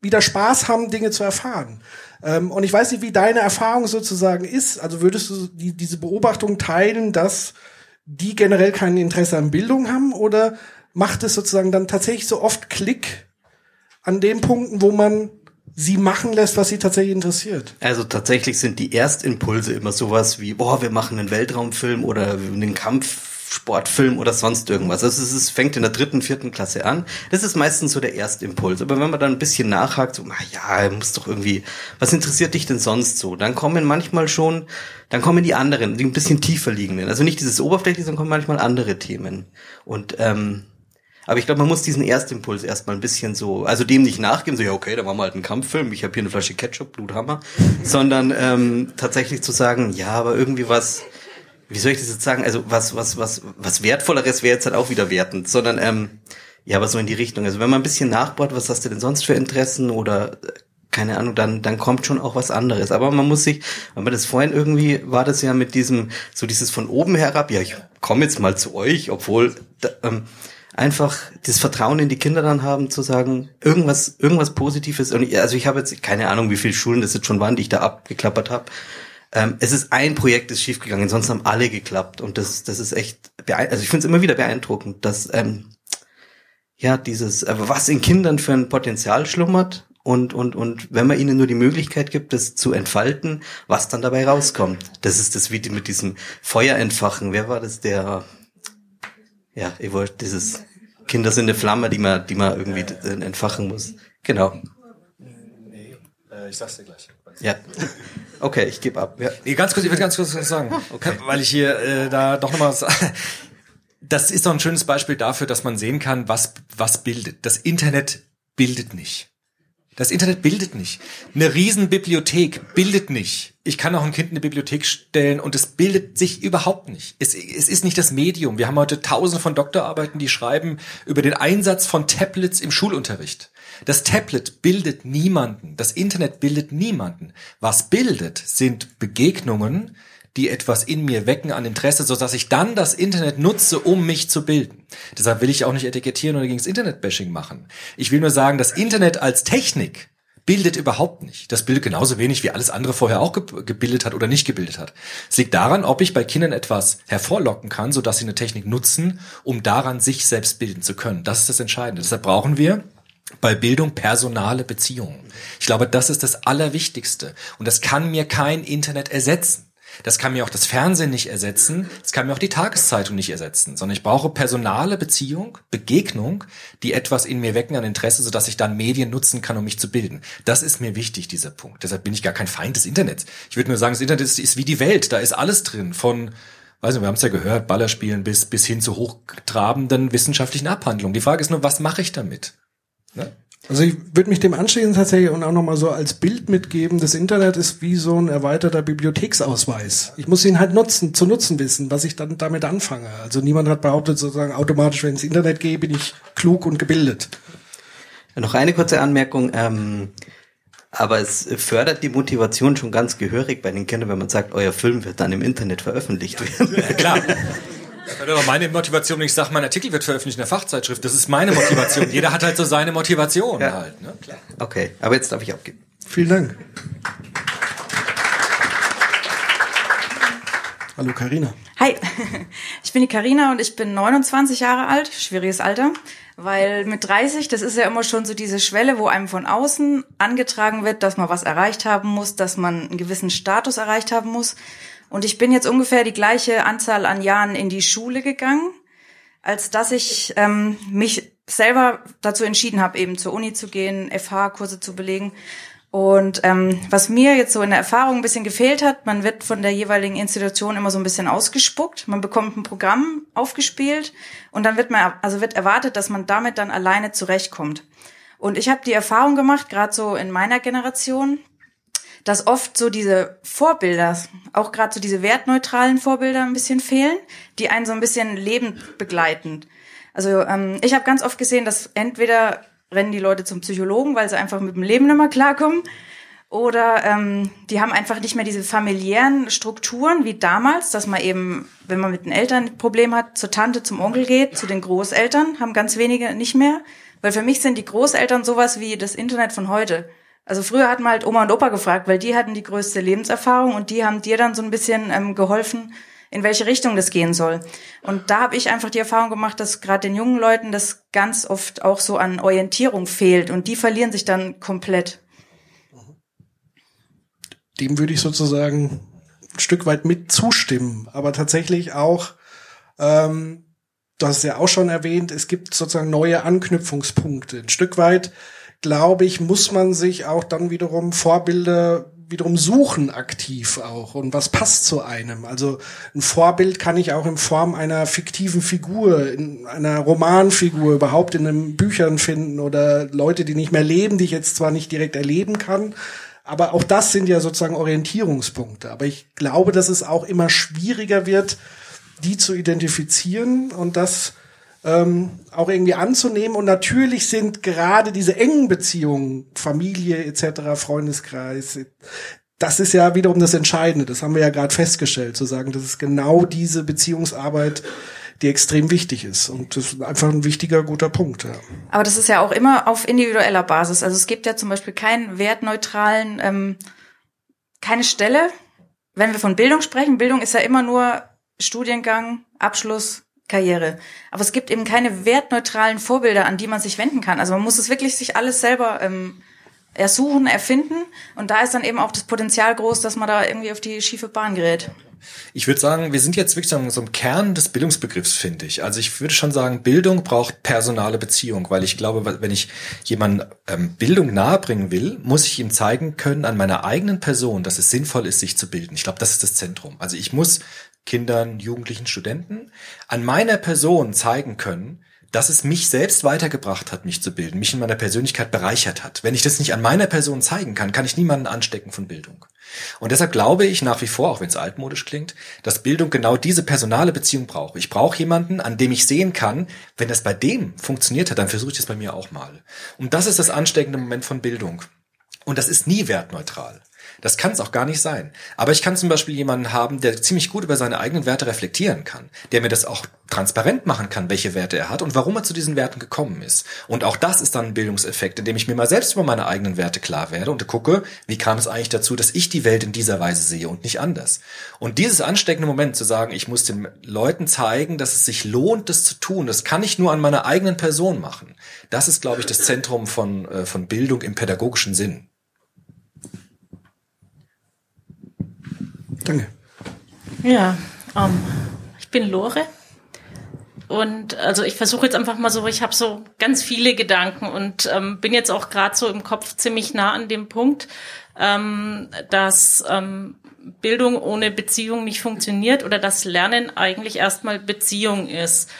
Wieder Spaß haben, Dinge zu erfahren. Ähm, und ich weiß nicht, wie deine Erfahrung sozusagen ist. Also würdest du die, diese Beobachtung teilen, dass die generell kein Interesse an Bildung haben oder macht es sozusagen dann tatsächlich so oft Klick an den Punkten, wo man sie machen lässt, was sie tatsächlich interessiert. Also tatsächlich sind die Erstimpulse immer sowas wie, boah, wir machen einen Weltraumfilm oder einen Kampfsportfilm oder sonst irgendwas. Also es fängt in der dritten, vierten Klasse an. Das ist meistens so der Erstimpuls. Aber wenn man dann ein bisschen nachhakt, so, na ja, muss doch irgendwie, was interessiert dich denn sonst so? Dann kommen manchmal schon, dann kommen die anderen, die ein bisschen tiefer liegenden. Also nicht dieses Oberflächliche, sondern kommen manchmal andere Themen. Und ähm, aber ich glaube, man muss diesen Erstimpuls erstmal ein bisschen so, also dem nicht nachgeben, so ja okay, da machen wir halt einen Kampffilm, ich habe hier eine Flasche Ketchup, Bluthammer, sondern ähm, tatsächlich zu sagen, ja, aber irgendwie was, wie soll ich das jetzt sagen, also was, was, was, was wertvolleres wäre jetzt halt auch wieder wertend, sondern ähm, ja, aber so in die Richtung. Also wenn man ein bisschen nachbaut, was hast du denn sonst für Interessen oder äh, keine Ahnung, dann, dann kommt schon auch was anderes. Aber man muss sich, weil man das vorhin irgendwie, war das ja mit diesem, so dieses von oben herab, ja, ich komme jetzt mal zu euch, obwohl, da, ähm, einfach das Vertrauen in die Kinder dann haben, zu sagen, irgendwas, irgendwas Positives. Und ich, also ich habe jetzt keine Ahnung, wie viele Schulen das jetzt schon waren, die ich da abgeklappert habe. Ähm, es ist ein Projekt, das schiefgegangen, sonst haben alle geklappt. Und das, das ist echt, also ich finde es immer wieder beeindruckend, dass ähm, ja dieses, äh, was in Kindern für ein Potenzial schlummert und und und wenn man ihnen nur die Möglichkeit gibt, das zu entfalten, was dann dabei rauskommt. Das ist das wie mit diesem Feuer entfachen. Wer war das, der ja, ich wollte dieses Kinder sind eine Flamme, die man, die man irgendwie entfachen muss. Genau. Nee, äh, ich sag's dir gleich. Ja. Okay, ich gebe ab. Ja. Nee, ganz kurz, ich will ganz kurz was sagen. Okay. Weil ich hier äh, da doch nochmal was. Das ist doch ein schönes Beispiel dafür, dass man sehen kann, was, was bildet. Das Internet bildet nicht. Das Internet bildet nicht. Eine Riesenbibliothek bildet nicht. Ich kann auch ein Kind in eine Bibliothek stellen und es bildet sich überhaupt nicht. Es, es ist nicht das Medium. Wir haben heute tausende von Doktorarbeiten, die schreiben über den Einsatz von Tablets im Schulunterricht. Das Tablet bildet niemanden. Das Internet bildet niemanden. Was bildet, sind Begegnungen, die etwas in mir wecken an Interesse, so dass ich dann das Internet nutze, um mich zu bilden. Deshalb will ich auch nicht etikettieren oder gegen das Internet-Bashing machen. Ich will nur sagen, das Internet als Technik bildet überhaupt nicht. Das bildet genauso wenig wie alles andere vorher auch gebildet hat oder nicht gebildet hat. Es liegt daran, ob ich bei Kindern etwas hervorlocken kann, so dass sie eine Technik nutzen, um daran sich selbst bilden zu können. Das ist das Entscheidende. Deshalb brauchen wir bei Bildung personale Beziehungen. Ich glaube, das ist das Allerwichtigste. Und das kann mir kein Internet ersetzen. Das kann mir auch das Fernsehen nicht ersetzen, das kann mir auch die Tageszeitung nicht ersetzen, sondern ich brauche personale Beziehung, Begegnung, die etwas in mir wecken an Interesse, sodass ich dann Medien nutzen kann, um mich zu bilden. Das ist mir wichtig, dieser Punkt. Deshalb bin ich gar kein Feind des Internets. Ich würde nur sagen, das Internet ist, ist wie die Welt, da ist alles drin, von weiß nicht, wir haben es ja gehört, Ballerspielen bis, bis hin zu hochtrabenden wissenschaftlichen Abhandlungen. Die Frage ist nur, was mache ich damit? Ne? Also ich würde mich dem anschließen tatsächlich und auch nochmal so als Bild mitgeben, das Internet ist wie so ein erweiterter Bibliotheksausweis. Ich muss ihn halt nutzen, zu nutzen wissen, was ich dann damit anfange. Also niemand hat behauptet sozusagen automatisch, wenn ich ins Internet gehe, bin ich klug und gebildet. Noch eine kurze Anmerkung. Ähm, aber es fördert die Motivation schon ganz gehörig bei den Kindern, wenn man sagt, euer Film wird dann im Internet veröffentlicht werden. Ja, klar. Das wäre meine Motivation, wenn ich sage, mein Artikel wird veröffentlicht in der Fachzeitschrift. Das ist meine Motivation. Jeder hat halt so seine Motivation Ja. halt. Ne? Klar. Okay, aber jetzt darf ich abgeben. Vielen Dank. Hallo Karina. Hi, ich bin die Karina und ich bin 29 Jahre alt, schwieriges Alter, weil mit 30, das ist ja immer schon so diese Schwelle, wo einem von außen angetragen wird, dass man was erreicht haben muss, dass man einen gewissen Status erreicht haben muss. Und ich bin jetzt ungefähr die gleiche Anzahl an Jahren in die Schule gegangen, als dass ich ähm, mich selber dazu entschieden habe, eben zur Uni zu gehen, FH-Kurse zu belegen. Und ähm, was mir jetzt so in der Erfahrung ein bisschen gefehlt hat, man wird von der jeweiligen Institution immer so ein bisschen ausgespuckt. Man bekommt ein Programm aufgespielt und dann wird man, also wird erwartet, dass man damit dann alleine zurechtkommt. Und ich habe die Erfahrung gemacht, gerade so in meiner Generation, dass oft so diese Vorbilder, auch gerade so diese wertneutralen Vorbilder ein bisschen fehlen, die einen so ein bisschen lebend begleiten. Also ähm, ich habe ganz oft gesehen, dass entweder rennen die Leute zum Psychologen, weil sie einfach mit dem Leben nicht mehr klarkommen, oder ähm, die haben einfach nicht mehr diese familiären Strukturen wie damals, dass man eben, wenn man mit den Eltern ein Problem hat, zur Tante, zum Onkel geht, zu den Großeltern, haben ganz wenige nicht mehr. Weil für mich sind die Großeltern sowas wie das Internet von heute. Also früher hat man halt Oma und Opa gefragt, weil die hatten die größte Lebenserfahrung und die haben dir dann so ein bisschen ähm, geholfen, in welche Richtung das gehen soll. Und da habe ich einfach die Erfahrung gemacht, dass gerade den jungen Leuten das ganz oft auch so an Orientierung fehlt und die verlieren sich dann komplett. Dem würde ich sozusagen ein Stück weit mit zustimmen, aber tatsächlich auch, ähm, du hast es ja auch schon erwähnt, es gibt sozusagen neue Anknüpfungspunkte. Ein Stück weit, glaube ich, muss man sich auch dann wiederum Vorbilder wiederum suchen aktiv auch und was passt zu einem. Also ein Vorbild kann ich auch in Form einer fiktiven Figur, in einer Romanfigur, überhaupt in den Büchern finden oder Leute, die nicht mehr leben, die ich jetzt zwar nicht direkt erleben kann, aber auch das sind ja sozusagen Orientierungspunkte. Aber ich glaube, dass es auch immer schwieriger wird, die zu identifizieren und das ähm, auch irgendwie anzunehmen. Und natürlich sind gerade diese engen Beziehungen, Familie etc., Freundeskreis, das ist ja wiederum das Entscheidende. Das haben wir ja gerade festgestellt, zu sagen, das ist genau diese Beziehungsarbeit, die extrem wichtig ist. Und das ist einfach ein wichtiger, guter Punkt. Ja. Aber das ist ja auch immer auf individueller Basis. Also es gibt ja zum Beispiel keinen wertneutralen, ähm, keine Stelle. Wenn wir von Bildung sprechen, Bildung ist ja immer nur Studiengang, Abschluss, Karriere. Aber es gibt eben keine wertneutralen Vorbilder, an die man sich wenden kann. Also man muss es wirklich sich alles selber ähm, ersuchen, erfinden. Und da ist dann eben auch das Potenzial groß, dass man da irgendwie auf die schiefe Bahn gerät. Ich würde sagen, wir sind jetzt wirklich so im Kern des Bildungsbegriffs, finde ich. Also ich würde schon sagen, Bildung braucht personale Beziehung, weil ich glaube, wenn ich jemandem ähm, Bildung nahebringen will, muss ich ihm zeigen können an meiner eigenen Person, dass es sinnvoll ist, sich zu bilden. Ich glaube, das ist das Zentrum. Also ich muss Kindern, Jugendlichen, Studenten an meiner Person zeigen können, dass es mich selbst weitergebracht hat, mich zu bilden, mich in meiner Persönlichkeit bereichert hat. Wenn ich das nicht an meiner Person zeigen kann, kann ich niemanden anstecken von Bildung. Und deshalb glaube ich nach wie vor, auch wenn es altmodisch klingt, dass Bildung genau diese personale Beziehung braucht. Ich brauche jemanden, an dem ich sehen kann, wenn das bei dem funktioniert hat, dann versuche ich das bei mir auch mal. Und das ist das ansteckende Moment von Bildung. Und das ist nie wertneutral. Das kann es auch gar nicht sein. Aber ich kann zum Beispiel jemanden haben, der ziemlich gut über seine eigenen Werte reflektieren kann, der mir das auch transparent machen kann, welche Werte er hat und warum er zu diesen Werten gekommen ist. Und auch das ist dann ein Bildungseffekt, indem ich mir mal selbst über meine eigenen Werte klar werde und gucke, wie kam es eigentlich dazu, dass ich die Welt in dieser Weise sehe und nicht anders. Und dieses ansteckende Moment zu sagen, ich muss den Leuten zeigen, dass es sich lohnt, das zu tun, das kann ich nur an meiner eigenen Person machen. Das ist, glaube ich, das Zentrum von, äh, von Bildung im pädagogischen Sinn. Danke. Ja, ähm, ich bin Lore. Und also ich versuche jetzt einfach mal so, ich habe so ganz viele Gedanken und ähm, bin jetzt auch gerade so im Kopf ziemlich nah an dem Punkt, ähm, dass ähm, Bildung ohne Beziehung nicht funktioniert oder dass Lernen eigentlich erstmal Beziehung ist.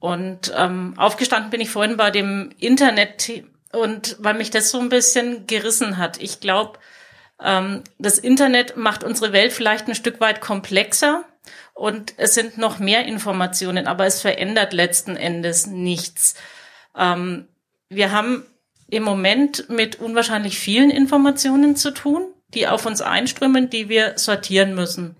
Und ähm, aufgestanden bin ich vorhin bei dem Internet und weil mich das so ein bisschen gerissen hat. Ich glaube, das Internet macht unsere Welt vielleicht ein Stück weit komplexer und es sind noch mehr Informationen, aber es verändert letzten Endes nichts. Ähm, wir haben im Moment mit unwahrscheinlich vielen Informationen zu tun, die auf uns einströmen, die wir sortieren müssen.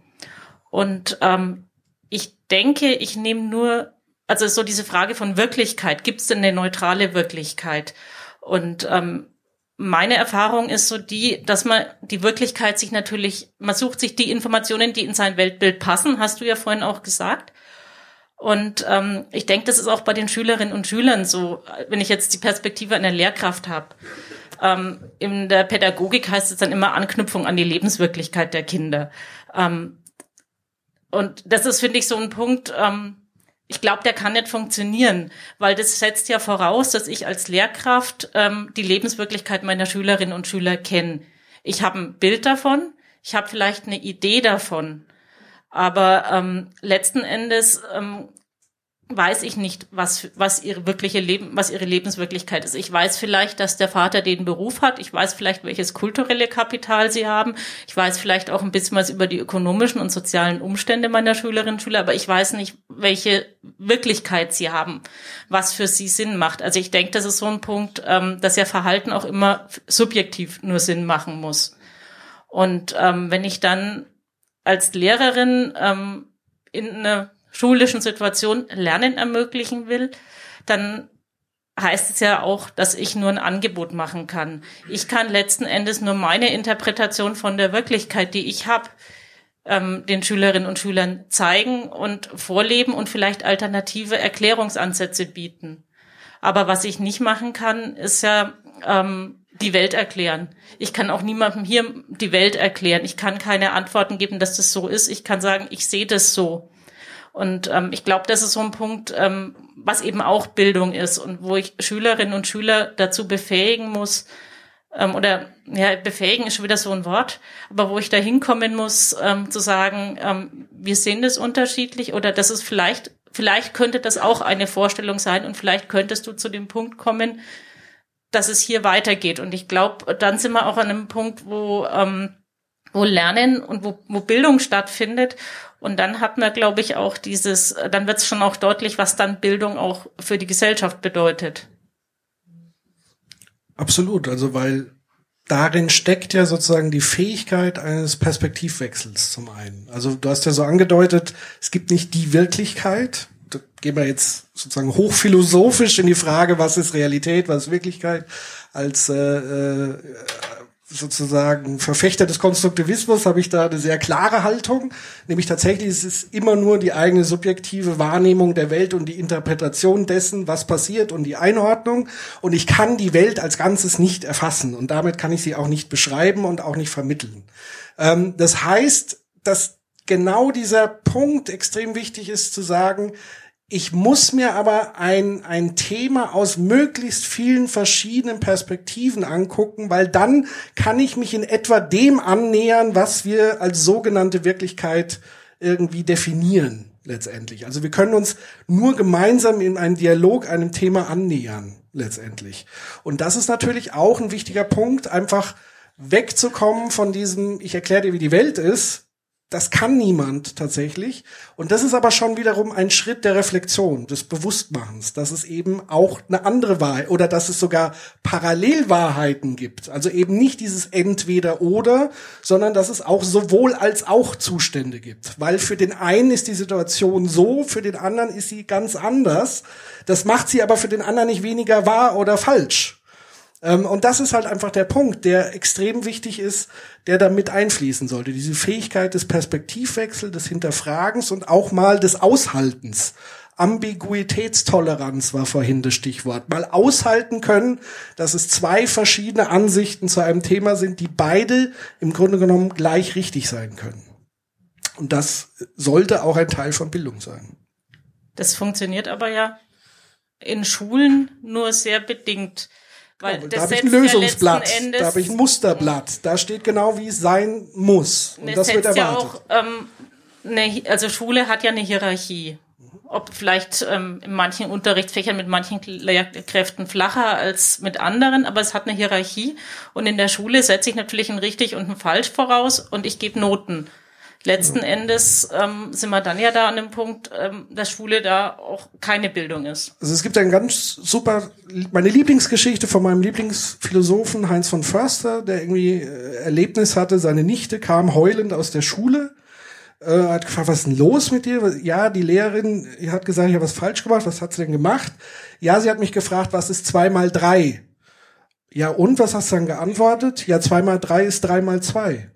Und ähm, ich denke, ich nehme nur, also so diese Frage von Wirklichkeit, gibt es denn eine neutrale Wirklichkeit? Und ähm, meine Erfahrung ist so die, dass man die Wirklichkeit sich natürlich, man sucht sich die Informationen, die in sein Weltbild passen, hast du ja vorhin auch gesagt. Und ähm, ich denke, das ist auch bei den Schülerinnen und Schülern so, wenn ich jetzt die Perspektive einer Lehrkraft habe. Ähm, in der Pädagogik heißt es dann immer Anknüpfung an die Lebenswirklichkeit der Kinder. Ähm, und das ist, finde ich, so ein Punkt, ähm, ich glaube, der kann nicht funktionieren, weil das setzt ja voraus, dass ich als Lehrkraft ähm, die Lebenswirklichkeit meiner Schülerinnen und Schüler kenne. Ich habe ein Bild davon, ich habe vielleicht eine Idee davon, aber ähm, letzten Endes ähm, weiß ich nicht, was, was ihre wirkliche Leben, was ihre Lebenswirklichkeit ist. Ich weiß vielleicht, dass der Vater den Beruf hat. Ich weiß vielleicht, welches kulturelle Kapital sie haben. Ich weiß vielleicht auch ein bisschen was über die ökonomischen und sozialen Umstände meiner Schülerinnen und Schüler, aber ich weiß nicht, welche Wirklichkeit sie haben, was für sie Sinn macht. Also ich denke, das ist so ein Punkt, ähm, dass ja Verhalten auch immer subjektiv nur Sinn machen muss. Und ähm, wenn ich dann als Lehrerin ähm, in eine schulischen Situation Lernen ermöglichen will, dann heißt es ja auch, dass ich nur ein Angebot machen kann. Ich kann letzten Endes nur meine Interpretation von der Wirklichkeit, die ich habe, ähm, den Schülerinnen und Schülern zeigen und vorleben und vielleicht alternative Erklärungsansätze bieten. Aber was ich nicht machen kann, ist ja ähm, die Welt erklären. Ich kann auch niemandem hier die Welt erklären. Ich kann keine Antworten geben, dass das so ist. Ich kann sagen, ich sehe das so. Und ähm, ich glaube, das ist so ein Punkt, ähm, was eben auch Bildung ist und wo ich Schülerinnen und Schüler dazu befähigen muss, ähm, oder ja, befähigen ist schon wieder so ein Wort, aber wo ich da hinkommen muss, ähm, zu sagen, ähm, wir sehen das unterschiedlich oder das ist vielleicht, vielleicht könnte das auch eine Vorstellung sein und vielleicht könntest du zu dem Punkt kommen, dass es hier weitergeht. Und ich glaube, dann sind wir auch an einem Punkt, wo, ähm, wo Lernen und wo, wo Bildung stattfindet und dann hat man, glaube ich, auch dieses, dann wird es schon auch deutlich, was dann Bildung auch für die Gesellschaft bedeutet. Absolut, also weil darin steckt ja sozusagen die Fähigkeit eines Perspektivwechsels zum einen. Also du hast ja so angedeutet, es gibt nicht die Wirklichkeit. Da gehen wir jetzt sozusagen hochphilosophisch in die Frage, was ist Realität, was ist Wirklichkeit, als äh, äh, sozusagen Verfechter des Konstruktivismus habe ich da eine sehr klare Haltung, nämlich tatsächlich es ist immer nur die eigene subjektive Wahrnehmung der Welt und die Interpretation dessen, was passiert und die Einordnung. Und ich kann die Welt als Ganzes nicht erfassen. Und damit kann ich sie auch nicht beschreiben und auch nicht vermitteln. Ähm, das heißt, dass genau dieser Punkt extrem wichtig ist zu sagen, ich muss mir aber ein, ein Thema aus möglichst vielen verschiedenen Perspektiven angucken, weil dann kann ich mich in etwa dem annähern, was wir als sogenannte Wirklichkeit irgendwie definieren letztendlich. Also wir können uns nur gemeinsam in einem Dialog einem Thema annähern letztendlich. Und das ist natürlich auch ein wichtiger Punkt, einfach wegzukommen von diesem, ich erkläre dir, wie die Welt ist, das kann niemand tatsächlich. Und das ist aber schon wiederum ein Schritt der Reflexion, des Bewusstmachens, dass es eben auch eine andere Wahrheit oder dass es sogar Parallelwahrheiten gibt. Also eben nicht dieses entweder oder, sondern dass es auch sowohl als auch Zustände gibt. Weil für den einen ist die Situation so, für den anderen ist sie ganz anders. Das macht sie aber für den anderen nicht weniger wahr oder falsch. Ähm, und das ist halt einfach der Punkt, der extrem wichtig ist, der da mit einfließen sollte. Diese Fähigkeit des Perspektivwechsels, des Hinterfragens und auch mal des Aushaltens. Ambiguitätstoleranz war vorhin das Stichwort. Mal aushalten können, dass es zwei verschiedene Ansichten zu einem Thema sind, die beide im Grunde genommen gleich richtig sein können. Und das sollte auch ein Teil von Bildung sein. Das funktioniert aber ja in Schulen nur sehr bedingt. Weil da das habe ich ein ja Lösungsblatt, da habe ich ein Musterblatt, da steht genau, wie es sein muss. Und Das, wird setzt ja erwartet. auch, ähm, eine, also Schule hat ja eine Hierarchie. Ob vielleicht ähm, in manchen Unterrichtsfächern mit manchen Lehrkräften flacher als mit anderen, aber es hat eine Hierarchie. Und in der Schule setze ich natürlich ein richtig und ein falsch voraus und ich gebe Noten. Letzten Endes ähm, sind wir dann ja da an dem Punkt, ähm, dass Schule da auch keine Bildung ist. Also es gibt ein ganz super, meine Lieblingsgeschichte von meinem Lieblingsphilosophen Heinz von Förster, der irgendwie äh, Erlebnis hatte, seine Nichte kam heulend aus der Schule, äh, hat gefragt, was ist denn los mit dir? Ja, die Lehrerin hat gesagt, ich habe was falsch gemacht, was hat sie denn gemacht? Ja, sie hat mich gefragt, was ist zwei mal drei? Ja, und was hast du dann geantwortet? Ja, zwei mal drei ist drei mal zwei.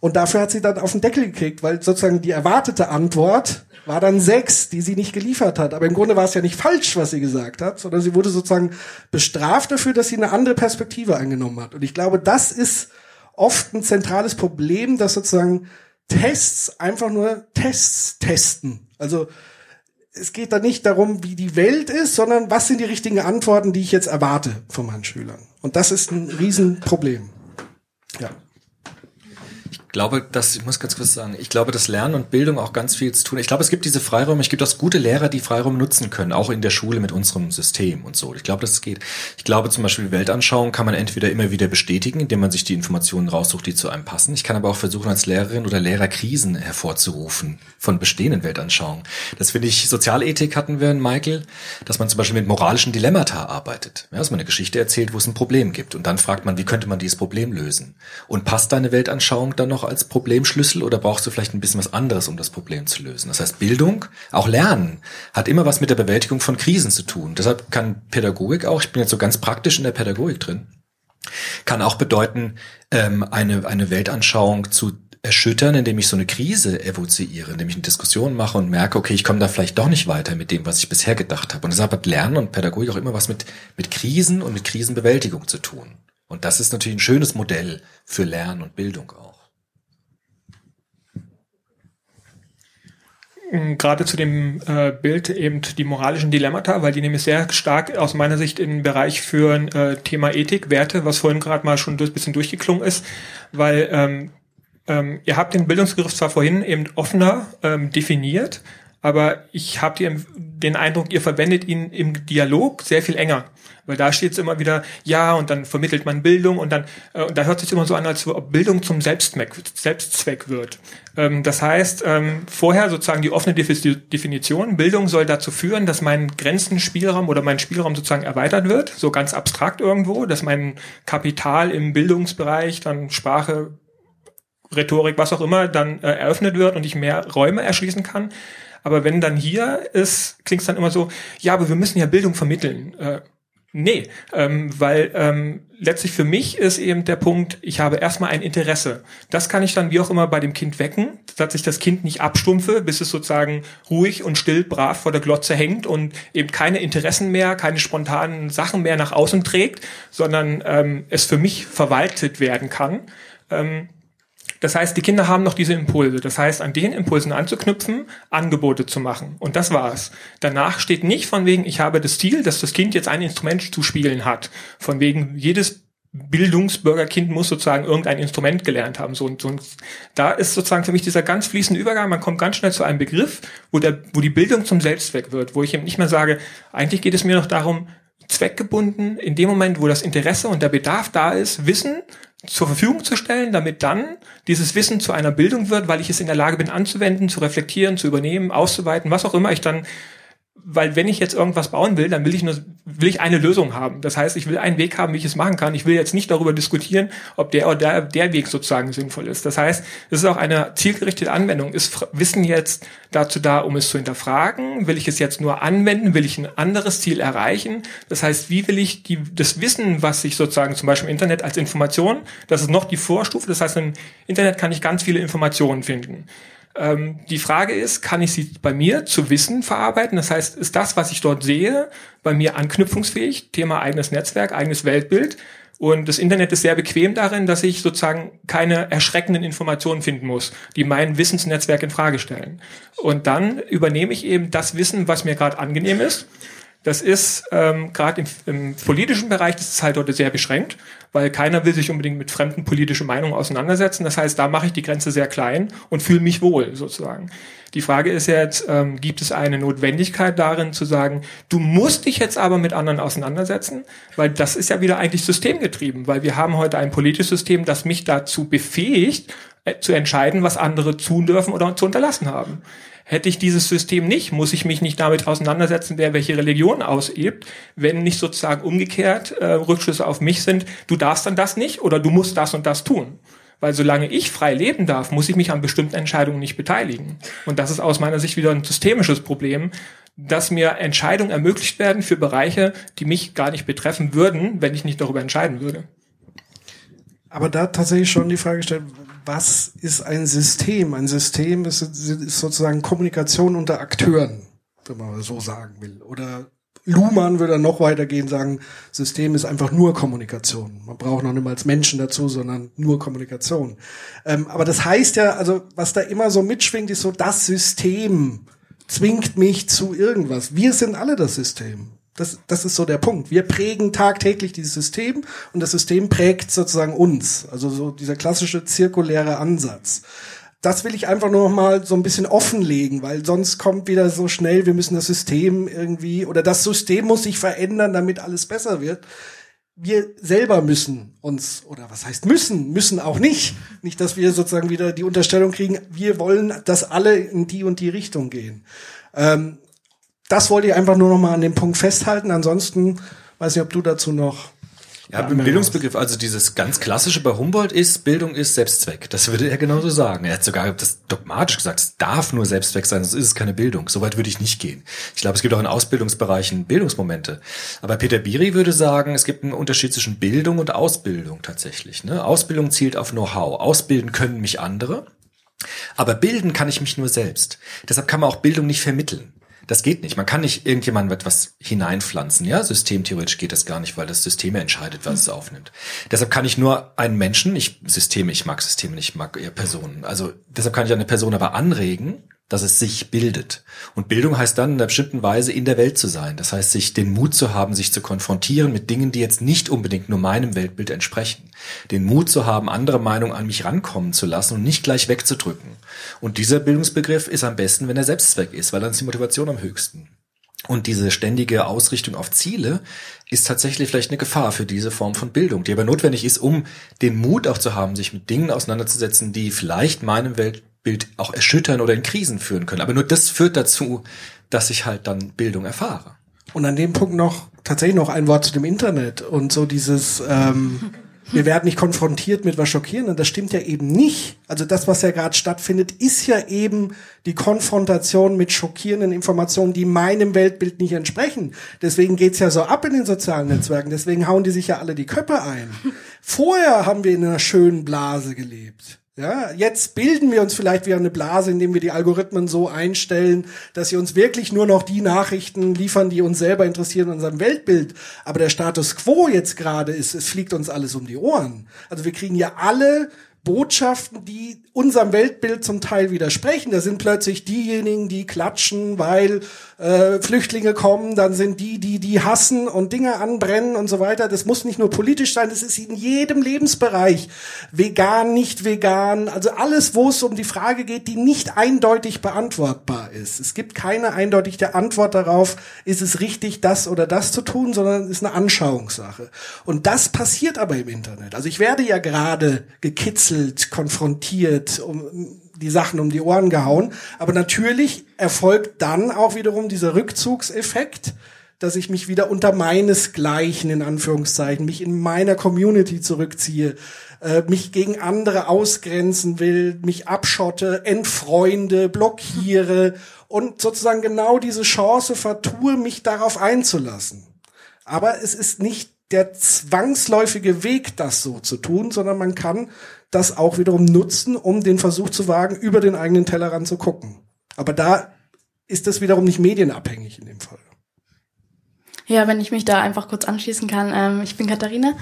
Und dafür hat sie dann auf den Deckel gekriegt, weil sozusagen die erwartete Antwort war dann sechs, die sie nicht geliefert hat. Aber im Grunde war es ja nicht falsch, was sie gesagt hat, sondern sie wurde sozusagen bestraft dafür, dass sie eine andere Perspektive eingenommen hat. Und ich glaube, das ist oft ein zentrales Problem, dass sozusagen Tests einfach nur Tests testen. Also es geht da nicht darum, wie die Welt ist, sondern was sind die richtigen Antworten, die ich jetzt erwarte von meinen Schülern. Und das ist ein Riesenproblem. Ja. Ich glaube, dass, ich muss ganz kurz sagen, ich glaube, dass Lernen und Bildung auch ganz viel zu tun. Ich glaube, es gibt diese Freiräume, es gibt auch gute Lehrer, die Freiraum nutzen können, auch in der Schule mit unserem System und so. Ich glaube, dass es geht. Ich glaube zum Beispiel, Weltanschauung kann man entweder immer wieder bestätigen, indem man sich die Informationen raussucht, die zu einem passen. Ich kann aber auch versuchen, als Lehrerin oder Lehrer Krisen hervorzurufen von bestehenden Weltanschauungen. Das finde ich, Sozialethik hatten wir in Michael, dass man zum Beispiel mit moralischen Dilemmata arbeitet. Ja, dass man eine Geschichte erzählt, wo es ein Problem gibt. Und dann fragt man, wie könnte man dieses Problem lösen? Und passt deine Weltanschauung dann noch als Problemschlüssel oder brauchst du vielleicht ein bisschen was anderes, um das Problem zu lösen? Das heißt, Bildung, auch Lernen, hat immer was mit der Bewältigung von Krisen zu tun. Deshalb kann Pädagogik auch, ich bin jetzt so ganz praktisch in der Pädagogik drin, kann auch bedeuten, ähm, eine, eine Weltanschauung zu erschüttern, indem ich so eine Krise evoziere, indem ich eine Diskussion mache und merke, okay, ich komme da vielleicht doch nicht weiter mit dem, was ich bisher gedacht habe. Und deshalb hat Lernen und Pädagogik auch immer was mit, mit Krisen und mit Krisenbewältigung zu tun. Und das ist natürlich ein schönes Modell für Lernen und Bildung auch. Gerade zu dem äh, Bild eben die moralischen Dilemmata, weil die nämlich sehr stark aus meiner Sicht in den Bereich führen, äh, Thema Ethik, Werte, was vorhin gerade mal schon ein bisschen durchgeklungen ist, weil ähm, ähm, ihr habt den Bildungsbegriff zwar vorhin eben offener ähm, definiert, aber ich habe den Eindruck, ihr verwendet ihn im Dialog sehr viel enger. Weil da steht es immer wieder, ja, und dann vermittelt man Bildung und dann, äh, und da hört sich immer so an, als ob Bildung zum Selbstzweck, Selbstzweck wird. Ähm, das heißt, ähm, vorher sozusagen die offene Defi- Definition, Bildung soll dazu führen, dass mein Grenzenspielraum oder mein Spielraum sozusagen erweitert wird, so ganz abstrakt irgendwo, dass mein Kapital im Bildungsbereich, dann Sprache, Rhetorik, was auch immer, dann äh, eröffnet wird und ich mehr Räume erschließen kann. Aber wenn dann hier ist, klingt es dann immer so, ja, aber wir müssen ja Bildung vermitteln. Äh, nee, ähm, weil ähm, letztlich für mich ist eben der Punkt, ich habe erstmal ein Interesse. Das kann ich dann wie auch immer bei dem Kind wecken, dass ich das Kind nicht abstumpfe, bis es sozusagen ruhig und still, brav vor der Glotze hängt und eben keine Interessen mehr, keine spontanen Sachen mehr nach außen trägt, sondern ähm, es für mich verwaltet werden kann. Ähm, das heißt, die Kinder haben noch diese Impulse. Das heißt, an den Impulsen anzuknüpfen, Angebote zu machen. Und das war's. Danach steht nicht von wegen, ich habe das Ziel, dass das Kind jetzt ein Instrument zu spielen hat. Von wegen, jedes Bildungsbürgerkind muss sozusagen irgendein Instrument gelernt haben. So so da ist sozusagen für mich dieser ganz fließende Übergang. Man kommt ganz schnell zu einem Begriff, wo der, wo die Bildung zum Selbstzweck wird, wo ich eben nicht mehr sage, eigentlich geht es mir noch darum, zweckgebunden in dem Moment, wo das Interesse und der Bedarf da ist, Wissen zur Verfügung zu stellen, damit dann dieses Wissen zu einer Bildung wird, weil ich es in der Lage bin anzuwenden, zu reflektieren, zu übernehmen, auszuweiten, was auch immer ich dann weil wenn ich jetzt irgendwas bauen will, dann will ich nur will ich eine Lösung haben. Das heißt, ich will einen Weg haben, wie ich es machen kann. Ich will jetzt nicht darüber diskutieren, ob der oder der, Weg sozusagen sinnvoll ist. Das heißt, es ist auch eine zielgerichtete Anwendung. Ist Wissen jetzt dazu da, um es zu hinterfragen? Will ich es jetzt nur anwenden? Will ich ein anderes Ziel erreichen? Das heißt, wie will ich die, das Wissen, was ich sozusagen zum Beispiel im Internet als Information, das ist noch die Vorstufe. Das heißt, im Internet kann ich ganz viele Informationen finden. Ähm, die Frage ist, kann ich sie bei mir zu Wissen verarbeiten? Das heißt, ist das, was ich dort sehe, bei mir anknüpfungsfähig? Thema eigenes Netzwerk, eigenes Weltbild. Und das Internet ist sehr bequem darin, dass ich sozusagen keine erschreckenden Informationen finden muss, die mein Wissensnetzwerk in Frage stellen. Und dann übernehme ich eben das Wissen, was mir gerade angenehm ist. Das ist ähm, gerade im, im politischen Bereich, das ist halt dort sehr beschränkt, weil keiner will sich unbedingt mit fremden politischen Meinungen auseinandersetzen. Das heißt, da mache ich die Grenze sehr klein und fühle mich wohl sozusagen. Die Frage ist jetzt, ähm, gibt es eine Notwendigkeit darin zu sagen, du musst dich jetzt aber mit anderen auseinandersetzen, weil das ist ja wieder eigentlich systemgetrieben, weil wir haben heute ein politisches System, das mich dazu befähigt, äh, zu entscheiden, was andere tun dürfen oder zu unterlassen haben. Hätte ich dieses System nicht, muss ich mich nicht damit auseinandersetzen, wer welche Religion ausübt, wenn nicht sozusagen umgekehrt äh, Rückschlüsse auf mich sind, du darfst dann das nicht oder du musst das und das tun. Weil solange ich frei leben darf, muss ich mich an bestimmten Entscheidungen nicht beteiligen. Und das ist aus meiner Sicht wieder ein systemisches Problem, dass mir Entscheidungen ermöglicht werden für Bereiche, die mich gar nicht betreffen würden, wenn ich nicht darüber entscheiden würde. Aber da tatsächlich schon die Frage gestellt, was ist ein System? Ein System ist, ist sozusagen Kommunikation unter Akteuren, wenn man so sagen will. Oder Luhmann würde noch weitergehen, sagen, System ist einfach nur Kommunikation. Man braucht noch nicht mal als Menschen dazu, sondern nur Kommunikation. Ähm, aber das heißt ja, also was da immer so mitschwingt, ist so, das System zwingt mich zu irgendwas. Wir sind alle das System. Das, das ist so der Punkt. Wir prägen tagtäglich dieses System und das System prägt sozusagen uns. Also so dieser klassische zirkuläre Ansatz. Das will ich einfach nur noch mal so ein bisschen offenlegen, weil sonst kommt wieder so schnell, wir müssen das System irgendwie oder das System muss sich verändern, damit alles besser wird. Wir selber müssen uns, oder was heißt müssen, müssen auch nicht. Nicht, dass wir sozusagen wieder die Unterstellung kriegen, wir wollen, dass alle in die und die Richtung gehen. Ähm, das wollte ich einfach nur noch mal an dem Punkt festhalten. Ansonsten weiß nicht, ob du dazu noch ja, im Bildungsbegriff, also dieses ganz klassische bei Humboldt ist, Bildung ist Selbstzweck. Das würde er genauso sagen. Er hat sogar das dogmatisch gesagt, es darf nur Selbstzweck sein, sonst ist es keine Bildung. Soweit würde ich nicht gehen. Ich glaube, es gibt auch in Ausbildungsbereichen Bildungsmomente. Aber Peter Biri würde sagen, es gibt einen Unterschied zwischen Bildung und Ausbildung tatsächlich. Ne? Ausbildung zielt auf Know-how. Ausbilden können mich andere. Aber bilden kann ich mich nur selbst. Deshalb kann man auch Bildung nicht vermitteln. Das geht nicht. Man kann nicht irgendjemandem etwas hineinpflanzen. Ja, systemtheoretisch geht das gar nicht, weil das System entscheidet, was es aufnimmt. Deshalb kann ich nur einen Menschen, ich Systeme, ich mag Systeme nicht, ich mag eher Personen. Also deshalb kann ich eine Person aber anregen, dass es sich bildet. Und Bildung heißt dann in einer bestimmten Weise in der Welt zu sein. Das heißt, sich den Mut zu haben, sich zu konfrontieren mit Dingen, die jetzt nicht unbedingt nur meinem Weltbild entsprechen. Den Mut zu haben, andere Meinungen an mich rankommen zu lassen und nicht gleich wegzudrücken. Und dieser Bildungsbegriff ist am besten, wenn er Selbstzweck ist, weil dann ist die Motivation am höchsten. Und diese ständige Ausrichtung auf Ziele ist tatsächlich vielleicht eine Gefahr für diese Form von Bildung, die aber notwendig ist, um den Mut auch zu haben, sich mit Dingen auseinanderzusetzen, die vielleicht meinem Welt Bild auch erschüttern oder in Krisen führen können. Aber nur das führt dazu, dass ich halt dann Bildung erfahre. Und an dem Punkt noch tatsächlich noch ein Wort zu dem Internet und so dieses ähm, wir werden nicht konfrontiert mit was Schockierendem. Das stimmt ja eben nicht. Also das, was ja gerade stattfindet, ist ja eben die Konfrontation mit schockierenden Informationen, die meinem Weltbild nicht entsprechen. Deswegen geht's ja so ab in den sozialen Netzwerken. Deswegen hauen die sich ja alle die Köpfe ein. Vorher haben wir in einer schönen Blase gelebt. Ja, jetzt bilden wir uns vielleicht wieder eine Blase, indem wir die Algorithmen so einstellen, dass sie uns wirklich nur noch die Nachrichten liefern, die uns selber interessieren in unserem Weltbild. Aber der Status quo jetzt gerade ist, es fliegt uns alles um die Ohren. Also wir kriegen ja alle Botschaften, die unserem Weltbild zum Teil widersprechen. Da sind plötzlich diejenigen, die klatschen, weil äh, Flüchtlinge kommen, dann sind die, die die hassen und Dinge anbrennen und so weiter. Das muss nicht nur politisch sein, das ist in jedem Lebensbereich. Vegan, nicht vegan, also alles, wo es um die Frage geht, die nicht eindeutig beantwortbar ist. Es gibt keine eindeutige Antwort darauf, ist es richtig, das oder das zu tun, sondern es ist eine Anschauungssache. Und das passiert aber im Internet. Also ich werde ja gerade gekitzelt, konfrontiert, um die Sachen um die Ohren gehauen. Aber natürlich erfolgt dann auch wiederum dieser Rückzugseffekt, dass ich mich wieder unter meinesgleichen, in Anführungszeichen, mich in meiner Community zurückziehe, äh, mich gegen andere ausgrenzen will, mich abschotte, entfreunde, blockiere und sozusagen genau diese Chance vertue, mich darauf einzulassen. Aber es ist nicht der zwangsläufige Weg, das so zu tun, sondern man kann das auch wiederum nutzen, um den Versuch zu wagen, über den eigenen Tellerrand zu gucken. Aber da ist das wiederum nicht medienabhängig in dem Fall. Ja, wenn ich mich da einfach kurz anschließen kann. Ähm, ich bin Katharina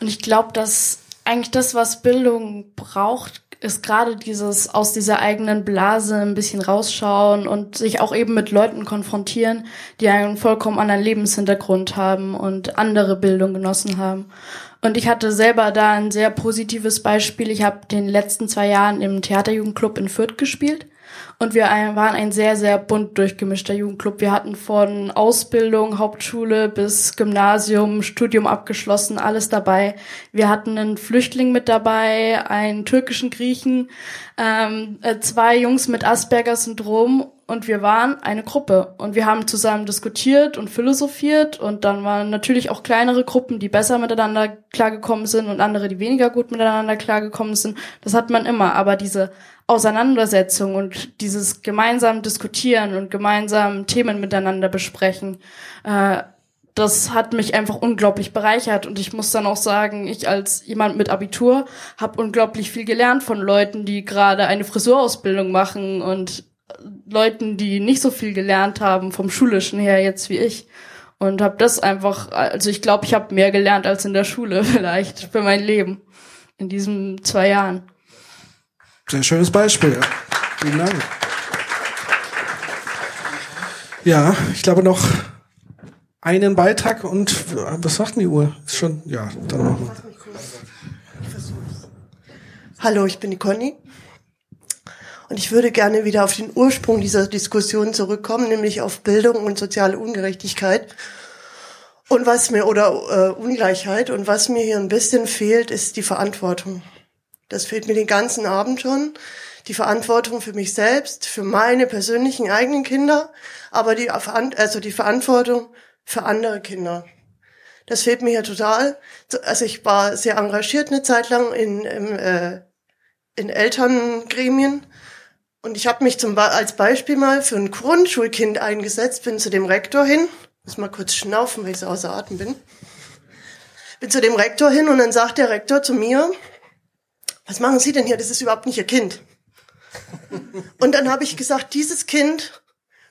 und ich glaube, dass eigentlich das, was Bildung braucht, ist gerade dieses aus dieser eigenen Blase ein bisschen rausschauen und sich auch eben mit Leuten konfrontieren, die einen vollkommen anderen Lebenshintergrund haben und andere Bildung genossen haben. Und ich hatte selber da ein sehr positives Beispiel. Ich habe den letzten zwei Jahren im Theaterjugendclub in Fürth gespielt. Und wir waren ein sehr, sehr bunt durchgemischter Jugendclub. Wir hatten von Ausbildung, Hauptschule bis Gymnasium, Studium abgeschlossen, alles dabei. Wir hatten einen Flüchtling mit dabei, einen türkischen Griechen, ähm, äh, zwei Jungs mit Asperger-Syndrom und wir waren eine Gruppe. Und wir haben zusammen diskutiert und philosophiert. Und dann waren natürlich auch kleinere Gruppen, die besser miteinander klargekommen sind und andere, die weniger gut miteinander klargekommen sind. Das hat man immer, aber diese Auseinandersetzung und dieses gemeinsam diskutieren und gemeinsam Themen miteinander besprechen, äh, das hat mich einfach unglaublich bereichert. Und ich muss dann auch sagen, ich als jemand mit Abitur habe unglaublich viel gelernt von Leuten, die gerade eine Frisurausbildung machen und Leuten, die nicht so viel gelernt haben vom schulischen her jetzt wie ich und habe das einfach, also ich glaube, ich habe mehr gelernt als in der Schule vielleicht für mein Leben in diesen zwei Jahren. Sehr schönes Beispiel. Ja. Vielen Dank. Ja, ich glaube noch einen Beitrag und was sagt denn die Uhr? Ist schon, ja, dann machen wir. Hallo, ich bin die Conny. Und ich würde gerne wieder auf den Ursprung dieser Diskussion zurückkommen, nämlich auf Bildung und soziale Ungerechtigkeit. Und was mir, oder äh, Ungleichheit, und was mir hier ein bisschen fehlt, ist die Verantwortung. Das fehlt mir den ganzen Abend schon. Die Verantwortung für mich selbst, für meine persönlichen eigenen Kinder, aber die, also die Verantwortung für andere Kinder. Das fehlt mir hier total. Also ich war sehr engagiert eine Zeit lang in, in, äh, in Elterngremien und ich habe mich zum als Beispiel mal für ein Grundschulkind eingesetzt, bin zu dem Rektor hin, muss mal kurz schnaufen, weil ich so außer Atem bin. Bin zu dem Rektor hin und dann sagt der Rektor zu mir, was machen Sie denn hier? Das ist überhaupt nicht Ihr Kind. Und dann habe ich gesagt, dieses Kind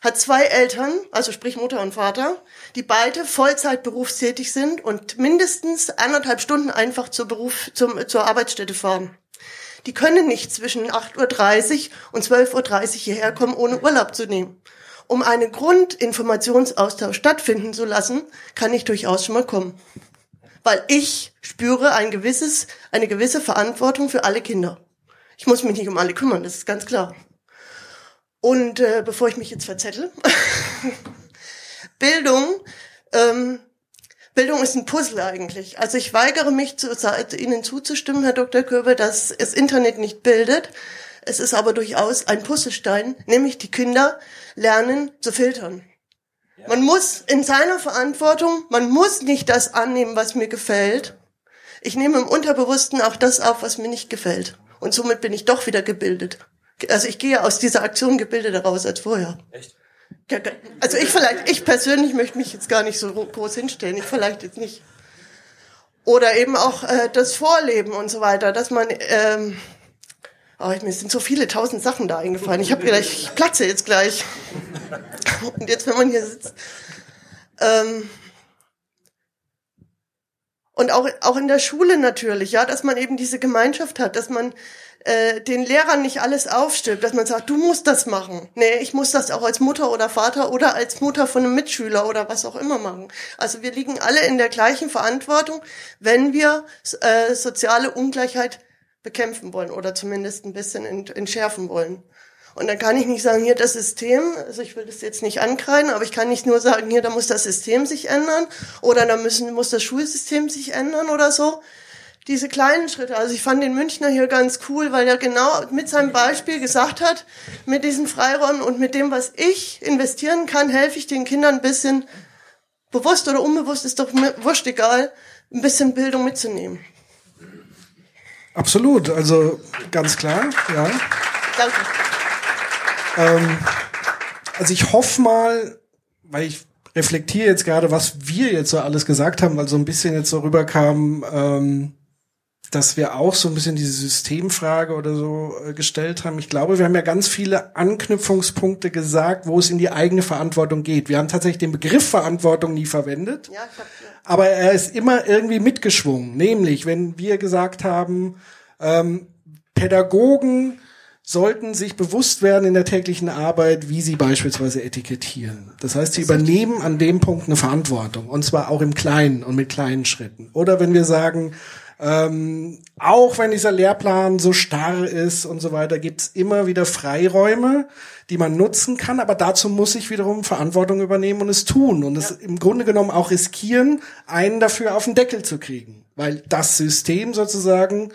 hat zwei Eltern, also sprich Mutter und Vater, die beide Vollzeit berufstätig sind und mindestens anderthalb Stunden einfach zur Beruf, zum, zur Arbeitsstätte fahren. Die können nicht zwischen 8.30 Uhr und 12.30 Uhr hierher kommen, ohne Urlaub zu nehmen. Um einen Grundinformationsaustausch stattfinden zu lassen, kann ich durchaus schon mal kommen weil ich spüre ein gewisses, eine gewisse Verantwortung für alle Kinder. Ich muss mich nicht um alle kümmern, das ist ganz klar. Und äh, bevor ich mich jetzt verzettel, Bildung, ähm, Bildung ist ein Puzzle eigentlich. Also ich weigere mich, zu, Ihnen zuzustimmen, Herr Dr. Köbel, dass das Internet nicht bildet. Es ist aber durchaus ein Puzzlestein, nämlich die Kinder lernen zu filtern. Man muss in seiner Verantwortung, man muss nicht das annehmen, was mir gefällt. Ich nehme im Unterbewussten auch das auf, was mir nicht gefällt. Und somit bin ich doch wieder gebildet. Also ich gehe aus dieser Aktion gebildeter raus als vorher. Echt? Also ich vielleicht, ich persönlich möchte mich jetzt gar nicht so groß hinstellen. Ich vielleicht jetzt nicht. Oder eben auch äh, das Vorleben und so weiter, dass man ähm, Oh, mir sind so viele tausend Sachen da eingefallen. Ich habe gleich, ich platze jetzt gleich. Und jetzt, wenn man hier sitzt. Ähm, und auch, auch in der Schule natürlich, ja, dass man eben diese Gemeinschaft hat, dass man äh, den Lehrern nicht alles aufstimmt, dass man sagt, du musst das machen. Nee, ich muss das auch als Mutter oder Vater oder als Mutter von einem Mitschüler oder was auch immer machen. Also wir liegen alle in der gleichen Verantwortung, wenn wir äh, soziale Ungleichheit bekämpfen wollen oder zumindest ein bisschen entschärfen wollen. Und dann kann ich nicht sagen, hier das System, also ich will das jetzt nicht ankreiden, aber ich kann nicht nur sagen, hier, da muss das System sich ändern oder da müssen, muss das Schulsystem sich ändern oder so. Diese kleinen Schritte, also ich fand den Münchner hier ganz cool, weil er genau mit seinem Beispiel gesagt hat, mit diesen Freiräumen und mit dem, was ich investieren kann, helfe ich den Kindern ein bisschen, bewusst oder unbewusst, ist doch wurscht egal, ein bisschen Bildung mitzunehmen. Absolut, also ganz klar, ja. Danke. Ähm, also ich hoffe mal, weil ich reflektiere jetzt gerade, was wir jetzt so alles gesagt haben, weil so ein bisschen jetzt so rüberkam, ähm, dass wir auch so ein bisschen diese Systemfrage oder so äh, gestellt haben. Ich glaube, wir haben ja ganz viele Anknüpfungspunkte gesagt, wo es in die eigene Verantwortung geht. Wir haben tatsächlich den Begriff Verantwortung nie verwendet, Ja, hab, ja. aber er ist immer irgendwie mitgeschwungen. Nämlich, wenn wir gesagt haben, ähm, Pädagogen sollten sich bewusst werden in der täglichen Arbeit, wie sie beispielsweise etikettieren. Das heißt, sie übernehmen an dem Punkt eine Verantwortung und zwar auch im Kleinen und mit kleinen Schritten. Oder wenn wir sagen, ähm, auch wenn dieser Lehrplan so starr ist und so weiter, gibt's immer wieder Freiräume, die man nutzen kann, aber dazu muss ich wiederum Verantwortung übernehmen und es tun und es im Grunde genommen auch riskieren, einen dafür auf den Deckel zu kriegen, weil das System sozusagen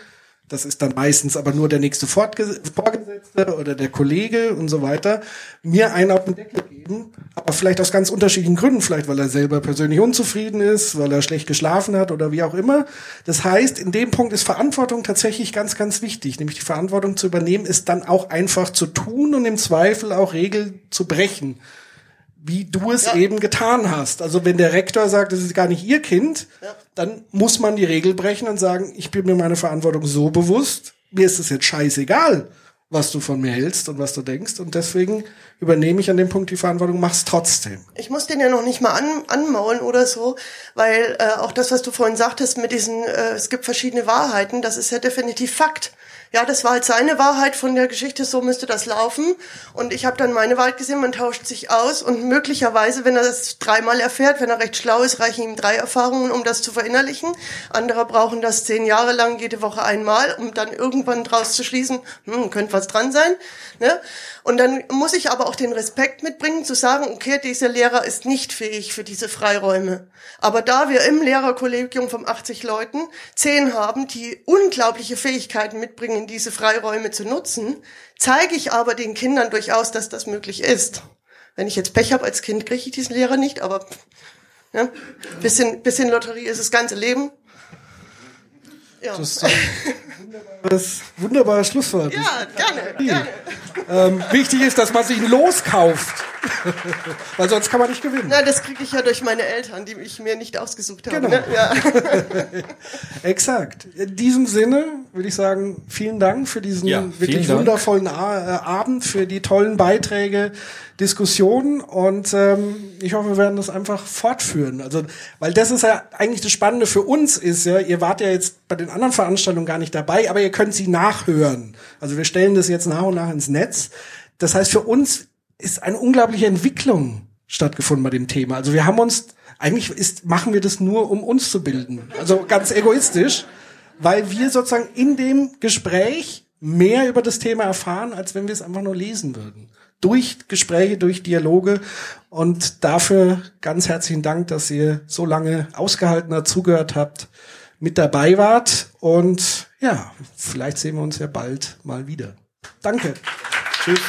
das ist dann meistens aber nur der nächste Vorgesetzte oder der Kollege und so weiter, mir einen auf den Deckel geben, aber vielleicht aus ganz unterschiedlichen Gründen, vielleicht weil er selber persönlich unzufrieden ist, weil er schlecht geschlafen hat oder wie auch immer. Das heißt, in dem Punkt ist Verantwortung tatsächlich ganz, ganz wichtig, nämlich die Verantwortung zu übernehmen, ist dann auch einfach zu tun und im Zweifel auch Regeln zu brechen wie du es eben getan hast. Also wenn der Rektor sagt, das ist gar nicht ihr Kind, dann muss man die Regel brechen und sagen, ich bin mir meine Verantwortung so bewusst, mir ist es jetzt scheißegal, was du von mir hältst und was du denkst und deswegen übernehme ich an dem Punkt die Verantwortung, mach's trotzdem. Ich muss den ja noch nicht mal an, anmaulen oder so, weil äh, auch das, was du vorhin sagtest mit diesen, äh, es gibt verschiedene Wahrheiten, das ist ja definitiv Fakt. Ja, das war halt seine Wahrheit von der Geschichte, so müsste das laufen. Und ich habe dann meine Wahrheit gesehen, man tauscht sich aus und möglicherweise, wenn er das dreimal erfährt, wenn er recht schlau ist, reichen ihm drei Erfahrungen, um das zu verinnerlichen. Andere brauchen das zehn Jahre lang, jede Woche einmal, um dann irgendwann draus zu schließen, hm, könnte was dran sein. Ne? Und dann muss ich aber auch den Respekt mitbringen, zu sagen, okay, dieser Lehrer ist nicht fähig für diese Freiräume. Aber da wir im Lehrerkollegium von 80 Leuten zehn haben, die unglaubliche Fähigkeiten mitbringen, diese Freiräume zu nutzen, zeige ich aber den Kindern durchaus, dass das möglich ist. Wenn ich jetzt Pech habe als Kind, kriege ich diesen Lehrer nicht, aber ja, bisschen, bisschen Lotterie ist das ganze Leben. Ja. Das wunderbares, wunderbares Schlusswort. Ja, gerne, gerne. Ähm, wichtig ist, dass man sich ein Los kauft. Weil sonst kann man nicht gewinnen. Na, das kriege ich ja durch meine Eltern, die ich mir nicht ausgesucht habe. Genau. Ne? Ja. Exakt. In diesem Sinne würde ich sagen, vielen Dank für diesen Ja, wirklich Dank. wundervollen äh, Abend, für die tollen Beiträge, Diskussionen und ähm, ich hoffe, wir werden das einfach fortführen. Also, weil das ist ja eigentlich das Spannende für uns ist ja, ihr wart ja jetzt bei den anderen Veranstaltungen gar nicht dabei, aber ihr könnt sie nachhören. Also wir stellen das jetzt nach und nach ins Netz. Das heißt, für uns ist eine unglaubliche Entwicklung stattgefunden bei dem Thema. Also wir haben uns, eigentlich ist, machen wir das nur, um uns zu bilden. Also ganz egoistisch, weil wir sozusagen in dem Gespräch mehr über das Thema erfahren, als wenn wir es einfach nur lesen würden. Durch Gespräche, durch Dialoge. Und dafür ganz herzlichen Dank, dass ihr so lange ausgehalten habt, zugehört habt, mit dabei wart. Und ja, vielleicht sehen wir uns ja bald mal wieder. Danke. Tschüss.